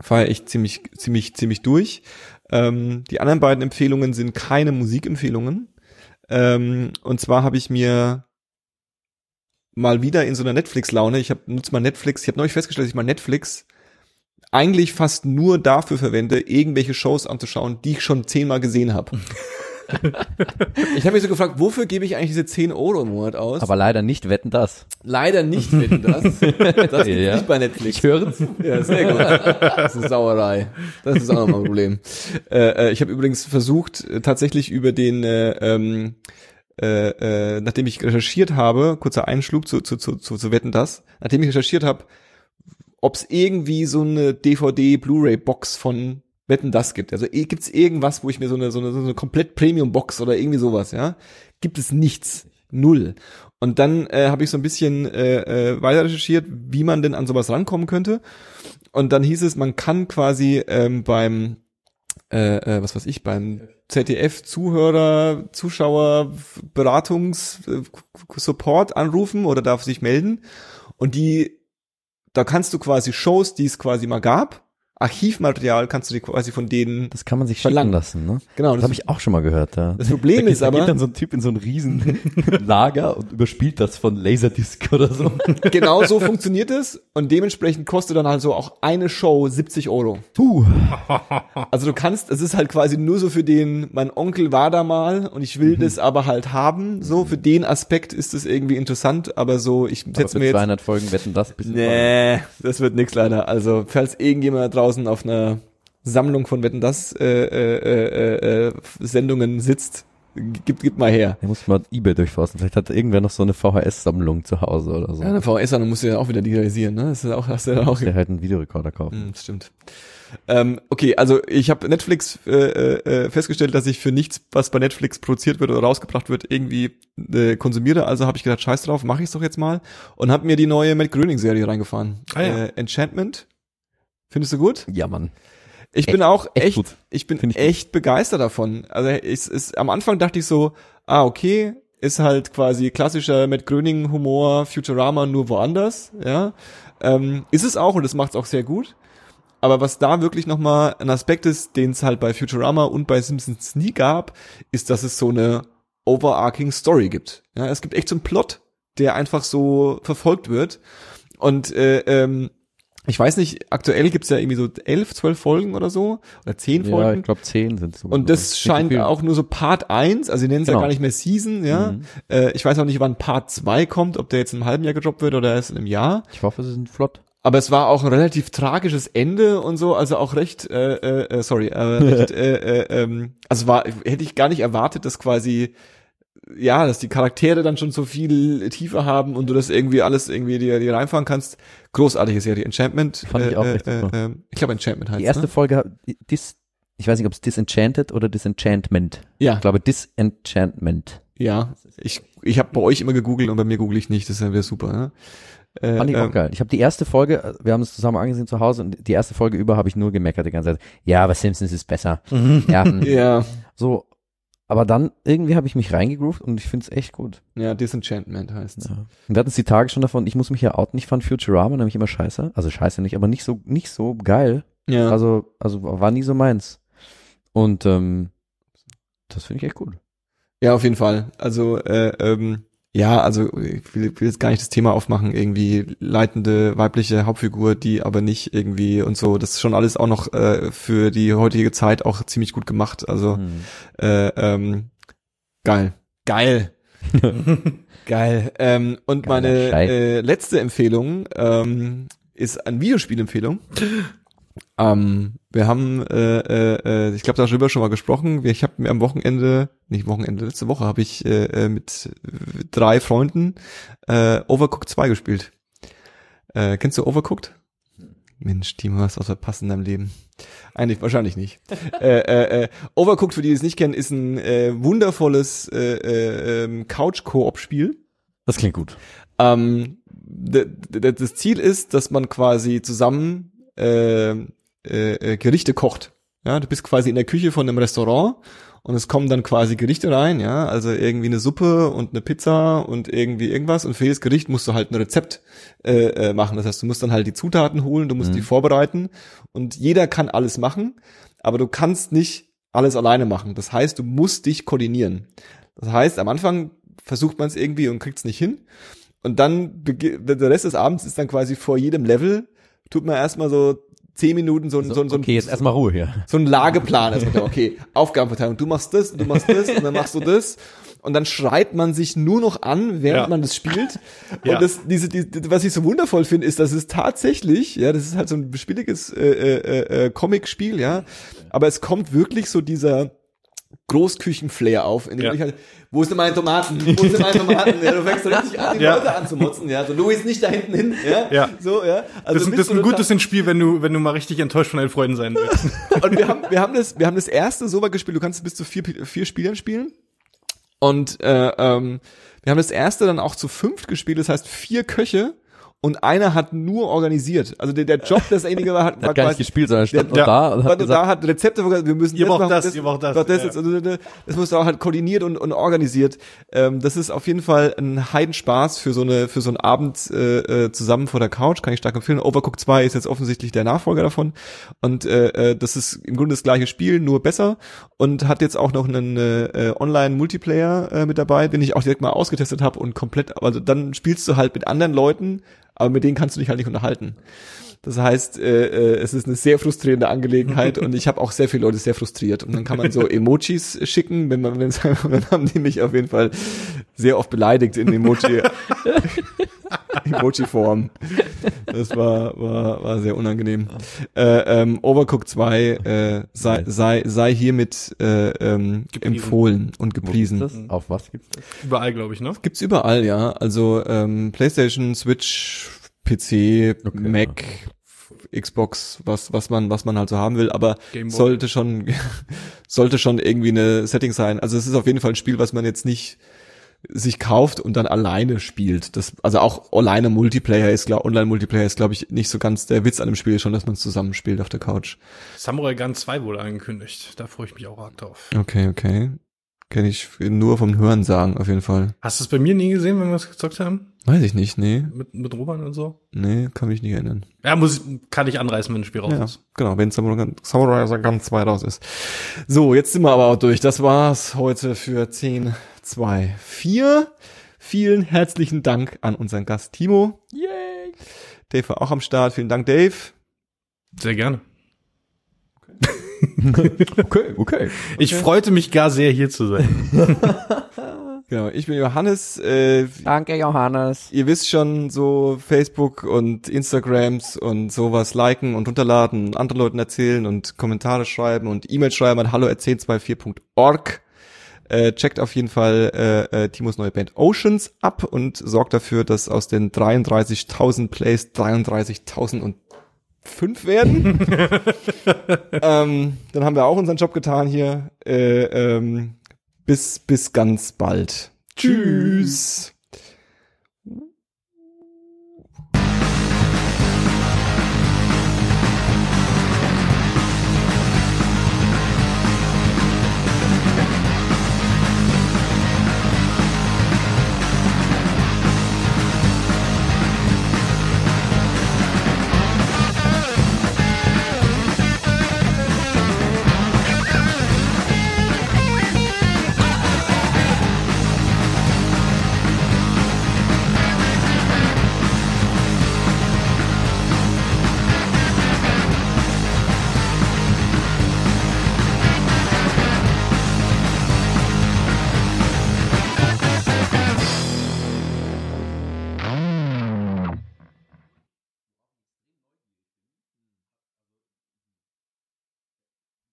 feiere ich ziemlich, ziemlich, ziemlich durch. Ähm, die anderen beiden Empfehlungen sind keine Musikempfehlungen. Ähm, und zwar habe ich mir mal wieder in so einer Netflix-Laune, ich habe nutze mal Netflix, ich habe neulich festgestellt, dass ich mal Netflix eigentlich fast nur dafür verwende, irgendwelche Shows anzuschauen, die ich schon zehnmal gesehen habe. ich habe mich so gefragt, wofür gebe ich eigentlich diese 10 Euro im Monat aus? Aber leider nicht wetten das. Leider nicht, wenn das. Das gibt's Ja. nicht bei Netflix. Ich höre zu. Ja, sehr gut. Das ist Sauerei. Das ist auch nochmal ein Problem. Äh, äh, ich habe übrigens versucht, äh, tatsächlich über den, äh, ähm, äh, äh, nachdem ich recherchiert habe, kurzer Einschlug zu, zu, zu, zu, zu Wetten das, nachdem ich recherchiert habe, ob es irgendwie so eine DVD-Blu-ray-Box von Wetten das gibt. Also eh, gibt's irgendwas, wo ich mir so eine, so eine, so eine komplett Premium-Box oder irgendwie sowas, ja? Gibt es nichts. Null. Und dann äh, habe ich so ein bisschen äh, äh, weiter recherchiert, wie man denn an sowas rankommen könnte. Und dann hieß es, man kann quasi ähm, beim äh, äh, was weiß ich, beim ZDF Zuhörer, Zuschauer, Beratungs, äh, anrufen oder darf sich melden. Und die, da kannst du quasi Shows, die es quasi mal gab, Archivmaterial kannst du dir quasi von denen, Das kann man sich Verlangen. schicken lassen, ne? genau, Das habe ich auch schon mal gehört, ja. das Problem Da ist geht- da aber, geht dann so ein Typ in so ein riesen Lager und überspielt das von Laserdisc oder so. genau so funktioniert es und dementsprechend kostet dann halt so auch eine Show 70 Euro. Puh. Also du kannst, es ist halt quasi nur so für den, mein Onkel war da mal und ich Mhm. will das aber halt haben. So, für den Aspekt ist es irgendwie interessant, aber so, ich Aber setze mir jetzt. 200 Folgen wetten das bisschen Nee, das wird nix leider. Also, falls irgendjemand da draußen auf einer Sammlung von Wetten das äh, äh, äh, äh, Sendungen sitzt, gib, gib mal her. Der muss mal Ebay durchforsten. Vielleicht hat irgendwer noch so eine VHS-Sammlung zu Hause oder so. Ja, eine VHS, dann musst du ja auch wieder digitalisieren, ne? Das ist auch, hast du ja auch Der halt einen Videorekorder kaufen. Das stimmt. Ähm, okay, also ich habe Netflix äh, äh, festgestellt, dass ich für nichts, was bei Netflix produziert wird oder rausgebracht wird, irgendwie äh, konsumiere. Also habe ich gedacht, scheiß drauf, mache ich doch jetzt mal und habe mir die neue Matt Gröning Serie reingefahren. Ah, ja. äh, Enchantment. Findest du gut? Ja, Mann. Ich E- bin auch echt echt, gut. ich bin ich gut. echt begeistert davon. Also es ist am Anfang dachte ich so, ah okay, ist halt quasi klassischer Matt Gröning Humor, Futurama nur woanders, ja. Ähm, ist es auch und das macht es auch sehr gut. Aber was da wirklich nochmal ein Aspekt ist, den es halt bei Futurama und bei Simpsons nie gab, ist, dass es so eine overarching Story gibt. Ja, es gibt echt so einen Plot, der einfach so verfolgt wird. Und äh, ähm, ich weiß nicht, aktuell gibt's ja irgendwie so elf, zwölf Folgen oder so, oder zehn Ja, Folgen. ich glaube 10 sind es. sogar. Und das scheint so auch nur so Part 1, also sie nennen es ja Genau. gar nicht mehr Season, ja. Mhm. Äh, ich weiß auch nicht, wann Part 2 kommt, ob der jetzt in einem halben Jahr gedroppt wird oder erst in einem Jahr. Ich hoffe, es ist flott. Aber es war auch ein relativ tragisches Ende und so, also auch recht, äh, äh, äh, sorry, äh, recht, äh, äh, ähm, also war, hätte ich gar nicht erwartet, dass quasi, ja, dass die Charaktere dann schon so viel Tiefe haben und du das irgendwie alles irgendwie dir, dir reinfahren kannst. Großartige Serie, Enchantment. Fand ich auch äh, echt äh, super. äh, ich glaube Enchantment heißt Die erste ne? Folge, dis, ich weiß nicht, ob es Disenchanted oder Disenchantment. Ja, Ich glaube Disenchantment. ja. Ich, ich habe bei euch immer gegoogelt und bei mir google ich nicht, das wieder super. Ne? Äh, Fand ich auch ähm, geil. Ich habe die erste Folge, äh, wir haben es zusammen angesehen zu Hause und die erste Folge über habe ich nur gemeckert die ganze Zeit. Ja, aber Simpsons ist besser. Ja, hm. Ja, so. Aber dann irgendwie habe ich mich reingegroovt und ich finde es echt gut. ja, Disenchantment heißt Ja. Und wir hatten es die Tage schon davon, ich muss mich ja outen, ich fand Futurama nämlich immer scheiße. Also scheiße nicht, aber nicht so, nicht so geil. Ja. Also, also war nie so meins. Und ähm, das finde ich echt gut. Ja, auf jeden Fall. Also, äh, ähm, ja, also ich will, will jetzt gar nicht das Thema aufmachen, irgendwie leitende weibliche Hauptfigur, die aber nicht irgendwie und so, das ist schon alles auch noch äh, für die heutige Zeit auch ziemlich gut gemacht. Also, Hm. äh, ähm, geil. Geil. Geil. Ähm, und Geiler meine äh, letzte Empfehlung ähm, ist eine Videospielempfehlung. Ähm, wir haben, äh, äh, äh, ich glaube, darüber schon mal gesprochen. Ich habe mir am Wochenende, nicht Wochenende, letzte Woche habe ich äh, äh, mit drei Freunden äh, Overcooked 2 gespielt. Äh, kennst du Overcooked? Mensch, Timo, was was verpasst in deinem Leben? Eigentlich wahrscheinlich nicht. äh, äh, äh, Overcooked, für die, die es nicht kennen, ist ein äh, wundervolles äh, äh, ähm, Couch-Koop-Spiel. Das klingt gut. Ähm, das Ziel ist, dass man quasi zusammen äh, äh, äh, Gerichte kocht. Ja, du bist quasi in der Küche von einem Restaurant und es kommen dann quasi Gerichte rein, ja, also irgendwie eine Suppe und eine Pizza und irgendwie irgendwas und für jedes Gericht musst du halt ein Rezept äh, äh, machen. Das heißt, du musst dann halt die Zutaten holen, du musst die vorbereiten und jeder kann alles machen, aber du kannst nicht alles alleine machen. Das heißt, du musst dich koordinieren. Das heißt, am Anfang versucht man es irgendwie und kriegt es nicht hin. Und dann, der Rest des Abends ist dann quasi vor jedem Level, tut man erstmal so zehn Minuten so, ein so, ein- so, ein- okay, jetzt erstmal Ruhe hier. so ein Lageplan. Also, okay, Aufgabenverteilung. Du machst das, du machst das und dann machst du das. Und dann schreit man sich nur noch an, während Ja. man das spielt. Und Ja. das, diese, die, was ich so wundervoll finde, ist, dass es tatsächlich, ja, das ist halt so ein billiges äh, äh, äh, Comic-Spiel, ja, aber es kommt wirklich so dieser Großküchen-Flair auf, in dem Ja. ich halt, wo sind meine Tomaten? Wo sind meine Tomaten? Ja, du fängst so richtig an, die Ja. Leute anzumotzen, ja. So, Louis nicht da hinten hin, ja. Ja. So, ja. Also Das, das ist ein gutes Spiel, wenn du, wenn du mal richtig enttäuscht von deinen Freunden sein willst. und wir haben, wir haben das, wir haben das erste so weit gespielt, du kannst bis zu vier, vier Spielern spielen. Und äh, ähm, wir haben das erste dann auch zu fünft gespielt, das heißt vier Köche und einer hat nur organisiert. Also der, der Job desjenige war, hat, Der hat gar nicht quasi- gespielt, sondern stand nur Ja, da und hat nur gesagt, da hat Rezepte, wir müssen Ihr das braucht machen, das, ihr braucht das, das, ja. jetzt, also, das musste auch halt koordiniert und, und organisiert. Ähm, das ist auf jeden Fall ein Heidenspaß für so eine für so einen Abend äh, äh, zusammen vor der Couch, kann ich stark empfehlen. Overcooked 2 ist jetzt offensichtlich der Nachfolger davon und äh, äh, das ist im Grunde das gleiche Spiel, nur besser und hat jetzt auch noch einen äh, Online-Multiplayer äh, mit dabei, den ich auch direkt mal ausgetestet habe und komplett, also dann spielst du halt mit anderen Leuten, aber mit denen kannst du dich halt nicht unterhalten. Das heißt, äh, äh, es ist eine sehr frustrierende Angelegenheit und ich habe auch sehr viele Leute sehr frustriert. Und dann kann man so Emojis schicken, wenn man, wenn dann haben die mich auf jeden Fall sehr oft beleidigt in Emoji, Emoji-Form. Das war, war, war sehr unangenehm. Äh, ähm, Overcooked 2 äh, sei, sei, sei hiermit äh, ähm, empfohlen und gepriesen. das? Auf was gibt's das? Überall, glaube ich, ne? Gibt's überall, ja. Also ähm, PlayStation, Switch, PC, Okay, Mac, Xbox, was was man was man halt so haben will, aber sollte schon sollte schon irgendwie eine Setting sein. Also es ist auf jeden Fall ein Spiel, was man jetzt nicht sich kauft und dann alleine spielt. Das also auch alleine Multiplayer ist klar, Online Multiplayer ist glaube ich nicht so ganz der Witz an dem Spiel schon, dass man es zusammen spielt auf der Couch. Samurai Gun 2 wurde angekündigt. Da freue ich mich auch arg drauf. Okay, okay. Kenne ich nur vom Hören sagen auf jeden Fall. Hast du es bei mir nie gesehen, wenn wir es gezockt haben? Weiß ich nicht, nee. Mit, mit Robert und so? Nee, kann mich nicht erinnern. Ja, muss ich, kann ich anreißen, wenn ein Spiel raus Ja, ist. genau, wenn Samurai Samurai Gun 2 raus ist. So, jetzt sind wir aber auch durch. Das war's heute für 10, 2, 4. Vielen herzlichen Dank an unseren Gast Timo. Yay! Dave war auch am Start. Vielen Dank, Dave. Sehr gerne. Okay, okay. Ich freute mich gar sehr, hier zu sein. Genau, ich bin Johannes. Äh, Danke, Johannes. ihr wisst schon, so Facebook und Instagrams und sowas liken und runterladen, und anderen Leuten erzählen und Kommentare schreiben und E-Mail schreiben an hallo@1024.org. Äh, checkt auf jeden Fall äh, äh, Timos neue Band Oceans ab und sorgt dafür, dass aus den 33.000 Plays 33.005 werden. ähm, dann haben wir auch unseren Job getan hier. Äh, ähm, bis bis ganz bald. Tschüss.